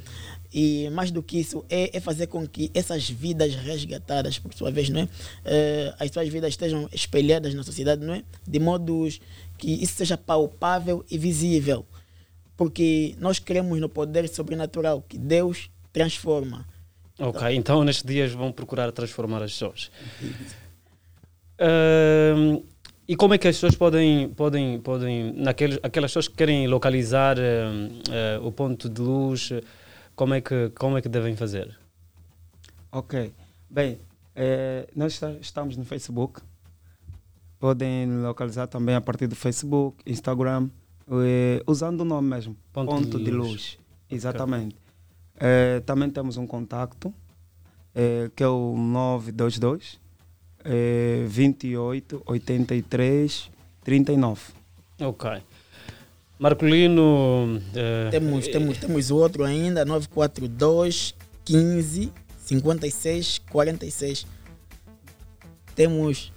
e mais do que isso é, é fazer com que essas vidas resgatadas por sua vez não é? Eh, as suas vidas estejam espelhadas na sociedade não é? De modos que isso seja palpável e visível. Porque nós cremos no poder sobrenatural que Deus transforma. Ok, então nestes dias vão procurar transformar as pessoas. E como é que as pessoas podem, podem, podem naqueles, aquelas pessoas que querem localizar ahm, ah, o ponto de luz, como é que, como é que devem fazer? Ok. Bem, eh, nós estamos no Facebook. Podem localizar também a partir do Facebook, Instagram, eh, usando o nome mesmo. Ponto Ponto, de de, Luz. Luz. Exatamente. Eh, também temos um contato, eh, que é o 922 eh, 28 83 39. Ok. Marcolino. eh, temos, temos, temos outro ainda 942 15 56 46 temos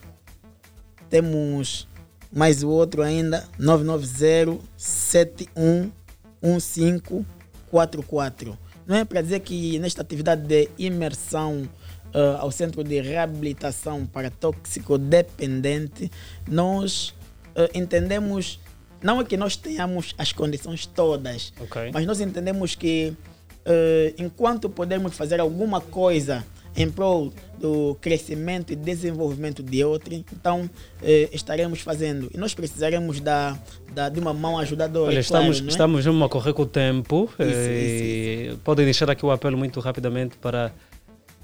temos mais o outro ainda 990 71 1544 não é para dizer que nesta atividade de imersão uh, ao Centro de Reabilitação para Toxicodependente, nós uh, entendemos, não é que nós tenhamos as condições todas, Ok. mas nós entendemos que uh, enquanto podemos fazer alguma coisa em prol do crescimento e desenvolvimento de outro, então eh, estaremos fazendo. E nós precisaremos da, da, de uma mão ajudadora. Olha, claro, estamos, não é? estamos mesmo a correr com o tempo. Isso, eh, Podem deixar aqui o apelo muito rapidamente para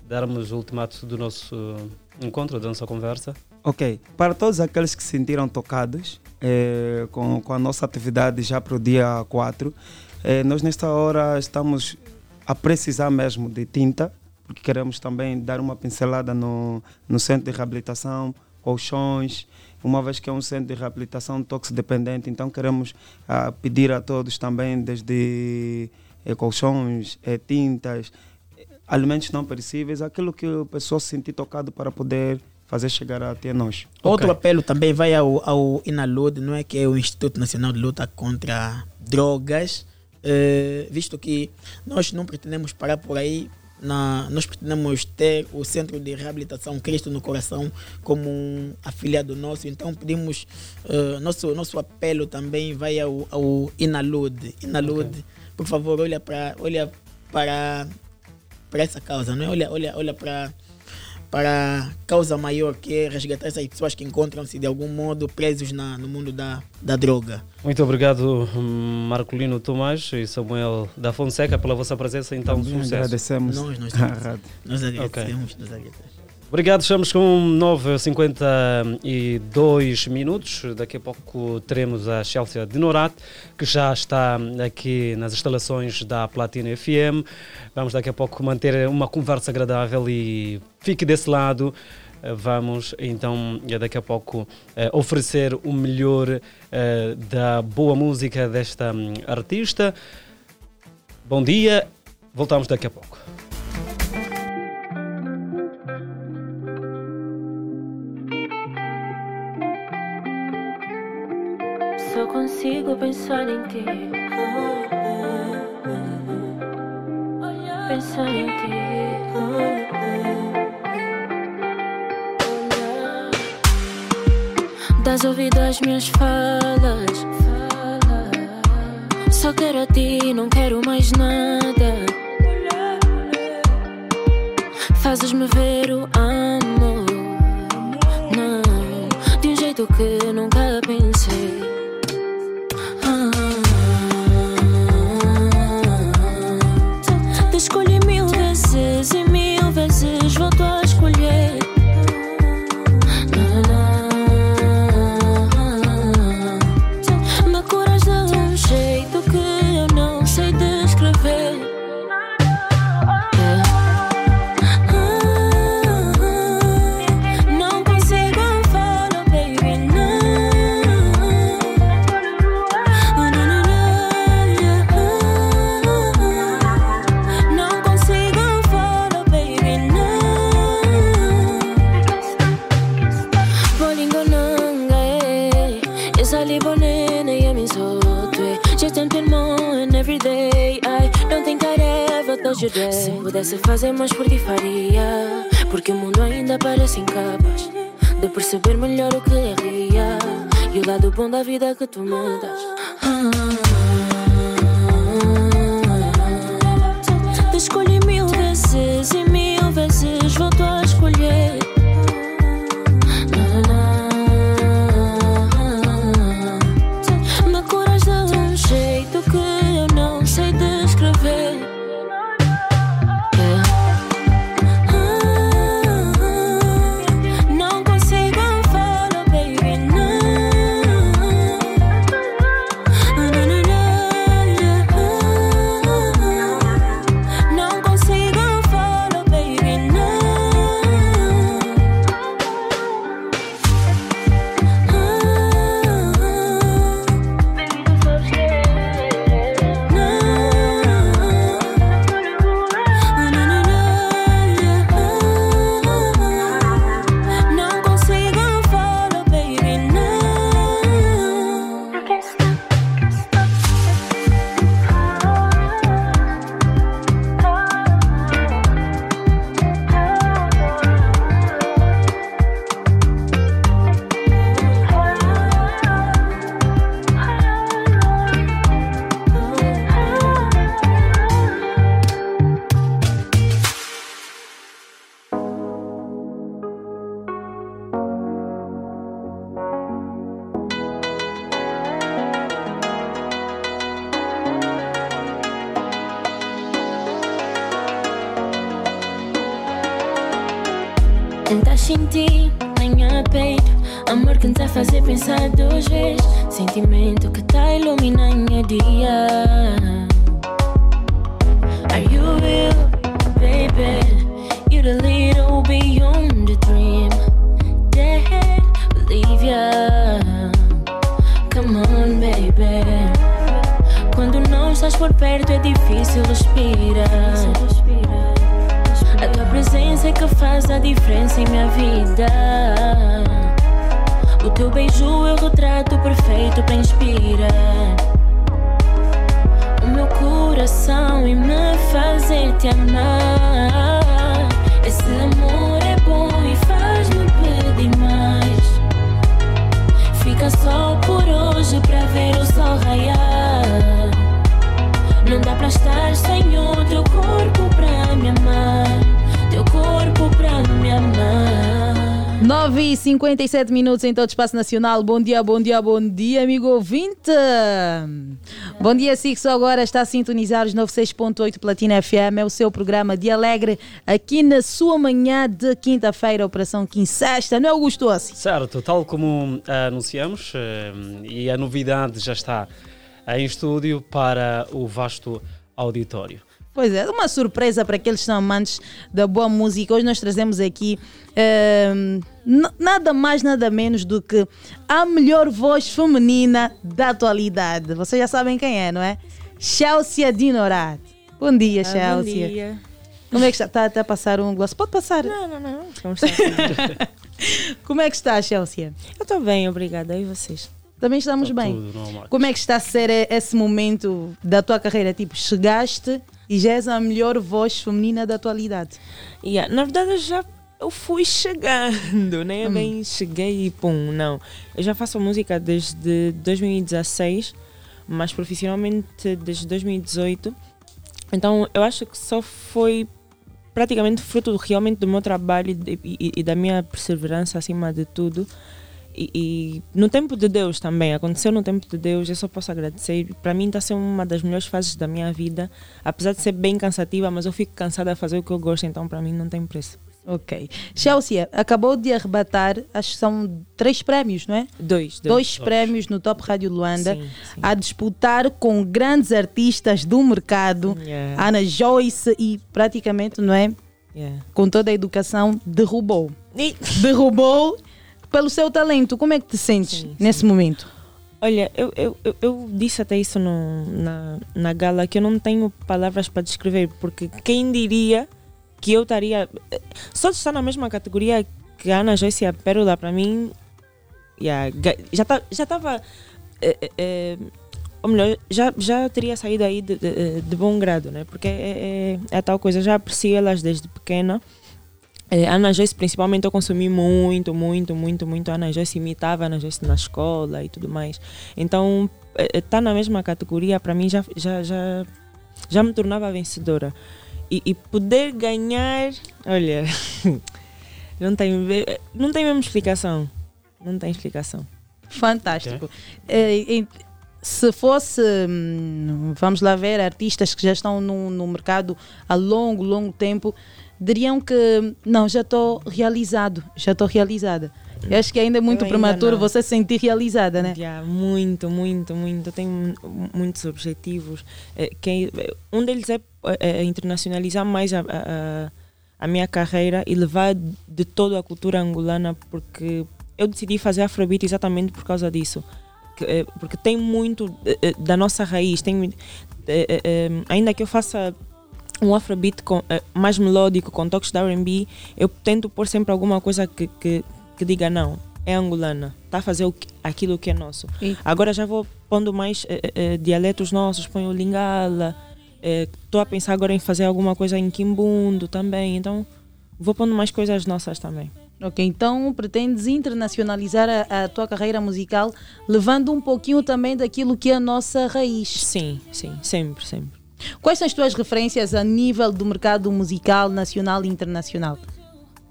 darmos o ultimato do nosso encontro, da nossa conversa. Ok. Para todos aqueles que se sentiram tocados eh, com, com a nossa atividade já para o dia 4, eh, nós nesta hora estamos a precisar mesmo de tinta, porque queremos também dar uma pincelada no, no centro de reabilitação, colchões, uma vez que é um centro de reabilitação toxidependente, então queremos ah, pedir a todos também, desde eh, colchões, tintas, alimentos não perecíveis, aquilo que o pessoal se sentir tocado para poder fazer chegar até nós. Outro apelo também vai ao, ao INALUD, não é? que é o Instituto Nacional de Luta contra Drogas, eh, visto que nós não pretendemos parar por aí, na, nós pretendemos ter o Centro de Reabilitação Cristo no Coração como um afiliado nosso, então pedimos, eh, nosso, nosso apelo também vai ao, ao INALUD. INALUD, por favor, olha para olha para, para essa causa, não é? olha, olha, olha para para a causa maior que é resgatar essas pessoas que encontram-se de algum modo presos na, no mundo da, da droga. Muito obrigado, Marcolino Tomás e Samuel da Fonseca, pela vossa presença. Então, Também sucesso. agradecemos Nós, nós, nós agradecemos, Ok. nós agradecemos. Obrigado, estamos com 9h52 minutos. Daqui a pouco teremos a Chelsea de Norat, que já está aqui nas instalações da Platina FM. Vamos daqui a pouco manter uma conversa agradável e fique desse lado. Vamos então daqui a pouco eh, oferecer o melhor eh, da boa música desta hum, artista. Bom dia, voltamos daqui a pouco. Consigo pensar em ti. Pensar em ti. Das ouvido às minhas falas. Só quero a ti, não quero mais nada. Fazes-me ver o amor. Não, de um jeito que nunca dead. Se pudesse fazer mais por ti faria. Porque o mundo ainda parece incapaz de perceber melhor o que é real. E o lado bom da vida que tu me das. A O teu beijo é o retrato perfeito para inspirar o meu coração e me fazer te amar. Esse amor é bom e faz-me pedir mais. Fica só por hoje pra ver o sol raiar. Não dá pra estar sem o teu corpo pra me amar. Teu corpo pra me amar. 9 e 57 minutos em todo o espaço nacional. Bom dia, bom dia, bom dia, amigo ouvinte. Bom dia, Sixo. Agora está a sintonizar os 96.8 Platina FM. É o seu programa de alegre aqui na sua manhã de quinta-feira, Operação Quincesta, não é, Augusto Ossi? Certo, tal como ah, anunciamos, eh, e a novidade já está em estúdio para o vasto auditório. Pois é, uma surpresa para aqueles que são amantes da boa música. Hoje nós trazemos aqui ehm, nada mais, nada menos do que a melhor voz feminina da atualidade. Vocês já sabem quem é, não é? Chelsea Dinorat. Bom dia, Ah, Chelsea. bom dia. Como é que está? Está está a passar um gloss? Pode passar. Não, não, não. Vamos Como é que está, Chelsea? Eu estou bem, obrigada. E vocês? Também estamos Está bem. Como é que está a ser eh, esse momento da tua carreira? Tipo, chegaste e já és a melhor voz feminina da atualidade. Yeah, na verdade, eu já eu fui chegando, né? Hum. Bem, cheguei e pum, não. Eu já faço música desde 2016, mas profissionalmente desde 2018. Então, eu acho que só foi praticamente fruto do- realmente do meu trabalho e, e- e da minha perseverança acima de tudo. E, e no tempo de Deus também, aconteceu no tempo de Deus, eu só posso agradecer. Para mim está sendo uma das melhores fases da minha vida, apesar de ser bem cansativa, mas eu fico cansada a fazer o que eu gosto, então para mim não tem preço. Ok. Chelsea, acabou de arrebatar, acho que são três prémios, não é? Dois. Dois, prémios no Top Rádio Luanda, Sim, a disputar com grandes artistas do mercado, Yeah. Ana Joyce e praticamente, não é? Yeah. Com toda a educação, derrubou. E- Derrubou pelo seu talento. Como é que te sentes nesse momento? Olha, eu, eu, eu, disse até isso no, na, na gala que eu não tenho palavras para descrever, porque quem diria que eu estaria. Só de estar na mesma categoria que a Ana Joyce e a Pérola, para mim, yeah, já tá- já estava. ou melhor, já, já teria saído aí de, de, de bom grado, né? Porque é, é, é tal coisa, já aprecio elas desde pequena. É, a Ana Joyce, principalmente, eu consumi muito, muito, muito, muito. Ana Joyce imitava a Ana Joyce na escola e tudo mais. Então, estar na mesma categoria, para mim, já, já, já, já me tornava vencedora. E, e poder ganhar, olha, não tem, não tem mesmo explicação. Não tem explicação. Fantástico. Eh, em- se fosse, hum, vamos lá ver, artistas que já estão no, no mercado há longo, longo tempo, diriam que não, já estou realizado, já estou realizada. Eu acho que ainda é muito prematuro não. você se sentir realizada, né? Já, muito, muito, muito. Eu tenho mu- muitos objetivos. Eh, eh, um deles é eh, internacionalizar mais a, a, a- minha carreira e levar de toda a cultura angolana, porque eu decidi fazer Afrobeat exatamente por causa disso. Que, porque tem muito da nossa raiz. Tem, ainda que eu faça um afrobeat com, eh, mais melódico, com toques de R&B, eu tento pôr sempre alguma coisa que, que, que diga não, é angolana, está a fazer que- aquilo que é nosso. E- Agora já vou pondo mais eh, eh, dialetos nossos, ponho lingala, estou a pensar agora em fazer alguma coisa em quimbundo também, então vou pondo mais coisas nossas também. Ok, então pretendes internacionalizar a, a tua carreira musical, levando um pouquinho também daquilo que é a nossa raiz. Sim, sim, sempre, sempre. Quais são as tuas referências a nível do mercado musical nacional e internacional?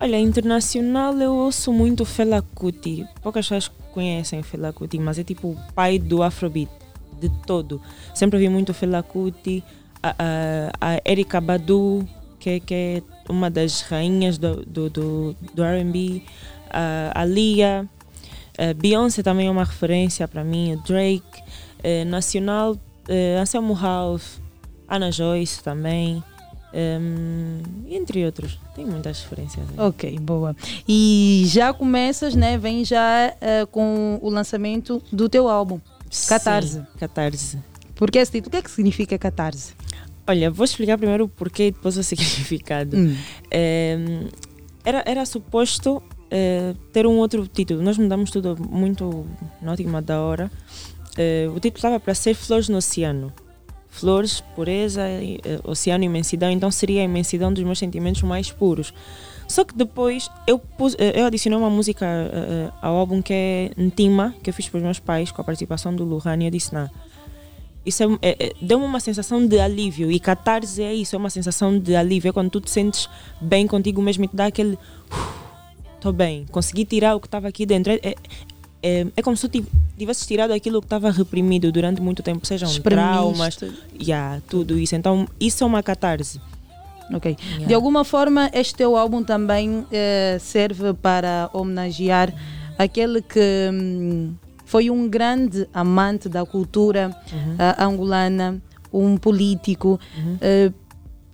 Olha, internacional eu ouço muito Fela Kuti. Poucas pessoas conhecem Fela Kuti, mas é tipo o pai do Afrobeat, de todo. Sempre ouvi muito Fela Kuti, a, a, a Erika Badu, que, que é uma das rainhas do, do, do, do RB, uh, a Lia, uh, Beyoncé também é uma referência para mim, Drake, uh, Nacional, uh, Anselmo Ralph, Ana Joyce também. Um, entre outros, tem muitas referências. aí. Ok, boa. E já começas, né? Vem já eh, com o lançamento do teu álbum, Catarse. Sim, Catarse. Por que esse título? O que é que significa Catarse? Olha, vou explicar primeiro o porquê e depois o significado. Hum. Eh, era, era suposto eh, ter um outro título. Nós mudamos tudo muito na última da hora. Eh, o título estava para ser Flores no Oceano. Flores, pureza, eh, oceano, imensidão. Então seria a imensidão dos meus sentimentos mais puros. Só que depois eu, pus, eh, eu adicionei uma música eh, ao álbum que é Ntima, que eu fiz para os meus pais, com a participação do Luhan, e eu disse: não. Isso é, é, é, deu-me uma sensação de alívio. E catarse é isso, é uma sensação de alívio. É quando tu te sentes bem contigo mesmo e te dá aquele. Estou bem, consegui tirar o que estava aqui dentro. É, é, é, como se tu tiv- tivesses tirado aquilo que estava reprimido durante muito tempo, sejam Espremiste. traumas, yeah, tudo isso. Então, isso é uma catarse. Ok. De alguma forma, este teu álbum também eh, serve para homenagear aquele que hum, foi um grande amante da cultura Uhum. ah, angolana, um político, eh,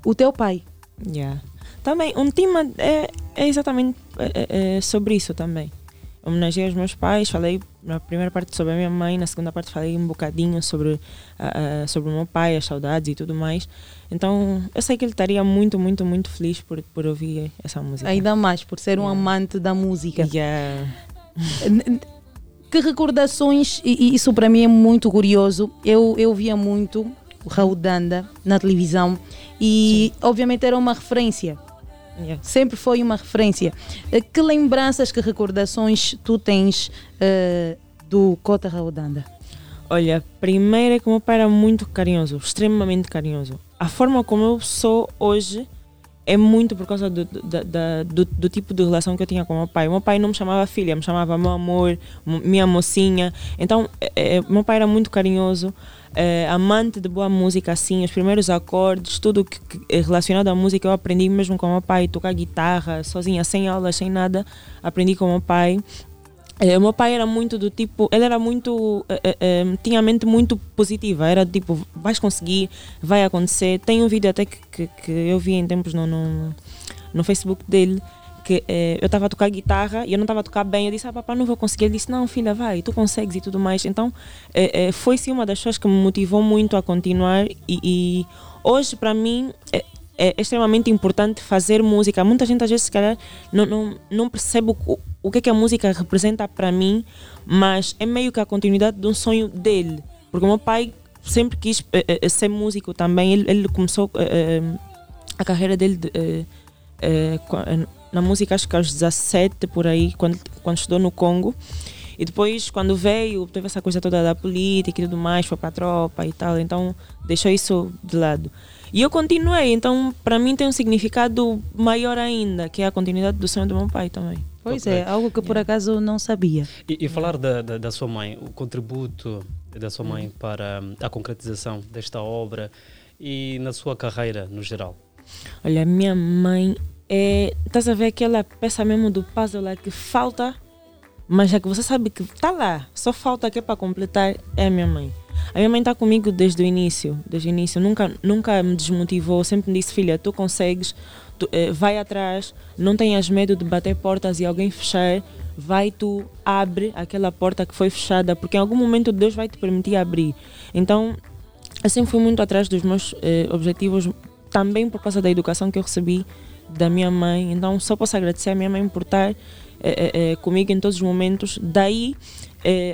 o teu pai. Yeah. Também, um tema é, é exatamente é, é sobre isso também. Homenageei os meus pais, falei na primeira parte sobre a minha mãe, na segunda parte falei um bocadinho sobre, ah, sobre o meu pai, as saudades e tudo mais. Então, eu sei que ele estaria muito, muito, muito feliz por, por ouvir essa música. Ainda mais por ser um amante da música. Yeah. Que recordações, e isso para mim é muito curioso. Eu, eu via muito o Raul Danda na televisão e, obviamente, era uma referência. Yeah. Sempre foi uma referência. Eh, Que lembranças, que recordações tu tens eh, do Cota Raul Danda? Olha, primeiro é que o meu pai era muito carinhoso, extremamente carinhoso. A forma como eu sou hoje é muito por causa do, do, da- da- do, do tipo de relação que eu tinha com o meu pai. O meu pai não me chamava filha, me chamava meu amor, mo- minha mocinha. Então, é, é, meu pai era muito carinhoso, é, amante de boa música, assim, os primeiros acordes, tudo que, que é relacionado à música eu aprendi mesmo com o meu pai, tocar guitarra, sozinha, sem aulas, sem nada, aprendi com o meu pai. Eh, o meu pai era muito do tipo, ele era muito, eh, eh, eh, tinha a mente muito positiva, era do tipo, vais conseguir, vai acontecer. Tem um vídeo até que, que, que eu vi em tempos no, no, no Facebook dele, que eh, eu estava a tocar guitarra e eu não estava a tocar bem. Eu disse, ah, papai, não vou conseguir. Ele disse, não, filha, vai, tu consegues e tudo mais. Então, eh, eh, foi sim uma das coisas que me motivou muito a continuar e, e hoje, para mim, é, é extremamente importante fazer música. Muita gente às vezes se calhar não, não, não percebe o, o que é que a música representa para mim, mas é meio que a continuidade de um sonho dele. Porque o meu pai sempre quis eh, eh, ser músico também. Ele, ele começou eh, eh, a carreira dele de, eh, eh, eh, na música acho que aos 17 por aí, quando, quando estudou no Congo. E depois, quando veio, teve essa coisa toda da política e tudo mais, foi para a tropa e tal, então deixou isso de lado. E eu continuei, então para mim tem um significado maior ainda, que é a continuidade do sonho do meu pai também. Pois é, algo que por acaso eu não sabia. E, e falar da, da, da sua mãe, o contributo da sua Uhum. mãe para hum, a concretização desta obra e na sua carreira no geral. Olha, minha mãe é. Estás a ver aquela peça mesmo do puzzle lá que falta, mas já que você sabe que está lá, só falta aqui para completar, é a minha mãe. A minha mãe está comigo desde o início, desde o início, nunca, nunca me desmotivou, sempre me disse, filha, tu consegues, tu, eh, vai atrás, não tenhas medo de bater portas e alguém fechar, vai tu, abre aquela porta que foi fechada, porque em algum momento Deus vai te permitir abrir. Então, sempre fui muito atrás dos meus eh, objetivos, também por causa da educação que eu recebi da minha mãe. Então, só posso agradecer a minha mãe por estar eh, eh, comigo em todos os momentos. Daí,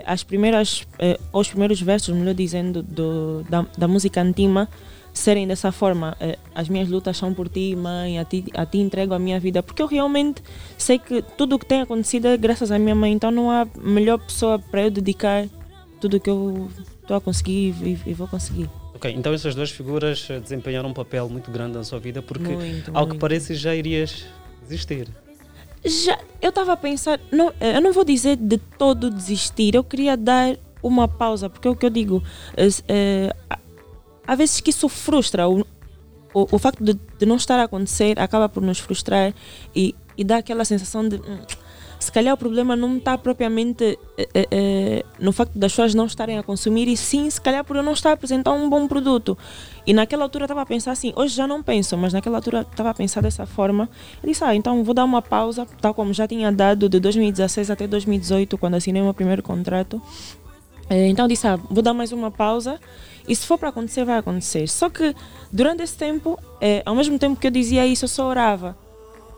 as primeiras, os primeiros versos, melhor dizendo, do, da, da música Antima serem dessa forma. as minhas lutas são por ti, mãe, a ti, a ti entrego a minha vida. Porque eu realmente sei que tudo o que tem acontecido é graças à minha mãe. Então, não há melhor pessoa para eu dedicar tudo o que eu estou a conseguir e, e vou conseguir. Ok, então essas duas figuras eh, desempenharam um papel muito grande na sua vida porque, Muito, ao que muito. parece, já irias desistir. Já, eu estava a pensar, não, eh, eu não vou dizer de todo desistir, eu queria dar uma pausa, porque é o que eu digo, eh, eh, há- há vezes que isso frustra. O, o, o facto de, de não estar a acontecer acaba por nos frustrar e, e dá aquela sensação de. "Hum, se calhar o problema não está propriamente eh, eh, eh, no facto das pessoas não estarem a consumir, e sim, se calhar por eu não estar a apresentar um bom produto. E naquela altura estava a pensar assim, hoje já não penso, mas naquela altura estava a pensar dessa forma. Eu disse, ah, então vou dar uma pausa, tal como já tinha dado de 2016 até 2018, quando assinei o meu primeiro contrato. Então disse, ah, vou dar mais uma pausa e se for para acontecer, vai acontecer. Só que durante esse tempo, ao mesmo tempo que eu dizia isso, eu só orava.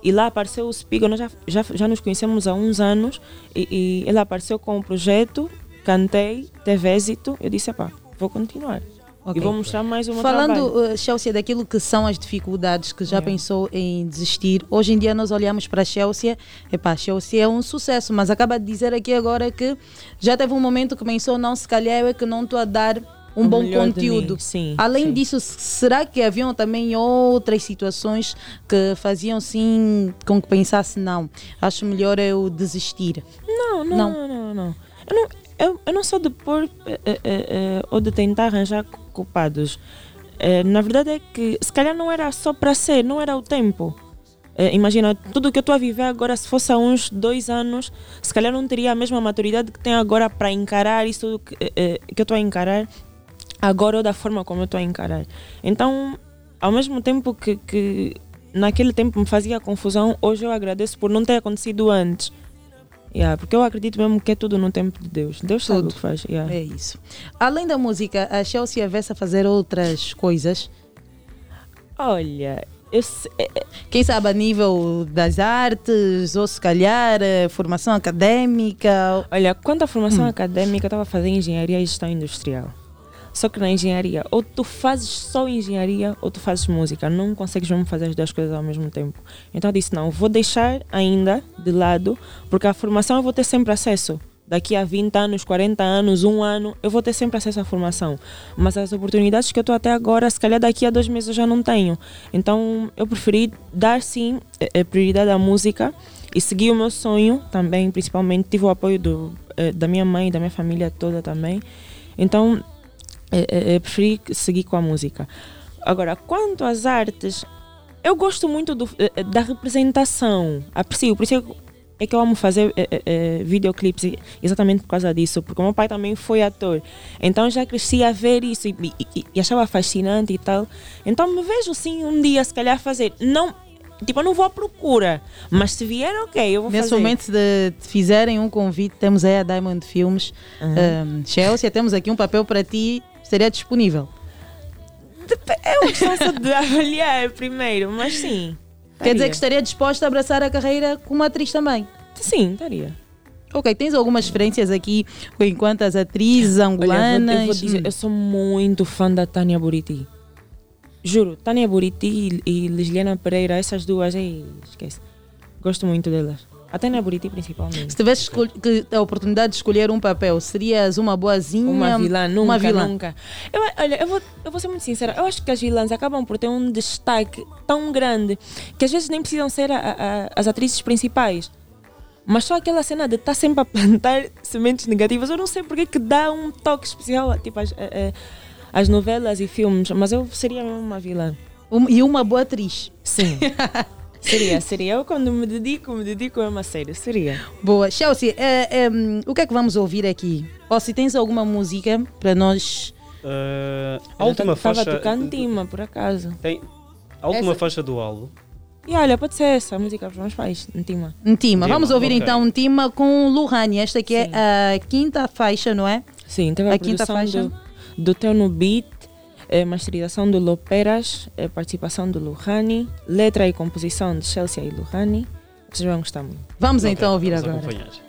E lá apareceu o Spigo, nós já, já, já nos conhecemos há uns anos, e, e ele apareceu com o projeto, cantei, teve êxito, eu disse, pá, vou continuar. Ok. E vou mostrar mais uma Falando, trabalho. uh, Chelsea, daquilo que são as dificuldades que já pensou em desistir, hoje em dia nós olhamos para a Chelsea, epá, Chelsea é um sucesso, mas acaba de dizer aqui agora que já teve um momento que pensou, não, se calhar eu é que não estou a dar um O bom conteúdo. sim, Além sim. disso, será que haviam também outras situações que faziam sim com que pensasse, não, acho melhor eu desistir? Não, não, Não. não, não. não. Eu, não eu, eu não sou de pôr eh, eh, eh, ou de tentar arranjar cu- culpados. Na verdade é que se calhar não era só para ser, não era o tempo. Imagina, tudo que eu estou a viver agora, se fosse há uns dois anos, se calhar não teria a mesma maturidade que tenho agora para encarar isso que, que eu estou a encarar agora ou da forma como eu estou a encarar. Então, ao mesmo tempo que, que naquele tempo me fazia confusão, hoje eu agradeço por não ter acontecido antes. Yeah, porque eu acredito mesmo que é tudo no tempo de Deus. Deus sabe o que faz. yeah. É isso. Além da música, a Chelsea vê-se a fazer outras coisas? Olha, eu se- é- é- quem sabe a nível das artes, ou se calhar eh, formação académica. Olha, quanto à formação Hum. académica, eu estava a fazer engenharia e gestão industrial. Só que na engenharia, ou tu fazes só engenharia ou tu fazes música. Não consegues mesmo fazer as duas coisas ao mesmo tempo. Então eu disse: não, vou deixar ainda de lado, porque a formação eu vou ter sempre acesso. Daqui a 20 anos, 40 anos, um ano, eu vou ter sempre acesso à formação. Mas as oportunidades que eu estou até agora, se calhar daqui a dois meses eu já não tenho. Então eu preferi dar sim eh, eh, prioridade à música e seguir o meu sonho também, principalmente. Tive o apoio do, eh, da minha mãe, da minha família toda também. Então eh, preferi seguir com a música. Agora, quanto às artes, eu gosto muito do, eh, eh, da representação. Aprecio, por isso é que- é eu amo fazer eh, eh, videoclipes exatamente por causa disso, porque o meu pai também foi ator. Então já cresci a ver isso e, e- e achava fascinante e tal. Então me vejo sim um dia, se calhar, fazer. Não, tipo, eu não vou à procura, mas se vier, ok, eu vou Nesse fazer. momento, se de- fizerem um convite, temos aí a Diamond Filmes, Uhum. um, Chelsea, temos aqui um papel para ti, seria disponível. É uma questão só de avaliar primeiro, mas sim. Quer dizer estaria. que estaria disposta a abraçar a carreira como atriz também? Sim, estaria. Ok, tens algumas referências aqui enquanto as atrizes Olha, eu angolanas? vou, eu vou dizer, Hum. eu sou muito fã da Tânia Buriti. Juro, Tânia Buriti e, e Lisliana Pereira, essas duas, ei, esquece. Gosto muito delas. A Tânia Buriti principalmente. Se tivesse a oportunidade de escolher um papel, serias uma boazinha? Uma vilã, nunca, uma vilã. nunca. Eu, olha, eu vou, eu vou ser muito sincera. Eu acho que as vilãs acabam por ter um destaque tão grande que às vezes nem precisam ser a- a- as atrizes principais. Mas só aquela cena de estar sempre a plantar sementes negativas, eu não sei porque que dá um toque especial tipo às, às novelas e filmes, mas eu seria uma vilã. Um- e uma boa atriz. Sim. seria, seria. Eu quando me dedico, me dedico mesmo a sério. Seria. Boa. Chelsea, é, é, hum, o que é que vamos ouvir aqui? Ou se tens alguma música para nós. Eh, a última Estava faixa. tocando Tima, por acaso. Tem, a última Essa- faixa do álbum. E olha, pode ser essa a música para os meus pais, Ntima. Ntima. Vamos ouvir ok. então Ntima com Luhani. Esta aqui é a quinta faixa, não é? Sim, teve a, A quinta faixa? do, do Teu no Beat, eh, masterização do Loperas, eh, participação do Luhani, letra e composição de Chelsea e Luhani. Vocês vão gostar muito. Vamos então ouvir vamos agora. acompanhar.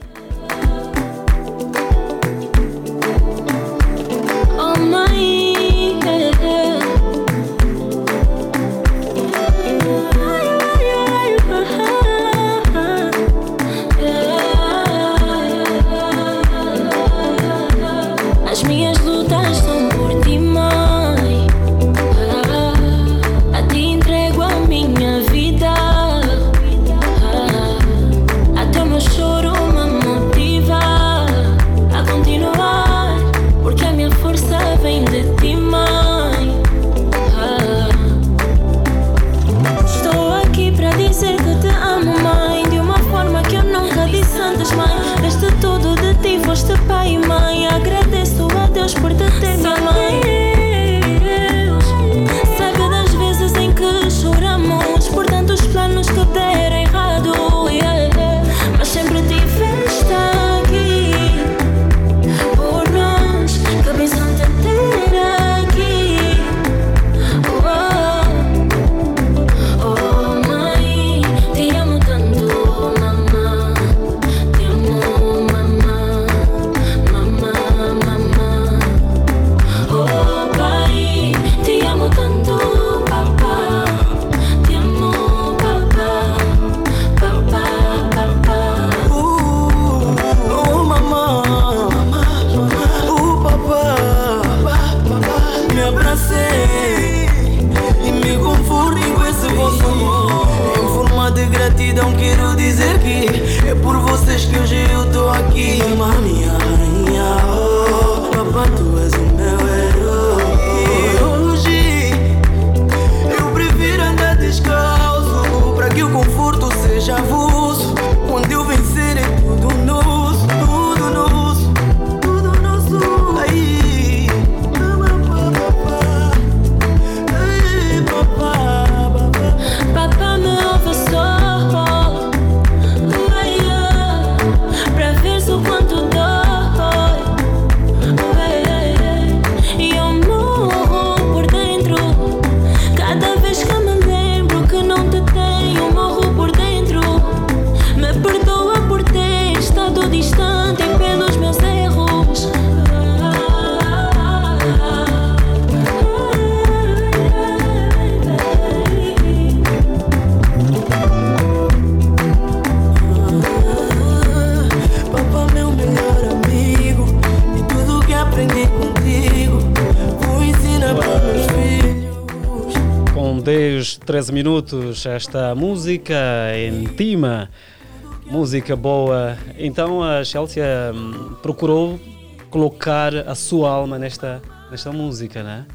much to buy you horas 13 minutos. Esta música intima, música boa. Então a Chelsea hum, procurou colocar a sua alma nesta, nesta música, né?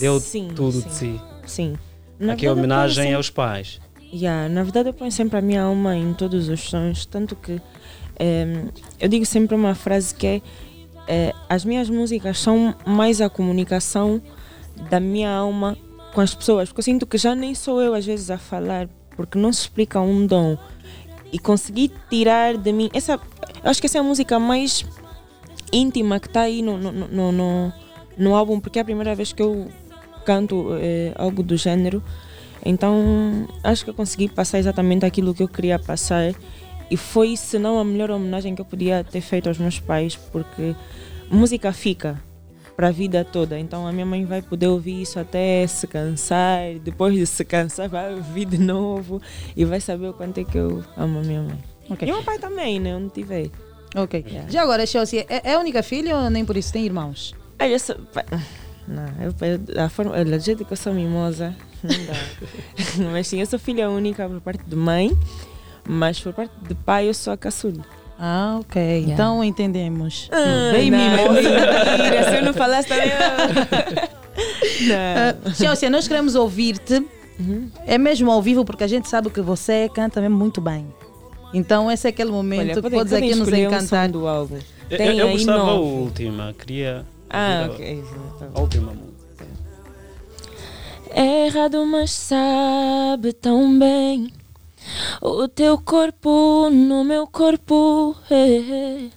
Deu Sim, tudo sim. de si. Sim. Na Aqui é homenagem sempre- aos pais. Yeah, na verdade, eu ponho sempre a minha alma em todos os sons, tanto que eh, eu digo sempre uma frase que é: eh, as minhas músicas são mais a comunicação da minha alma com as pessoas, porque eu sinto que já nem sou eu às vezes a falar, porque não se explica um dom. E consegui tirar de mim. Essa, acho que essa é a música mais íntima que está aí no, no, no, no, no álbum, porque é a primeira vez que eu canto eh, algo do gênero. Então acho que eu consegui passar exatamente aquilo que eu queria passar. E foi, se não, a melhor homenagem que eu podia ter feito aos meus pais, porque música fica para a vida toda. Então a minha mãe vai poder ouvir isso até se cansar. Depois de se cansar, vai ouvir de novo e vai saber o quanto é que eu amo a minha mãe. Ok. E o meu pai também, né? Onde tiver. Ok. Yeah. Já agora, Chelsea, é, é a única filha ou nem por isso tem irmãos? Olha, eu sou. pa- Não, eu, eu- a forma, olha, do jeito que eu sou mimosa, não dá. mas sim, eu sou filha única por parte de mãe, mas por parte de pai eu sou a caçula. Ah, ok. Então entendemos. Ah, Bem não, mimosa. se eu não falasse também. eu- Uh, Chelsea, nós queremos ouvir-te. É mesmo ao vivo, porque a gente sabe que você canta mesmo muito bem. Então, esse é aquele momento Olha, que podem- podes aqui nos um encantar. do álbum. Eu, Tem eu aí gostava a última, queria. Ah, ok. A última música. É errado, mas sabe tão bem. O teu corpo no meu corpo. eh, eh.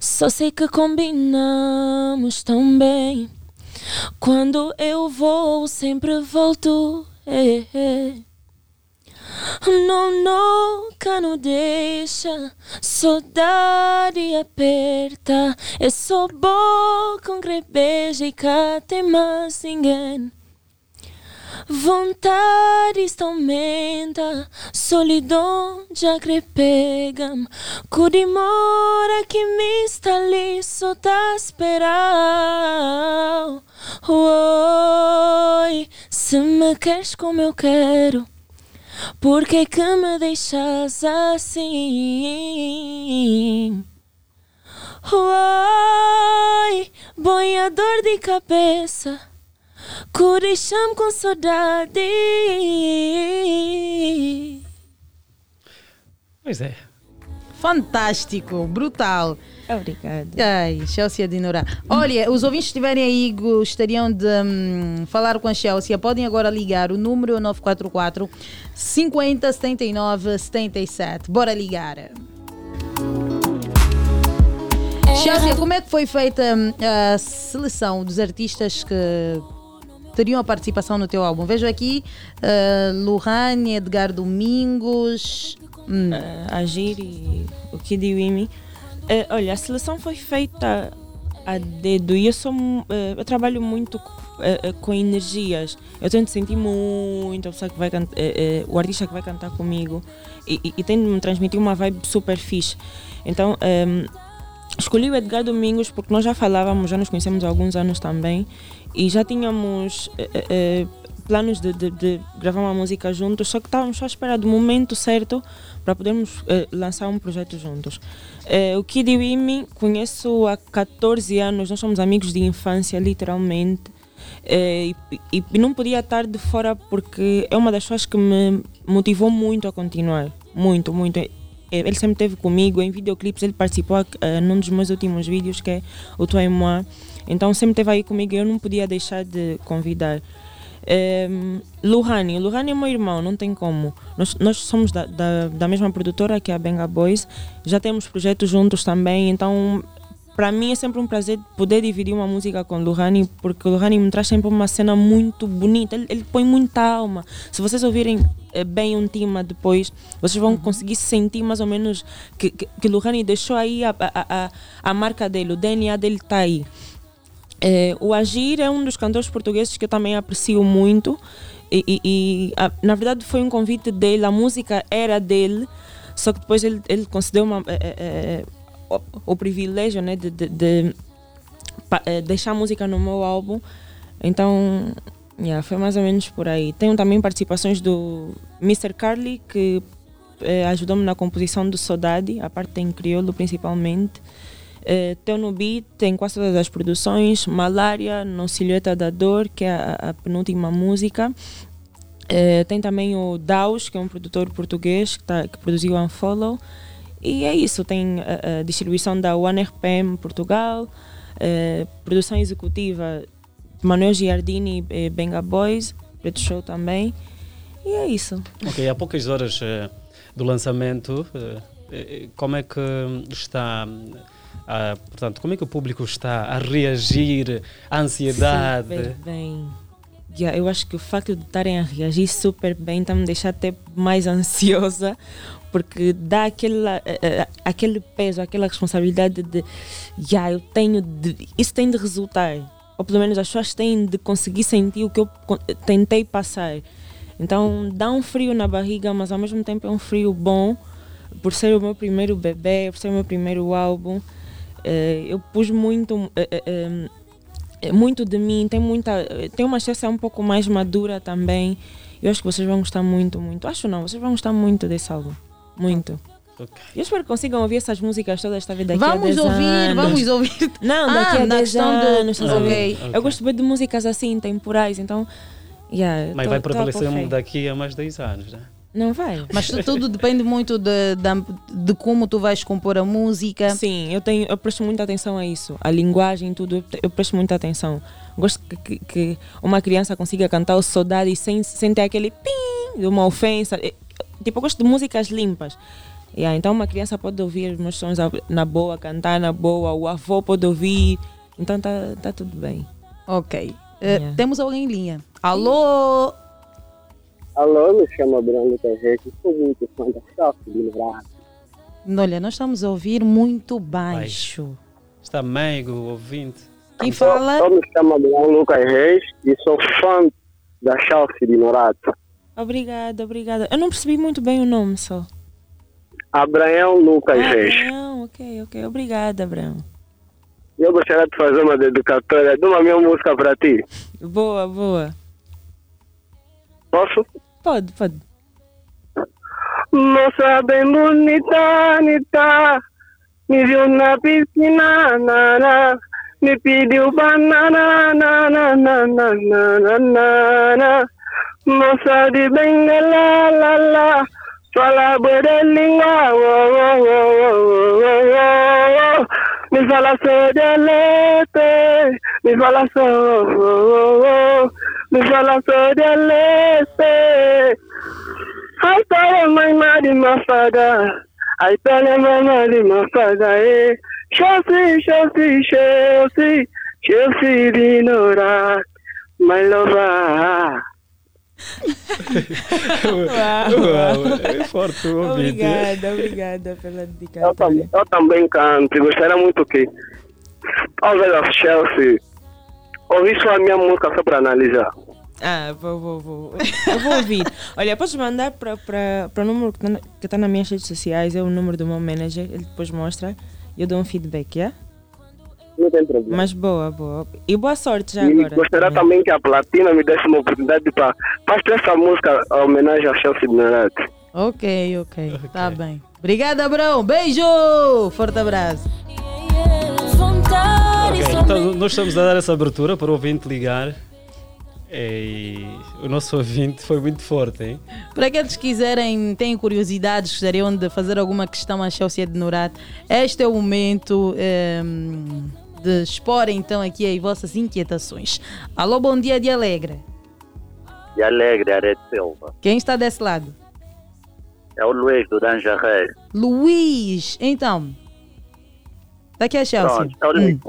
Só sei que combinamos tão bem. Quando eu vou, sempre volto. eh, eh. Não, nunca não deixa. Saudade aperta. É só boca, um grande beijo e cá tem mais ninguém. Vontade aumenta, solidão já que pega-me. Que me está ali, só tá esperando. Oi, se me queres como eu quero, por que que me deixas assim? Oi, boiador de cabeça. Que deixa-me com saudade. Pois é. Fantástico, brutal. Obrigada. Ai, Chelsea Dinora. Olha, os ouvintes que estiverem aí gostariam de hum, falar com a Chelsea, podem agora ligar o número 944 50 79 77. Bora ligar. Chelsea, como é que foi feita hum, a seleção dos artistas que teriam a participação no teu álbum? Vejo aqui uh, Edgar Domingos. hum, Agir e o Kid Wimi. Eh, olha, a seleção foi feita a dedo e eu sou eh, eu trabalho muito com energias. Eu tento sentir muito a pessoa que vai can- eh, o artista que vai cantar comigo e, e, e tento me transmitir uma vibe super fixe. Então ehm, escolhi o Edgar Domingos porque nós já falávamos, já nos conhecemos há alguns anos também e já tínhamos eh, eh, planos de, de- de gravar uma música juntos, só que estávamos só à espera do momento certo para podermos eh, lançar um projeto juntos. O Kid Wimi conheço há 14 anos, nós somos amigos de infância, literalmente. E, e- e não podia estar de fora porque é uma das pessoas que me motivou muito a continuar. Muito, muito. Ele sempre esteve comigo em videoclipes, ele participou eh, num dos meus últimos vídeos, que é o Toi et Moi. Então sempre esteve aí comigo e eu não podia deixar de convidar. Um, Luhani, Luhani é meu irmão, não tem como. Nós, nós somos da, da, da mesma produtora que é a Benga Boys, já temos projetos juntos também, então para mim é sempre um prazer poder dividir uma música com Luhani, porque o Luhani me traz sempre uma cena muito bonita, ele, ele põe muita alma. Se vocês ouvirem eh, bem um tema depois, vocês vão conseguir sentir mais ou menos que, que, que Luhani deixou aí a, a, a, a marca dele, o DNA dele está aí. É, o Agir é um dos cantores portugueses que eu também aprecio muito. E, e- e, a- na verdade foi um convite dele, a música era dele, só que depois ele, ele concedeu uma, é, é, o, o privilégio né, de, de- de pa- deixar a música no meu álbum. Então Yeah, foi mais ou menos por aí. Tenho também participações do Mr. Carly, que ajudou-me na composição do Saudade, a parte em crioulo principalmente. Eh, Teu no Beat tem quase todas as produções. Malária, no Silhueta da Dor, que é a, a penúltima música. Eh, tem também o Daus, que é um produtor português que, tá, que produziu Unfollow. E é isso, tem a, a distribuição da One RPM Portugal, eh, produção executiva Manuel Giardini e Benga Boys, Preto Show também. E é isso. Ok, há poucas horas eh, do lançamento, eh, eh, como é que está. Ah, portanto, como é que o público está a reagir à ansiedade? Super bem. Yeah, eu acho que o facto de estarem a reagir super bem está me deixar até mais ansiosa, porque dá aquela, eh, eh, aquele peso, aquela responsabilidade de, yeah, eu tenho de, isso tem de resultar, ou pelo menos as pessoas têm de conseguir sentir o que eu con- tentei passar. Então dá um frio na barriga, mas ao mesmo tempo é um frio bom, por ser o meu primeiro bebê, por ser o meu primeiro álbum. Eh, eu pus muito. eh, eh, é muito de mim, tem muita, tem uma essência um pouco mais madura também. Eu acho que vocês vão gostar muito, muito. Acho não, vocês vão gostar muito desse álbum. Muito. Eu espero que consigam ouvir essas músicas todas esta vida daqui a Vamos 10 ouvir, anos. vamos ouvir. Não, Ah, daqui a na 10 questão do- anos, estás a ver? Ok. Eu gosto ver de músicas assim, temporais, então... Yeah, Mas tô- vai a prevalecer daqui a mais 10 anos, né? Não vai. Mas tu- tudo depende muito de, da- de como tu vais compor a música. Sim, eu tenho, eu presto muita atenção a isso. A linguagem, tudo, eu presto muita atenção. Gosto que, que, que uma criança consiga cantar o saudade sem, sem ter aquele pim de uma ofensa. Tipo, eu gosto de músicas limpas. Yeah, então uma criança pode ouvir os meus sons na boa, cantar na boa, o avô pode ouvir. Então tá, tá tudo bem. Ok. Eh, Temos alguém em linha. Alô? Alô, me chamo Bruno Terreiro, sou muito fã da Choque de Mirado. Olha, nós estamos a ouvir muito baixo. Está meigo, ouvinte. Quem fala? Eu me chamo Bruno Lucas Reis e sou fã da Choque de Norato. Obrigada, obrigada. Eu não percebi muito bem o nome só. Abraão Lucas Ah, Reis. Abraão, ok, ok. Obrigada, Abraão. Eu gostaria de fazer uma dedicatória de uma minha música para ti. Boa, boa. Posso? Pode, pode. Moça bem bonita, bonita, me viu na piscina, na, na, me pediu banana, na, na, na, na, na, na, na, na. Moça de bengala, la, la, fala boa de língua, oh, oh, oh, oh, oh, oh, oh. me fala só de me fala só, oh, oh, oh. só de aleste. Ai, tá tala, mãe, mari, mafada. Ai, tá tala, mãe, mari, mafada, eh. Chelsea, Chelsea, Chelsea, Chelsea de Nora, my lover. uau, uau, é forte o. Obrigada, obrigada pela dedicação. Eu, eu, também canto gostaria muito que, talvez, a Chelsea ouvir só a minha música só para analisar. Ah, vou, vou, vou. Eu vou ouvir. Olha, podes mandar para o número que está que tá nas minhas redes sociais, é o número do meu manager, ele depois mostra e eu dou um feedback, yeah? Não tem problema. Mas boa, boa. E boa sorte já E agora. gostaria também que a Platina me desse uma oportunidade para fazer essa música em homenagem a Chelsea de Norato. Ok, ok. Tá bem. Obrigada, Abraão. Beijo! Forte abraço. Então nós estamos a dar essa abertura para o ouvinte ligar. E o nosso ouvinte foi muito forte, hein? Para aqueles que quiserem, têm curiosidades, gostariam de fazer alguma questão à Chelsea de Norat, este é o momento ehm, de expor então aqui as vossas inquietações. Alô, bom dia de Alegre. E alegre, Arete Silva. Quem está desse lado? É o Luiz do Danja Reis. Luiz. Então, daqui a Chelsea. Pronto, li-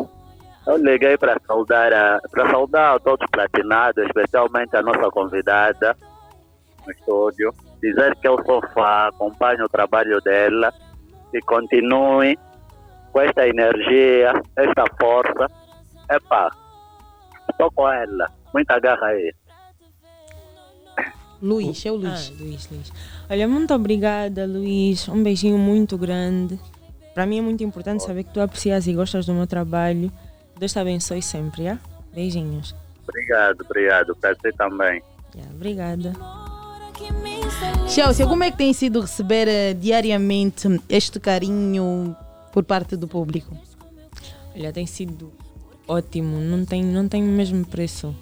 eu liguei para saudar, a- para saudar a todos os platinados, especialmente a nossa convidada no estúdio. Dizer que eu sou fã, acompanho o trabalho dela e continue com esta energia, esta força. Epá, estou com ela. Muita garra aí. Luiz, é o Luiz. Ah, Luiz, Luiz. Olha, muito obrigada, Luiz. Um beijinho muito grande. Para mim é muito importante saber que tu aprecias e gostas do meu trabalho. Deus te abençoe sempre, yeah? Beijinhos. Obrigado, obrigado. Para você também. Obrigada. Chelsea, como é que tem sido receber eh, diariamente este carinho por parte do público? Olha, tem sido ótimo, não tem, não tem mesmo preço.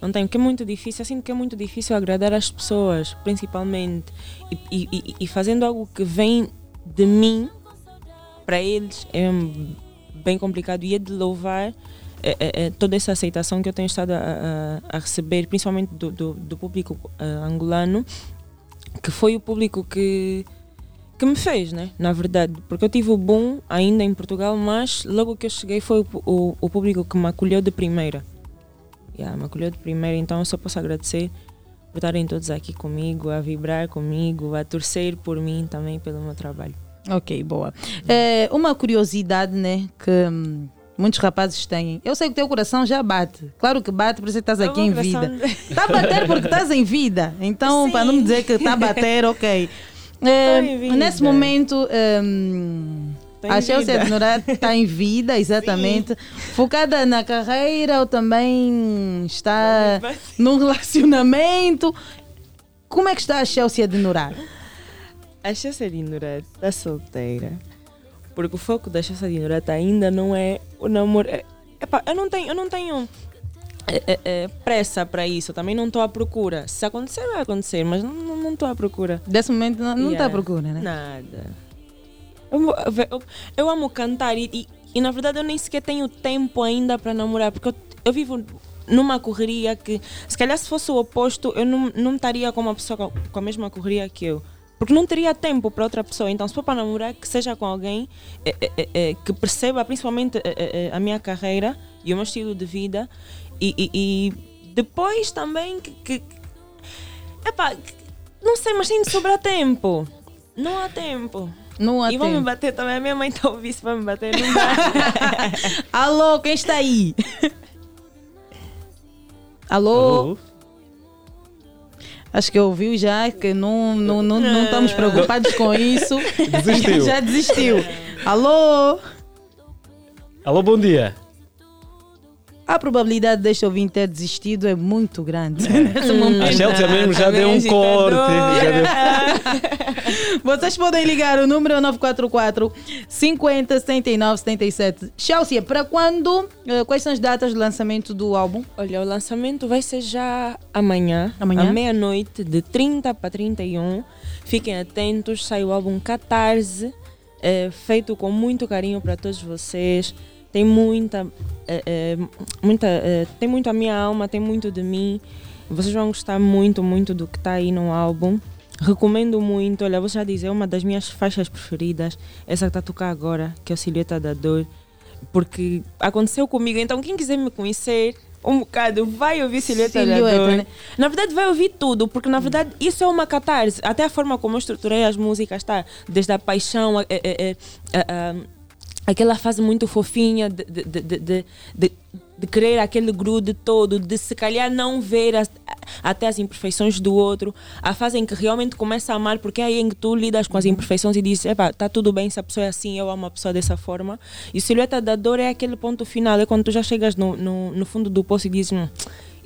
Não tem, porque é muito difícil, eu sinto que é muito difícil agradar as pessoas, principalmente. E, e- e- e fazendo algo que vem de mim, para eles é bem complicado. E é de louvar é, é- é toda essa aceitação que eu tenho estado a, a- a receber, principalmente do, do- do público ah, angolano, que foi o público que, que me fez, né? Na verdade, porque eu tive o boom ainda em Portugal, mas logo que eu cheguei foi o, o, o público que me acolheu de primeira. Yeah, me acolheu de primeira, então eu só posso agradecer por estarem todos aqui comigo, a vibrar comigo, a torcer por mim também pelo meu trabalho. Ok, boa. É, uma curiosidade, né, que hum, muitos rapazes têm. Eu sei que o teu coração já bate. Claro que bate, por isso que estás aqui em vida. Está a bater porque estás em vida. Então, para não me dizer que está a bater, ok. É, nesse momento, hum, a Chelsea. Adnorat está em vida, exatamente. Focada na carreira ou também está num relacionamento. Como é que está a Chelsea Adnorat? A Chelsea de Nurat está solteira. Porque o foco da Chelsea de Nurat ainda não é o namoro. É, epá, eu não tenho, eu não tenho é, é, é, pressa para isso. Eu também não estou à procura. Se acontecer, vai acontecer, mas não estou à procura. Desse momento não está Yeah. à procura, né? Nada. Eu, eu, eu amo cantar e, e, e, na verdade eu nem sequer tenho tempo ainda para namorar, porque eu, eu vivo numa correria que, se calhar se fosse o oposto, eu não, não estaria com uma pessoa com, com a mesma correria que eu. Porque não teria tempo para outra pessoa. Então, se for para namorar, que seja com alguém é, é, que perceba principalmente é, é, é, a minha carreira e o meu estilo de vida. E, e- e depois também que. que epá, não sei, mas tem de sobrar tempo. Não há tempo. Não há e vão me bater também. A minha mãe está a ouvir se vai me bater. Não dá. Alô, quem está aí? Alô? Acho que ouviu já que não, não, não, não estamos preocupados com isso. Desistiu. já desistiu. Alô? Alô, bom dia. A probabilidade deste ouvinte ter desistido é muito grande. momento. A Chelsea mesmo já deu um corte. Já deu... Vocês podem ligar, o número é 944 50 79 77. Chelsea, para quando? Eh, Quais são as datas de lançamento do álbum? Olha, o lançamento vai ser já amanhã, Amanhã? à meia-noite, de 30 para 31. Fiquem atentos, sai o álbum Catarse, é, feito com muito carinho para todos vocês. Tem muita, é, é, muita é, tem muito a minha alma, tem muito de mim. Vocês vão gostar muito, muito do que está aí no álbum. Recomendo muito, olha, vou já dizer, é uma das minhas faixas preferidas, essa que está a tocar agora, que é o Silhueta da Dor, porque aconteceu comigo, então quem quiser me conhecer um bocado, vai ouvir Silhueta, da Silhueta, Dor. né? Na verdade, vai ouvir tudo, porque na verdade isso é uma catarse. Até a forma como eu estruturei as músicas, tá? Desde a paixão, é, é, é, aquela fase muito fofinha de, de, de, de, de, querer aquele grude todo, de se calhar não ver as- até as imperfeições do outro, a fase em que realmente começa a amar, porque é aí em que tu lidas com as imperfeições e dizes, epá, tá tudo bem se a pessoa é assim, eu amo a pessoa dessa forma. E silhueta da dor é aquele ponto final, é quando tu já chegas no, no, no fundo do poço e dizes, "Hum,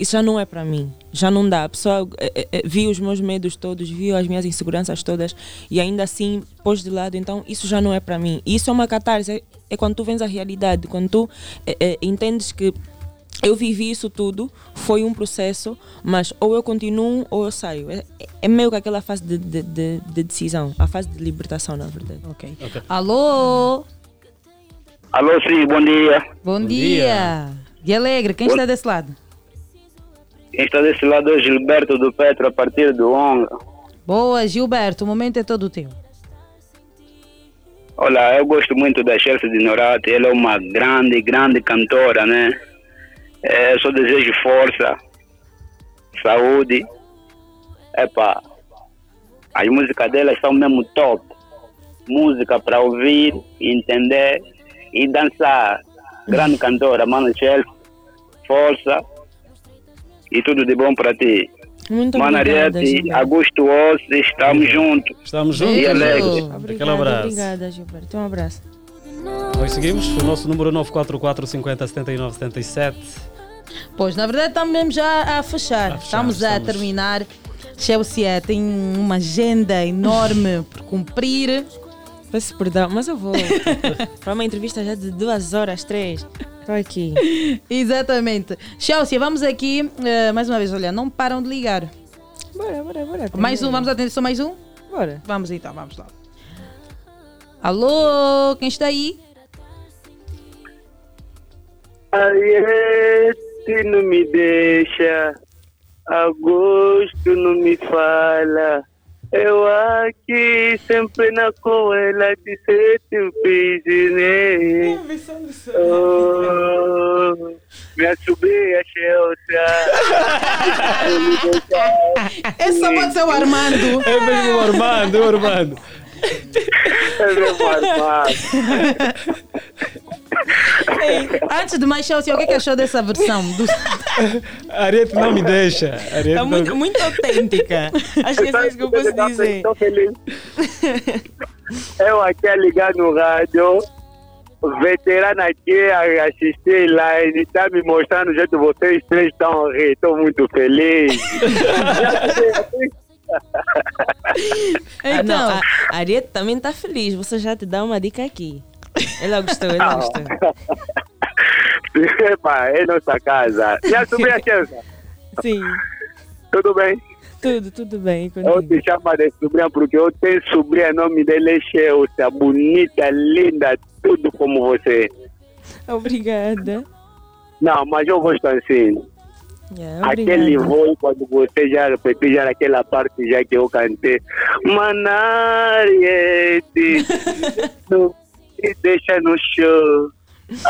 isso já não é para mim, já não dá. A pessoa eh, eh, viu os meus medos todos, viu as minhas inseguranças todas e ainda assim pôs de lado, então isso já não é para mim. E isso é uma catarse, é, é quando tu vens à realidade, quando tu entendes que eu vivi isso tudo, foi um processo, mas ou eu continuo ou eu saio. É, é meio que aquela fase de, de, de- de decisão, a fase de libertação, na verdade. Ok. Alô? Alô, sim, bom dia. Bom, dia. De Alegre, quem está desse lado? Quem está desse lado é o Gilberto do Petro, a partir do ONG. Boa, Gilberto, o momento é todo teu. Olha, eu gosto muito da Chelsea de Norate. Ela é uma grande, grande cantora, né? É, eu só desejo força, saúde. Epa, as músicas dela são mesmo top. Música para ouvir, entender e dançar. Grande cantora, mano Chelsea. Força e tudo de bom para ti. Muito obrigada, Gilberto. Augusto Ossi, estamos juntos. Estamos E juntos. alegre. Aquele Obrigada, abraço. obrigada, Gilberto. Um abraço. Nós seguimos. O nosso número é 944 50 79 77. Pois, na verdade, estamos mesmo já a fechar. estamos a estamos. terminar. Chelsea tem uma agenda enorme por cumprir. Peço perdão, mas eu vou para uma entrevista já de duas horas, três. Estou aqui. Exatamente. Chelsea, vamos aqui. eh, mais uma vez, olha, não param de ligar. Bora, bora, bora. Mais um, vamos atender só mais um? Bora. Vamos então, vamos lá. Alô, quem está aí? Ariete não me deixa, agosto não me fala. Eu aqui sempre na coela de sete prisioneiro. Oh, minha sobrinha Chelsea. Esse só pode ser o Armando. É mesmo o Armando, o Armando. É mesmo Armando. Ei, antes de mais, Chelsea, o que, é que achou dessa versão? Do... A Ariete não me deixa. Ariete Está não- muito, muito autêntica. Acho que é isso que eu posso dizer. Estou feliz. Eu aqui a ligar no rádio, veterana aqui a assistir online, está me mostrando o jeito que vocês três estão a rir. Estou muito feliz. Ah, a a Ariete também está feliz. Você já te dá uma dica aqui. Ela gostou, ela gostou. Epa, é nossa casa. E a sobrinha Chelsea? Sim. Tudo bem? Tudo, tudo bem. Eu te chamo de sobrinha porque eu tenho sobrinha, nome dela é Chelsea, bonita, linda, tudo como você. Obrigada. Não, mas eu gosto assim. Yeah, Aquele obrigada. voo, quando você já repetiu, já naquela parte já que eu cantei. Manariete, me deixa no show.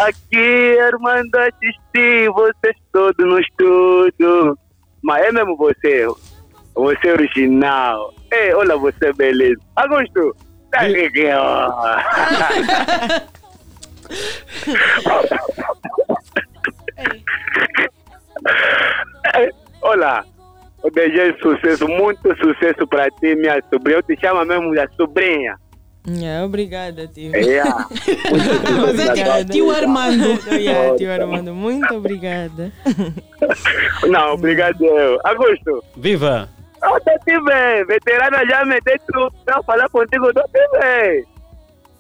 Aqui, Armando, assisti vocês todos no estúdio. Mas é mesmo você, você é original. Ei, olha você, beleza. Agosto, tá aqui, ó. Olá, eu desejo sucesso, muito sucesso para ti, minha sobrinha. Eu te chamo mesmo de sobrinha. Yeah, obrigada, tio. Yeah. Mas é tio- tio Armando. yeah, tio Armando, muito obrigada. Não, obrigado eu. Augusto, Viva! eu tô te bem. Veterana já me deu tudo. Não falar contigo, te bem.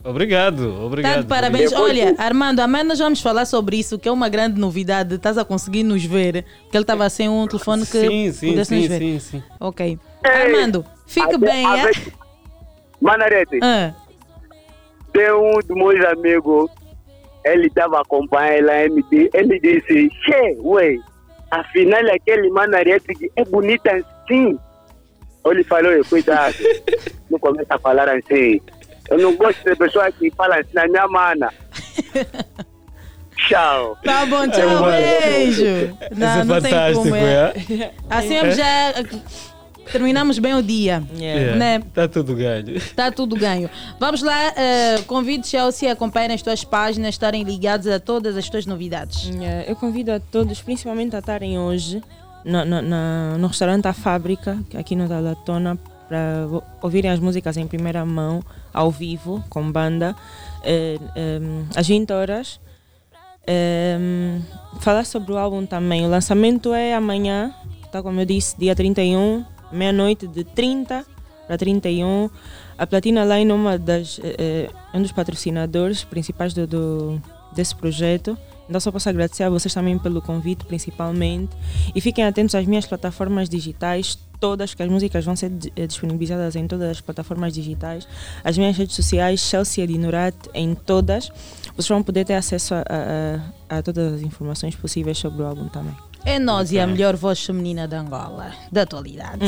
Obrigado, obrigado. Tanto parabéns. Olha, Armando, amanhã nós vamos falar sobre isso, que é uma grande novidade. Estás a conseguir nos ver. Porque ele estava sem um telefone que Sim, sim, pudesse nos sim, ver. sim, sim. Ok. Armando, fique bem, é? Manarete, Ah, tem um dos meus amigos, ele estava acompanhando ela, ele di- ele disse, Che, ué, afinal aquele Manarete é bonita assim. Ele falou, "Ei, cuidado, não começa a falar assim. Eu não gosto de pessoas que falam assim na minha mana. Tchau. tá bom, tchau, beijo. Não, não tem como. É. Assim É. já terminamos bem o dia. Yeah, Né? Tá tudo ganho. Está tudo ganho. Vamos lá, eh, convido Chelsea a acompanhar as tuas páginas, estarem ligados a todas as tuas novidades. Yeah, eu convido a todos, principalmente a estarem hoje no, no, na- no restaurante A Fábrica, é aqui no Dalatona, para ouvirem as músicas em primeira mão, ao vivo, com banda, eh, em, às 20 horas. Em, falar sobre o álbum também. O lançamento é amanhã, tá como eu disse, dia 31, meia-noite de 30 para 31. A Platina Line é uma das, eh, eh, um dos patrocinadores principais do, do- desse projeto. Então só posso agradecer a vocês também pelo convite, principalmente. E fiquem atentos às minhas plataformas digitais, todas, que as músicas vão ser eh, disponibilizadas em todas as plataformas digitais. As minhas redes sociais, Chelsea Adinorat, em todas. Vocês vão poder ter acesso a- a- a todas as informações possíveis sobre o álbum também. É nós e a melhor voz feminina da Angola, da atualidade.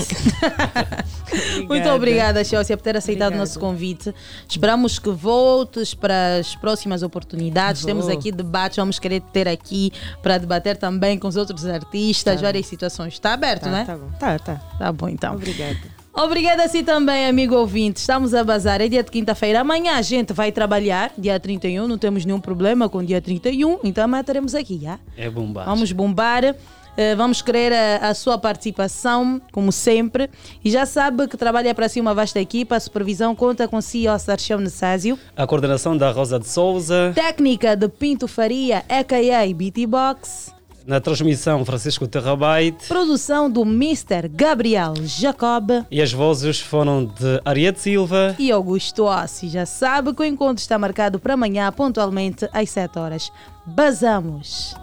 Muito obrigada, Chelsea, por ter aceitado o nosso convite. Esperamos que voltes para as próximas oportunidades. Vou. Temos aqui debates, vamos querer ter aqui para debater também com os outros artistas, Tá várias situações. Está aberto, Tá, não é? tá bom. Tá, tá. Tá bom, então. Obrigada. Obrigada a si também, amigo ouvinte. Estamos a bazar. É dia de quinta-feira. Amanhã a gente vai trabalhar, dia 31. Não temos nenhum problema com dia 31. Então amanhã estaremos aqui, já? É bombar. Vamos bombar. eh, Vamos querer a, a sua participação, como sempre. E já sabe que trabalha para si uma vasta equipa. A supervisão conta com o CEO Sarchão Nessásio. A coordenação da Rosa de Souza. Técnica de Pinto Faria, a.k.a. BT Box. Na transmissão, Francisco Terrabaite. Produção do Mr. Gabriel Jacob. E as vozes foram de Ariete Silva. E Augusto Ossi. Já sabe que o encontro está marcado para amanhã, pontualmente às 7 horas. Basamos.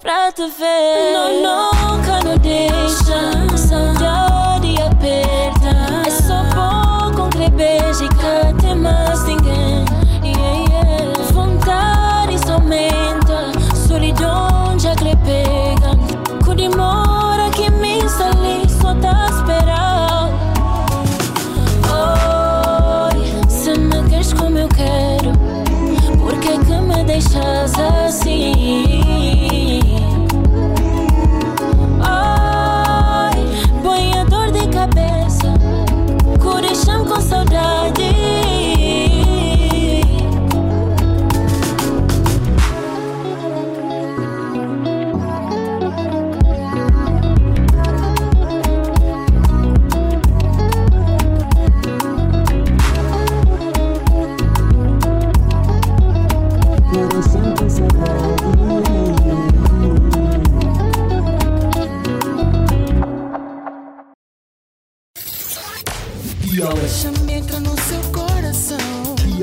pra te ver. Não, nunca não deixa. Sangue de aperta. É só bom com que beijo e tem mais matrimonio.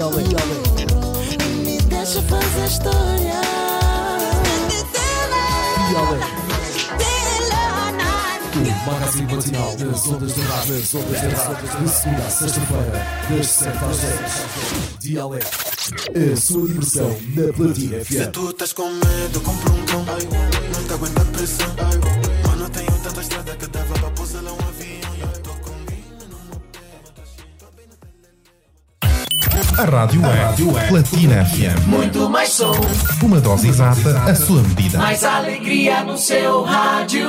E me deixa fazer história. O magazine matinal das ondas de rádio, das ondas de rádio, de segunda a sexta-feira, das 7 às 10. Dialeto, a sua diversão na Platina Se FM. tu estás com medo, compra um cão. Não te aguenta a pressão. Mano, tenho tanta estrada que dava pra pousar lá um A rádio é Platina FM. Muito mais som, Uma dose exata, a sua medida. mais alegria no seu rádio.